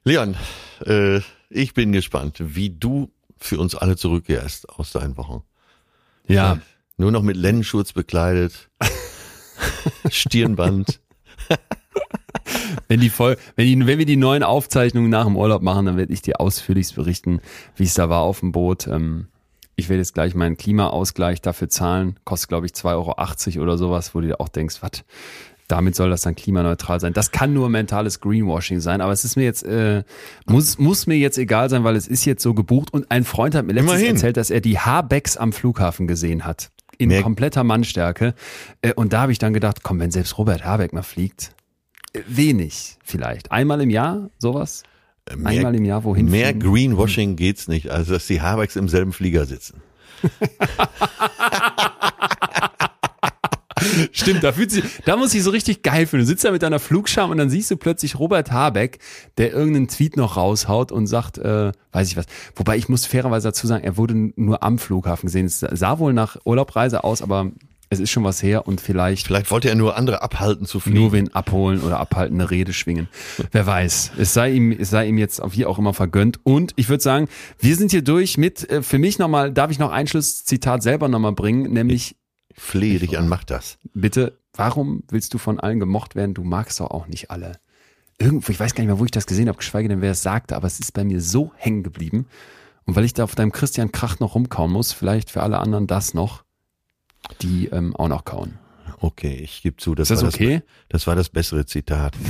Leon, äh, ich bin gespannt, wie du für uns alle zurückkehrst aus deinen Wochen. Ja, Nur noch mit Lennenschurz bekleidet, Stirnband. wenn die voll, wenn, die, wenn wir die neuen Aufzeichnungen nach dem Urlaub machen, dann werde ich dir ausführlichst berichten, wie es da war auf dem Boot. Ähm, ich werde jetzt gleich meinen Klimaausgleich dafür zahlen. Kostet, glaube ich, 2,80 Euro oder sowas, wo du dir auch denkst, was, damit soll das dann klimaneutral sein. Das kann nur mentales Greenwashing sein, aber es ist mir jetzt, äh, muss, muss mir jetzt egal sein, weil es ist jetzt so gebucht und ein Freund hat mir letztens Immerhin. erzählt, dass er die Habecks am Flughafen gesehen hat. In Mehr- kompletter Mannstärke. Äh, und da habe ich dann gedacht, komm, wenn selbst Robert Habeck mal fliegt, äh, wenig vielleicht. Einmal im Jahr, sowas? Einmal im Jahr wohin Mehr fliegen? Greenwashing geht's nicht, als dass die Habecks im selben Flieger sitzen. Stimmt, da fühlt sich, da muss ich so richtig geil fühlen. Du sitzt da mit deiner Flugscham und dann siehst du plötzlich Robert Habeck, der irgendeinen Tweet noch raushaut und sagt, äh, weiß ich was. Wobei ich muss fairerweise dazu sagen, er wurde nur am Flughafen gesehen. Es sah wohl nach Urlaubreise aus, aber es ist schon was her und vielleicht Vielleicht wollte er nur andere abhalten zu fliegen. nur wen abholen oder abhalten, eine Rede schwingen. Wer weiß. Es sei ihm, es sei ihm jetzt wie auch immer vergönnt. Und ich würde sagen, wir sind hier durch mit, äh, für mich nochmal, darf ich noch ein Schlusszitat selber nochmal bringen, nämlich, Flehe dich an, mach das. bitte, warum willst du von allen gemocht werden? Du magst doch auch nicht alle. Irgendwo, ich weiß gar nicht mehr, wo ich das gesehen habe, geschweige denn, wer es sagte, aber es ist bei mir so hängen geblieben. Und weil ich da auf deinem Christian Krach noch rumkauen muss, vielleicht für alle anderen das noch, die ähm, auch noch kauen. Okay, ich gebe zu, das, Ist das war okay? das, das war das bessere Zitat.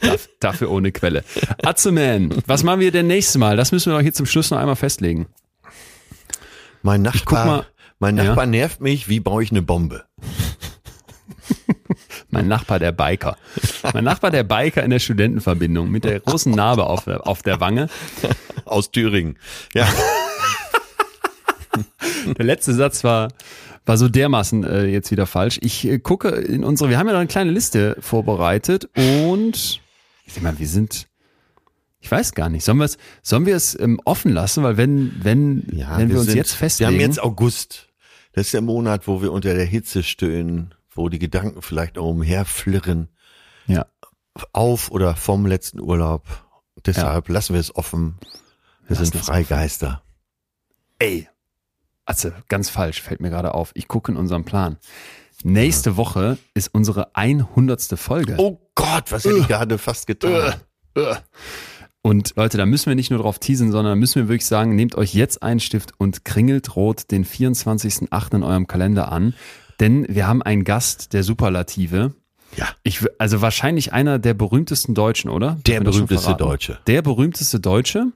Daf- Dafür ohne Quelle. Atzeman, was machen wir denn nächstes Mal? Das müssen wir doch hier zum Schluss noch einmal festlegen. Mein Nachbar, mal- mein Ja. Nachbar nervt mich, wie baue ich eine Bombe? Mein Nachbar, der Biker. Mein Nachbar, der Biker in der Studentenverbindung mit der großen Narbe auf der, auf der Wange. Aus Thüringen. Ja, Der letzte Satz war, war so dermaßen äh, jetzt wieder falsch. Ich äh, gucke in unsere, wir haben ja noch eine kleine Liste vorbereitet und ich mal, wir sind Ich weiß gar nicht. Sollen wir es, sollen wir es ähm, offen lassen? Weil wenn, wenn, Ja, wenn wir, uns sind- jetzt festlegen. Wir haben jetzt August. Das ist der Monat, wo wir unter der Hitze stöhnen, wo die Gedanken vielleicht auch umherflirren, ja. auf oder vom letzten Urlaub. Deshalb lassen wir es offen. Wir Lassen sind wir Freigeister. Ey, Atze, ganz falsch, fällt mir gerade auf. Ich gucke in unseren Plan. Nächste Woche ist unsere 100. Folge. Oh Gott, was hätte ich gerade fast getan? Und Leute, da müssen wir nicht nur drauf teasen, sondern müssen wir wirklich sagen, nehmt euch jetzt einen Stift und kringelt rot den 24.08. in eurem Kalender an. Denn wir haben einen Gast der Superlative. Ja, Ich, also wahrscheinlich einer der berühmtesten Deutschen, oder? der berühmteste? Deutsche. Der berühmteste Deutsche?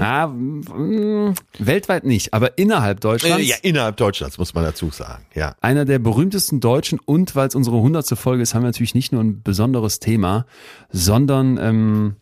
Ah, mm, weltweit nicht, aber innerhalb Deutschlands. Äh, Ja, innerhalb Deutschlands muss man dazu sagen. Ja. Einer der berühmtesten Deutschen und weil es unsere 100. Folge ist, haben wir natürlich nicht nur ein besonderes Thema, sondern ähm,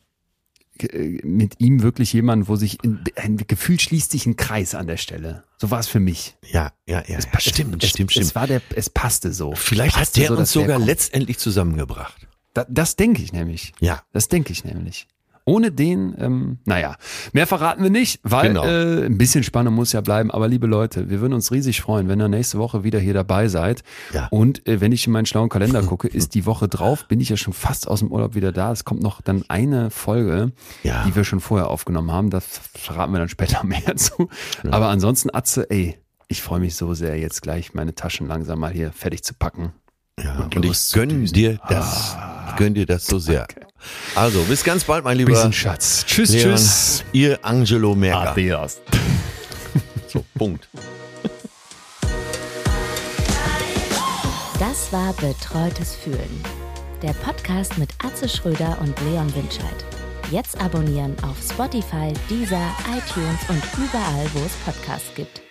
mit ihm wirklich jemand, wo sich in, ein Gefühl schließt sich ein Kreis an der Stelle. So war es für mich. Ja, ja, ja. ja. Stimmt, es, stimmt, Es stimmt. war der, es passte so. Vielleicht hat passte der so, uns sogar letztendlich zusammengebracht. Da, das denke ich nämlich. Ja. Das denke ich nämlich. Ohne den, ähm, naja, mehr verraten wir nicht, weil Genau. äh, ein bisschen Spannung muss ja bleiben. Aber liebe Leute, wir würden uns riesig freuen, wenn ihr nächste Woche wieder hier dabei seid. Ja. Und äh, wenn ich in meinen schlauen Kalender gucke, ist die Woche drauf, bin ich ja schon fast aus dem Urlaub wieder da. Es kommt noch dann eine Folge, Ja. die wir schon vorher aufgenommen haben. Das verraten wir dann später mehr zu. Aber ansonsten, Atze, ey, ich freue mich so sehr, jetzt gleich meine Taschen langsam mal hier fertig zu packen. Ja, und, Und ich los zu gönn düsen. dir das. Ich gönn dir das so sehr. Also, bis ganz bald, mein lieber Bisschen Schatz. Tschüss, Leon. tschüss. Ihr Angelo Merker. Adios. So, Punkt. Das war Betreutes Fühlen. Der Podcast mit Atze Schröder und Leon Winscheid. Jetzt abonnieren auf Spotify, Deezer, iTunes und überall, wo es Podcasts gibt.